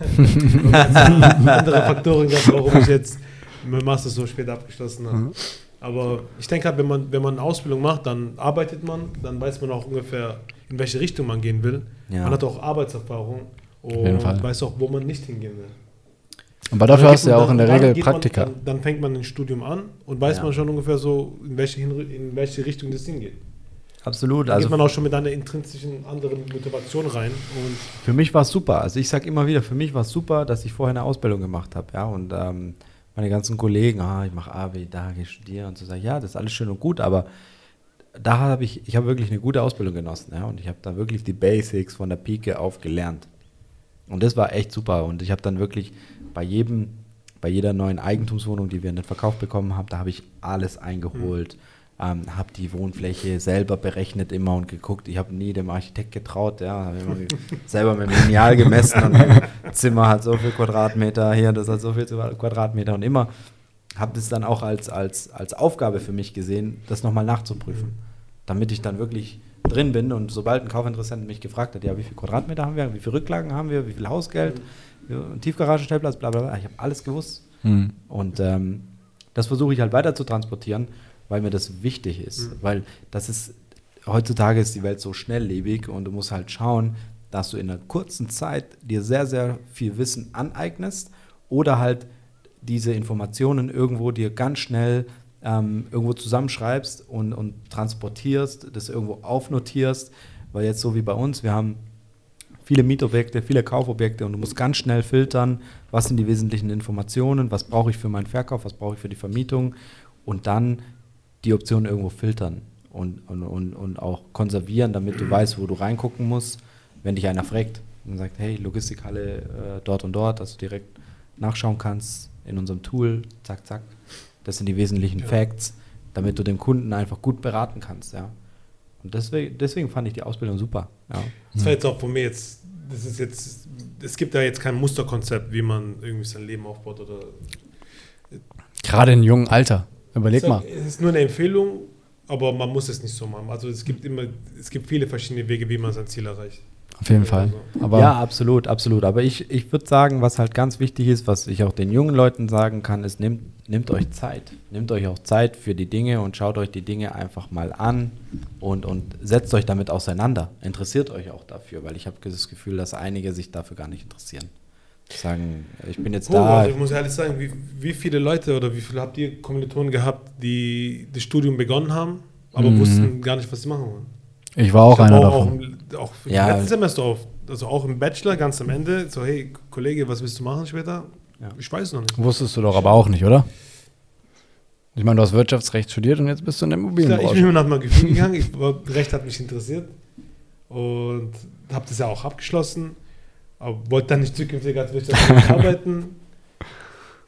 andere Faktoren gab, warum ich jetzt mein Master so spät abgeschlossen habe. Mhm. Aber ich denke halt, wenn man, wenn man eine Ausbildung macht, dann arbeitet man, dann weiß man auch ungefähr, in welche Richtung man gehen will. Ja. Man hat auch Arbeitserfahrung und weiß auch, wo man nicht hingehen will. Aber dafür Dann hast du ja auch in der dann Regel geht man- Praktika. Dann, dann fängt man ein Studium an und weiß Ja. man schon ungefähr so, in welche, in welche Richtung das hingeht. Absolut. Da Also geht man auch schon mit einer intrinsischen anderen Motivation rein. Und Für mich war es super. Also ich sage immer wieder, für mich war es super, dass ich vorher eine Ausbildung gemacht habe. Ja, und ähm, meine ganzen Kollegen, ah, ich mache AB, da gehe ich studieren und so sage, ja, das ist alles schön und gut, aber da habe ich, ich habe wirklich eine gute Ausbildung genossen, ja, und ich habe da wirklich die Basics von der Pike auf gelernt. Und das war echt super. Und ich habe dann wirklich bei jedem, bei jeder neuen Eigentumswohnung, die wir in den Verkauf bekommen haben, da habe ich alles eingeholt. Ähm, habe die Wohnfläche selber berechnet immer und geguckt. Ich habe nie dem Architekt getraut, ja, selber mit dem Lineal gemessen und Zimmer hat so viel Quadratmeter, hier das hat so viel Quadratmeter und immer. Habe das dann auch als, als, als Aufgabe für mich gesehen, das nochmal nachzuprüfen, damit ich dann wirklich drin bin und sobald ein Kaufinteressent mich gefragt hat, ja, wie viel Quadratmeter haben wir, wie viel Rücklagen haben wir, wie viel Hausgeld, ja, Tiefgaragenstellplatz, bla bla bla, ich habe alles gewusst Mhm. und ähm, das versuche ich halt weiter zu transportieren, weil mir das wichtig ist. Mhm. Weil das ist, heutzutage ist die Welt so schnelllebig und du musst halt schauen, dass du in einer kurzen Zeit dir sehr, sehr viel Wissen aneignest oder halt diese Informationen irgendwo dir ganz schnell ähm, irgendwo zusammenschreibst und, und transportierst, das irgendwo aufnotierst. Weil jetzt so wie bei uns, wir haben viele Mietobjekte, viele Kaufobjekte und du musst ganz schnell filtern, was sind die wesentlichen Informationen, was brauche ich für meinen Verkauf, was brauche ich für die Vermietung und dann die Optionen irgendwo filtern und, und, und, und auch konservieren, damit du weißt, wo du reingucken musst, wenn dich einer fragt und sagt, hey, Logistikhalle äh, dort und dort, dass du direkt nachschauen kannst in unserem Tool, zack, zack. Das sind die wesentlichen Ja. Facts, damit du dem Kunden einfach gut beraten kannst, ja. Und deswegen, deswegen fand ich die Ausbildung super. Ja. das war jetzt auch von mir jetzt, das ist jetzt, es gibt da jetzt kein Musterkonzept, wie man irgendwie sein Leben aufbaut oder. Gerade in jungem Alter. Überleg mal. sag, Es ist nur eine Empfehlung, aber man muss es nicht so machen. Also es gibt immer, es gibt viele verschiedene Wege, wie man sein Ziel erreicht. Auf jeden Fall. Aber ja, absolut, absolut. Aber ich, ich würde sagen, was halt ganz wichtig ist, was ich auch den jungen Leuten sagen kann, ist, nehmt, nehmt euch Zeit. Nehmt euch auch Zeit für die Dinge und schaut euch die Dinge einfach mal an und, und setzt euch damit auseinander. Interessiert euch auch dafür, weil ich habe das Gefühl, dass einige sich dafür gar nicht interessieren. Sagen, ich bin jetzt Puh, da. also ich muss ehrlich sagen, wie, wie viele Leute oder wie viele habt ihr Kommilitonen gehabt, die das Studium begonnen haben, aber Mhm. wussten gar nicht, was sie machen wollen? ich war auch Ich einer auch, davon. Auch, auch im Ja. letzten Semester auf, also auch im Bachelor ganz am Ende, so hey Kollege, was willst du machen später? Ja. Ich weiß noch nicht. Wusstest du doch aber auch nicht, oder? Ich meine, du hast Wirtschaftsrecht studiert und jetzt bist du in der Ja, ich bin Immobilienbranche. mir nach mal Gefühl gegangen, ich, Recht hat mich interessiert und habe das ja auch abgeschlossen, aber wollte dann nicht zukünftig als Wirtschaftsrecht arbeiten.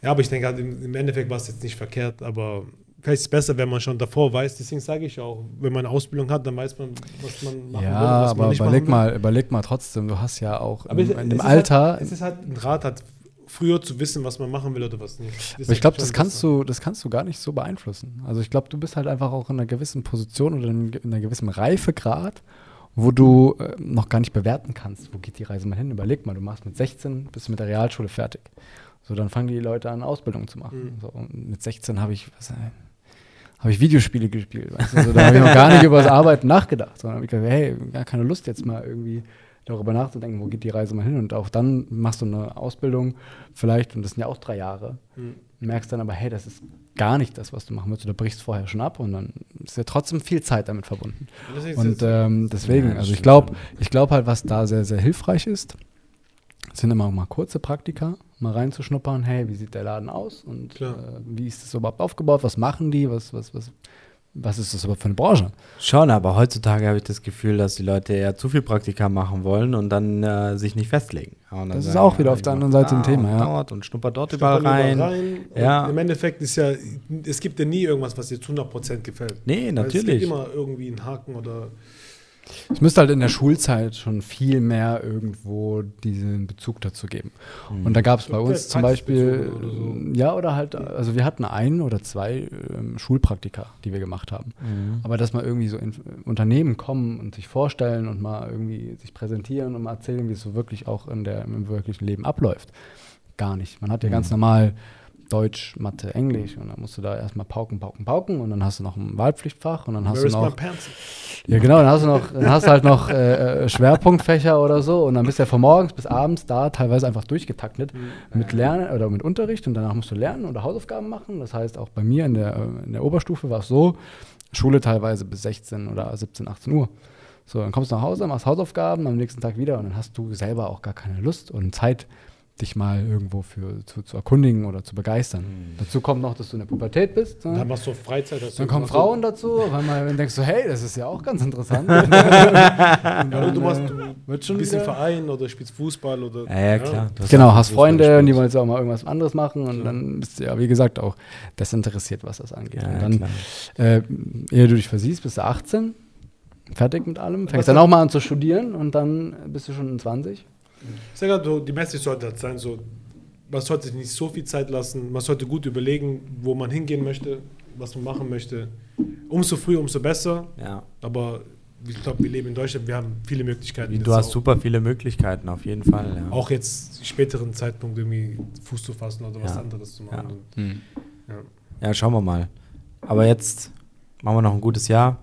Ja, aber ich denke halt, im Endeffekt war es jetzt nicht verkehrt, aber vielleicht ist es besser, wenn man schon davor weiß. Deswegen sage ich auch, wenn man eine Ausbildung hat, dann weiß man, was man machen Ja, will und was man aber nicht überleg machen will. mal, überleg mal trotzdem, du hast ja auch Aber in, es- in dem Alter, Halt, es ist halt ein Rat, hat früher zu wissen, was man machen will oder was nicht. aber ich glaube, das kannst du, das kannst du gar nicht so beeinflussen. Also ich glaube, du bist halt einfach auch in einer gewissen Position oder in, in einer gewissen Reifegrad, wo du äh, noch gar nicht bewerten kannst, wo geht die Reise mal hin. Überleg mal, du machst mit 16, bist mit der Realschule fertig. So, dann fangen die Leute an, Ausbildung zu machen. Mhm. So, und mit 16 habe ich, was, äh, habe ich Videospiele gespielt. Weißt du? so, da habe ich noch gar nicht über das Arbeiten nachgedacht, sondern habe ich gedacht, hey, gar keine Lust jetzt mal irgendwie darüber nachzudenken, wo geht die Reise mal hin. Und auch dann machst du eine Ausbildung vielleicht, und das sind ja auch drei Jahre, Mhm. merkst dann aber, hey, das ist gar nicht das, was du machen willst. Du brichst vorher schon ab und dann ist ja trotzdem viel Zeit damit verbunden. Und ähm, deswegen, Ja, also ich glaube, ich glaube halt, was da sehr, sehr hilfreich ist, sind immer mal kurze Praktika, mal reinzuschnuppern, hey, wie sieht der Laden aus und äh, wie ist das überhaupt aufgebaut, was machen die, was, was, was, was ist das überhaupt für eine Branche? Schon, aber heutzutage habe ich das Gefühl, dass die Leute eher zu viel Praktika machen wollen und dann äh, sich nicht festlegen. Das ist auch wieder auf der anderen Seite ein Thema, und ja. Dort und schnuppert dort Schnuppern überall rein. Und Ja. Im Endeffekt ist ja, es gibt ja nie irgendwas, was dir zu 100% gefällt. Nee, Weil Es natürlich. gibt immer irgendwie einen Haken oder. Es müsste halt in der Schulzeit schon viel mehr irgendwo diesen Bezug dazu geben. Und da gab es bei So uns zum Beispiel, oder ja, oder halt, also wir hatten ein oder zwei ähm, Schulpraktika, die wir gemacht haben. Mhm. Aber dass mal irgendwie so in, Unternehmen kommen und sich vorstellen und mal irgendwie sich präsentieren und mal erzählen, wie es so wirklich auch in der, im wirklichen Leben abläuft. Gar nicht. Man hat ja ganz normal Deutsch, Mathe, Englisch. Und dann musst du da erstmal pauken, pauken, pauken. Und dann hast du noch ein Wahlpflichtfach. Und dann hast Where du noch. Ja, genau, dann hast du noch, dann hast halt noch äh, äh, Schwerpunktfächer oder so. Und dann bist du ja von morgens bis abends da teilweise einfach durchgetaktet mit Lernen oder mit Unterricht. Und danach musst du lernen oder Hausaufgaben machen. Das heißt, auch bei mir in der, äh, in der Oberstufe war es so, Schule teilweise bis 16 oder 17, 18 Uhr. So, dann kommst du nach Hause, machst Hausaufgaben, am nächsten Tag wieder. Und dann hast du selber auch gar keine Lust und Zeit, dich mal irgendwo für, zu, zu erkundigen oder zu begeistern. Dazu kommt noch, dass du in der Pubertät bist. ne? Und dann machst du Freizeit. hast du- Dann kommen du- Frauen dazu, weil man denkst so, hey, das ist ja auch ganz interessant. Und Ja, dann, oder du machst äh, du wird schon ein bisschen wieder- Verein oder spielst Fußball oder. Ja, ja, klar. Du Genau, hast Freunde und die wollen jetzt auch mal irgendwas anderes machen und dann bist du ja, wie gesagt, auch desinteressiert, was das angeht. Ja, und ja, dann, äh, ehe du dich versiehst, bist du 18, fertig mit allem, Was fängst dann hat- auch mal an zu studieren und dann bist du schon 20. Ich sage halt, die Message sollte halt sein, so, man sollte sich nicht so viel Zeit lassen, man sollte gut überlegen, wo man hingehen möchte, was man machen möchte. Umso früher, umso besser. Ja. Aber ich glaube, wir leben in Deutschland, wir haben viele Möglichkeiten. Du hast auch, super viele Möglichkeiten, auf jeden Fall. Ja. Auch jetzt späteren Zeitpunkt irgendwie Fuß zu fassen oder was Ja. anderes zu machen. Ja. Und, ja, Ja, schauen wir mal. Aber jetzt machen wir noch ein gutes Jahr.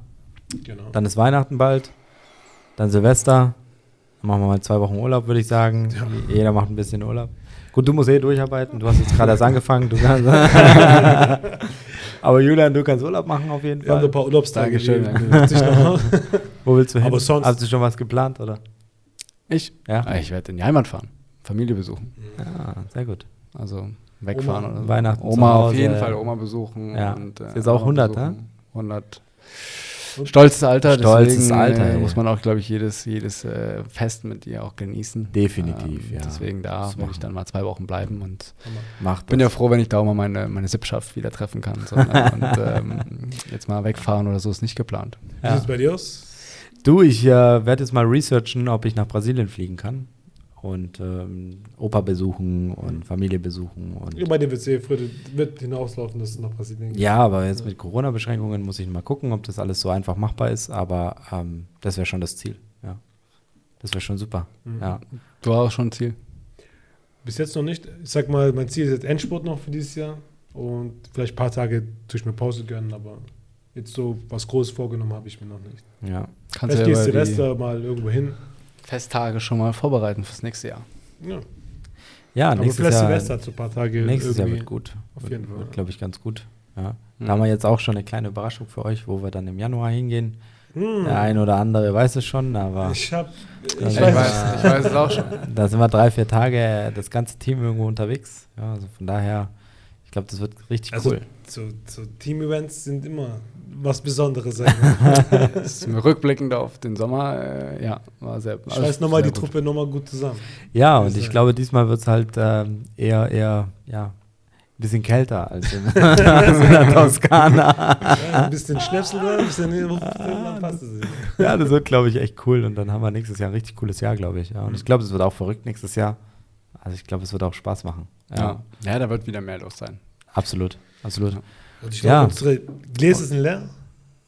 genau. Dann ist Weihnachten bald. Dann Silvester. Machen wir mal zwei Wochen Urlaub, würde ich sagen. Ja. Jeder macht ein bisschen Urlaub. Gut, du musst eh durcharbeiten. Du hast jetzt gerade erst angefangen. Aber Julian, du kannst Urlaub machen auf jeden wir haben Fall. ein paar Urlaubstage. Dankeschön, Wo willst du hin? Aber sonst- Hast du schon was geplant, oder? Ich? Ja. Ah, Ich werde in die Heimat fahren, Familie besuchen. Ja, sehr gut. Also wegfahren Oma, oder so. Weihnachten zu Oma auf jeden Fall, Oma besuchen. Ja. Und, äh, Ist jetzt auch Oma 100, besuchen. 100. Stolzes Alter, Stolzes deswegen Alter, äh, ey. muss man auch, glaube ich, jedes, jedes äh, Fest mit ihr auch genießen. Definitiv, ja. Deswegen da werde ich dann mal zwei Wochen bleiben und Macht bin das. ja froh, wenn ich da auch mal meine, meine Sippschaft wieder treffen kann. So, ne? und ähm, jetzt mal wegfahren oder so ist nicht geplant. Wie Ja. sieht es bei dir aus? Du, ich äh, werde jetzt mal researchen, ob ich nach Brasilien fliegen kann. Und ähm, Opa besuchen und Familie besuchen. Und Ja, bei eh früher wird hinauslaufen, dass es nach Brasilien geht. ja, aber jetzt mit Corona-Beschränkungen muss ich mal gucken, ob das alles so einfach machbar ist. Aber ähm, das wäre schon das Ziel. Ja. Das wäre schon super. Mhm. Ja. Du hast auch schon ein Ziel. Bis jetzt noch nicht. Ich sag mal, mein Ziel ist jetzt Endspurt noch für dieses Jahr. Und vielleicht ein paar Tage durch eine Pause gönnen, aber jetzt so was Großes vorgenommen habe ich mir noch nicht. ja. Kannst Vielleicht ja ich die Silvester mal irgendwo hin. Festtage schon mal vorbereiten fürs nächste Jahr. Ja. Ja, aber nächstes vielleicht Jahr, Silvester so ein paar Tage. nächstes Jahr wird gut. Auf wird, jeden Fall. Wird, glaube ich, ganz gut. Ja. Mhm. Da haben wir jetzt auch schon eine kleine Überraschung für euch, wo wir dann im Januar hingehen. Hm. Der ein oder andere weiß es schon, aber Ich hab. Ich weiß weiß. ich weiß es auch schon. da sind wir drei, vier Tage das ganze Team irgendwo unterwegs. Ja, also von daher, glaube, das wird richtig Also cool. so, so Team-Events sind immer was Besonderes. ich rückblickend auf den Sommer, äh, ja, war sehr. ich weiß nochmal die gut. Truppe nochmal gut zusammen. Ja, und ich ist- glaube, diesmal wird es halt ähm, eher, eher, ja, ein bisschen kälter als in, als in der Toskana. Ja, ein bisschen Schnäpsel ein bisschen dann passt es. ja, das wird, glaube ich, echt cool. Und dann haben wir nächstes Jahr ein richtig cooles Jahr, glaube ich. Ja, und ich glaube, es wird auch verrückt nächstes Jahr. Also ich glaube, es wird auch Spaß machen. Ja, Ja. ja, da wird wieder mehr los sein. absolut, absolut. Und ich Ja. glaube, unsere Gläser sind leer,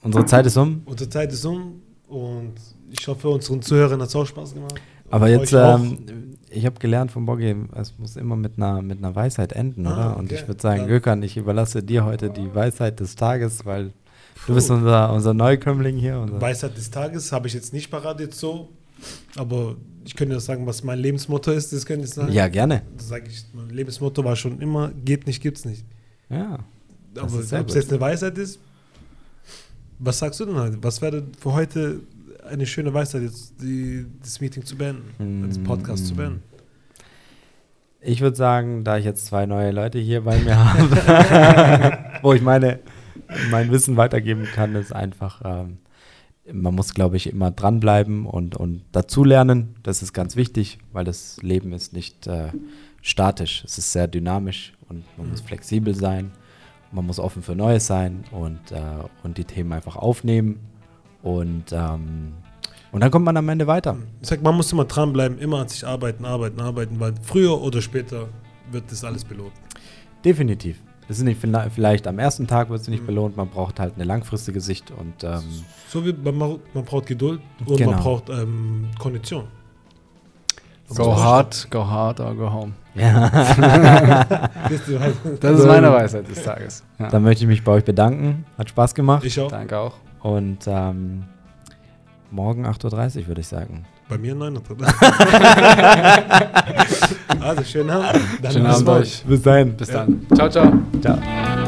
Unsere Zeit ist um. unsere Zeit ist um und ich hoffe, unseren Zuhörern hat es auch Spaß gemacht. Aber Und jetzt, ähm, ich habe gelernt von Boggy, es muss immer mit einer, mit einer Weisheit enden, Ah, oder? Und okay. ich würde sagen, Ja. Gökhan, ich überlasse dir heute die Weisheit des Tages, weil du bist unser, unser Neukömmling hier. Unser Weisheit des Tages habe ich jetzt nicht parat jetzt so, aber ich könnte ja sagen, was mein Lebensmotto ist, das könnte ich sagen. ja, gerne. Das sage ich, mein Lebensmotto war schon immer, geht nicht, gibt's nicht. Ja. Aber ob es jetzt eine Weisheit ist, was sagst du denn heute? Was wäre für heute eine schöne Weisheit, jetzt die, das Meeting zu beenden, das Podcast zu Mm. beenden? Ich würde sagen, da ich jetzt zwei neue Leute hier bei mir habe, wo ich meine, mein Wissen weitergeben kann, ist einfach, ähm, man muss, glaube ich, immer dranbleiben und, und dazulernen. Das ist ganz wichtig, weil das Leben ist nicht äh, statisch. Es ist sehr dynamisch und man muss flexibel sein. Man muss offen für Neues sein und, äh, und die Themen einfach aufnehmen. Und, ähm, und dann kommt man am Ende weiter. Ich sag, man muss immer dranbleiben, immer an sich arbeiten, arbeiten, arbeiten, weil früher oder später wird das alles belohnt. Definitiv. Es ist nicht vielleicht- am ersten Tag wird es nicht Mhm. belohnt, man braucht halt eine langfristige Sicht und ähm, So wie man, braucht- man braucht Geduld und Genau. man braucht ähm, Kondition. Go hard, go hard or go home. ja, Das ist meine Weisheit des Tages. Ja. dann möchte ich mich bei euch bedanken. Hat Spaß gemacht. Ich auch. Danke auch. Und ähm, morgen 8.30 Uhr würde ich sagen. Bei mir 9 Also, schönen Abend. Dann Schönen bis Abend euch. Bis dahin. Bis dann. Ciao, ciao. Ciao.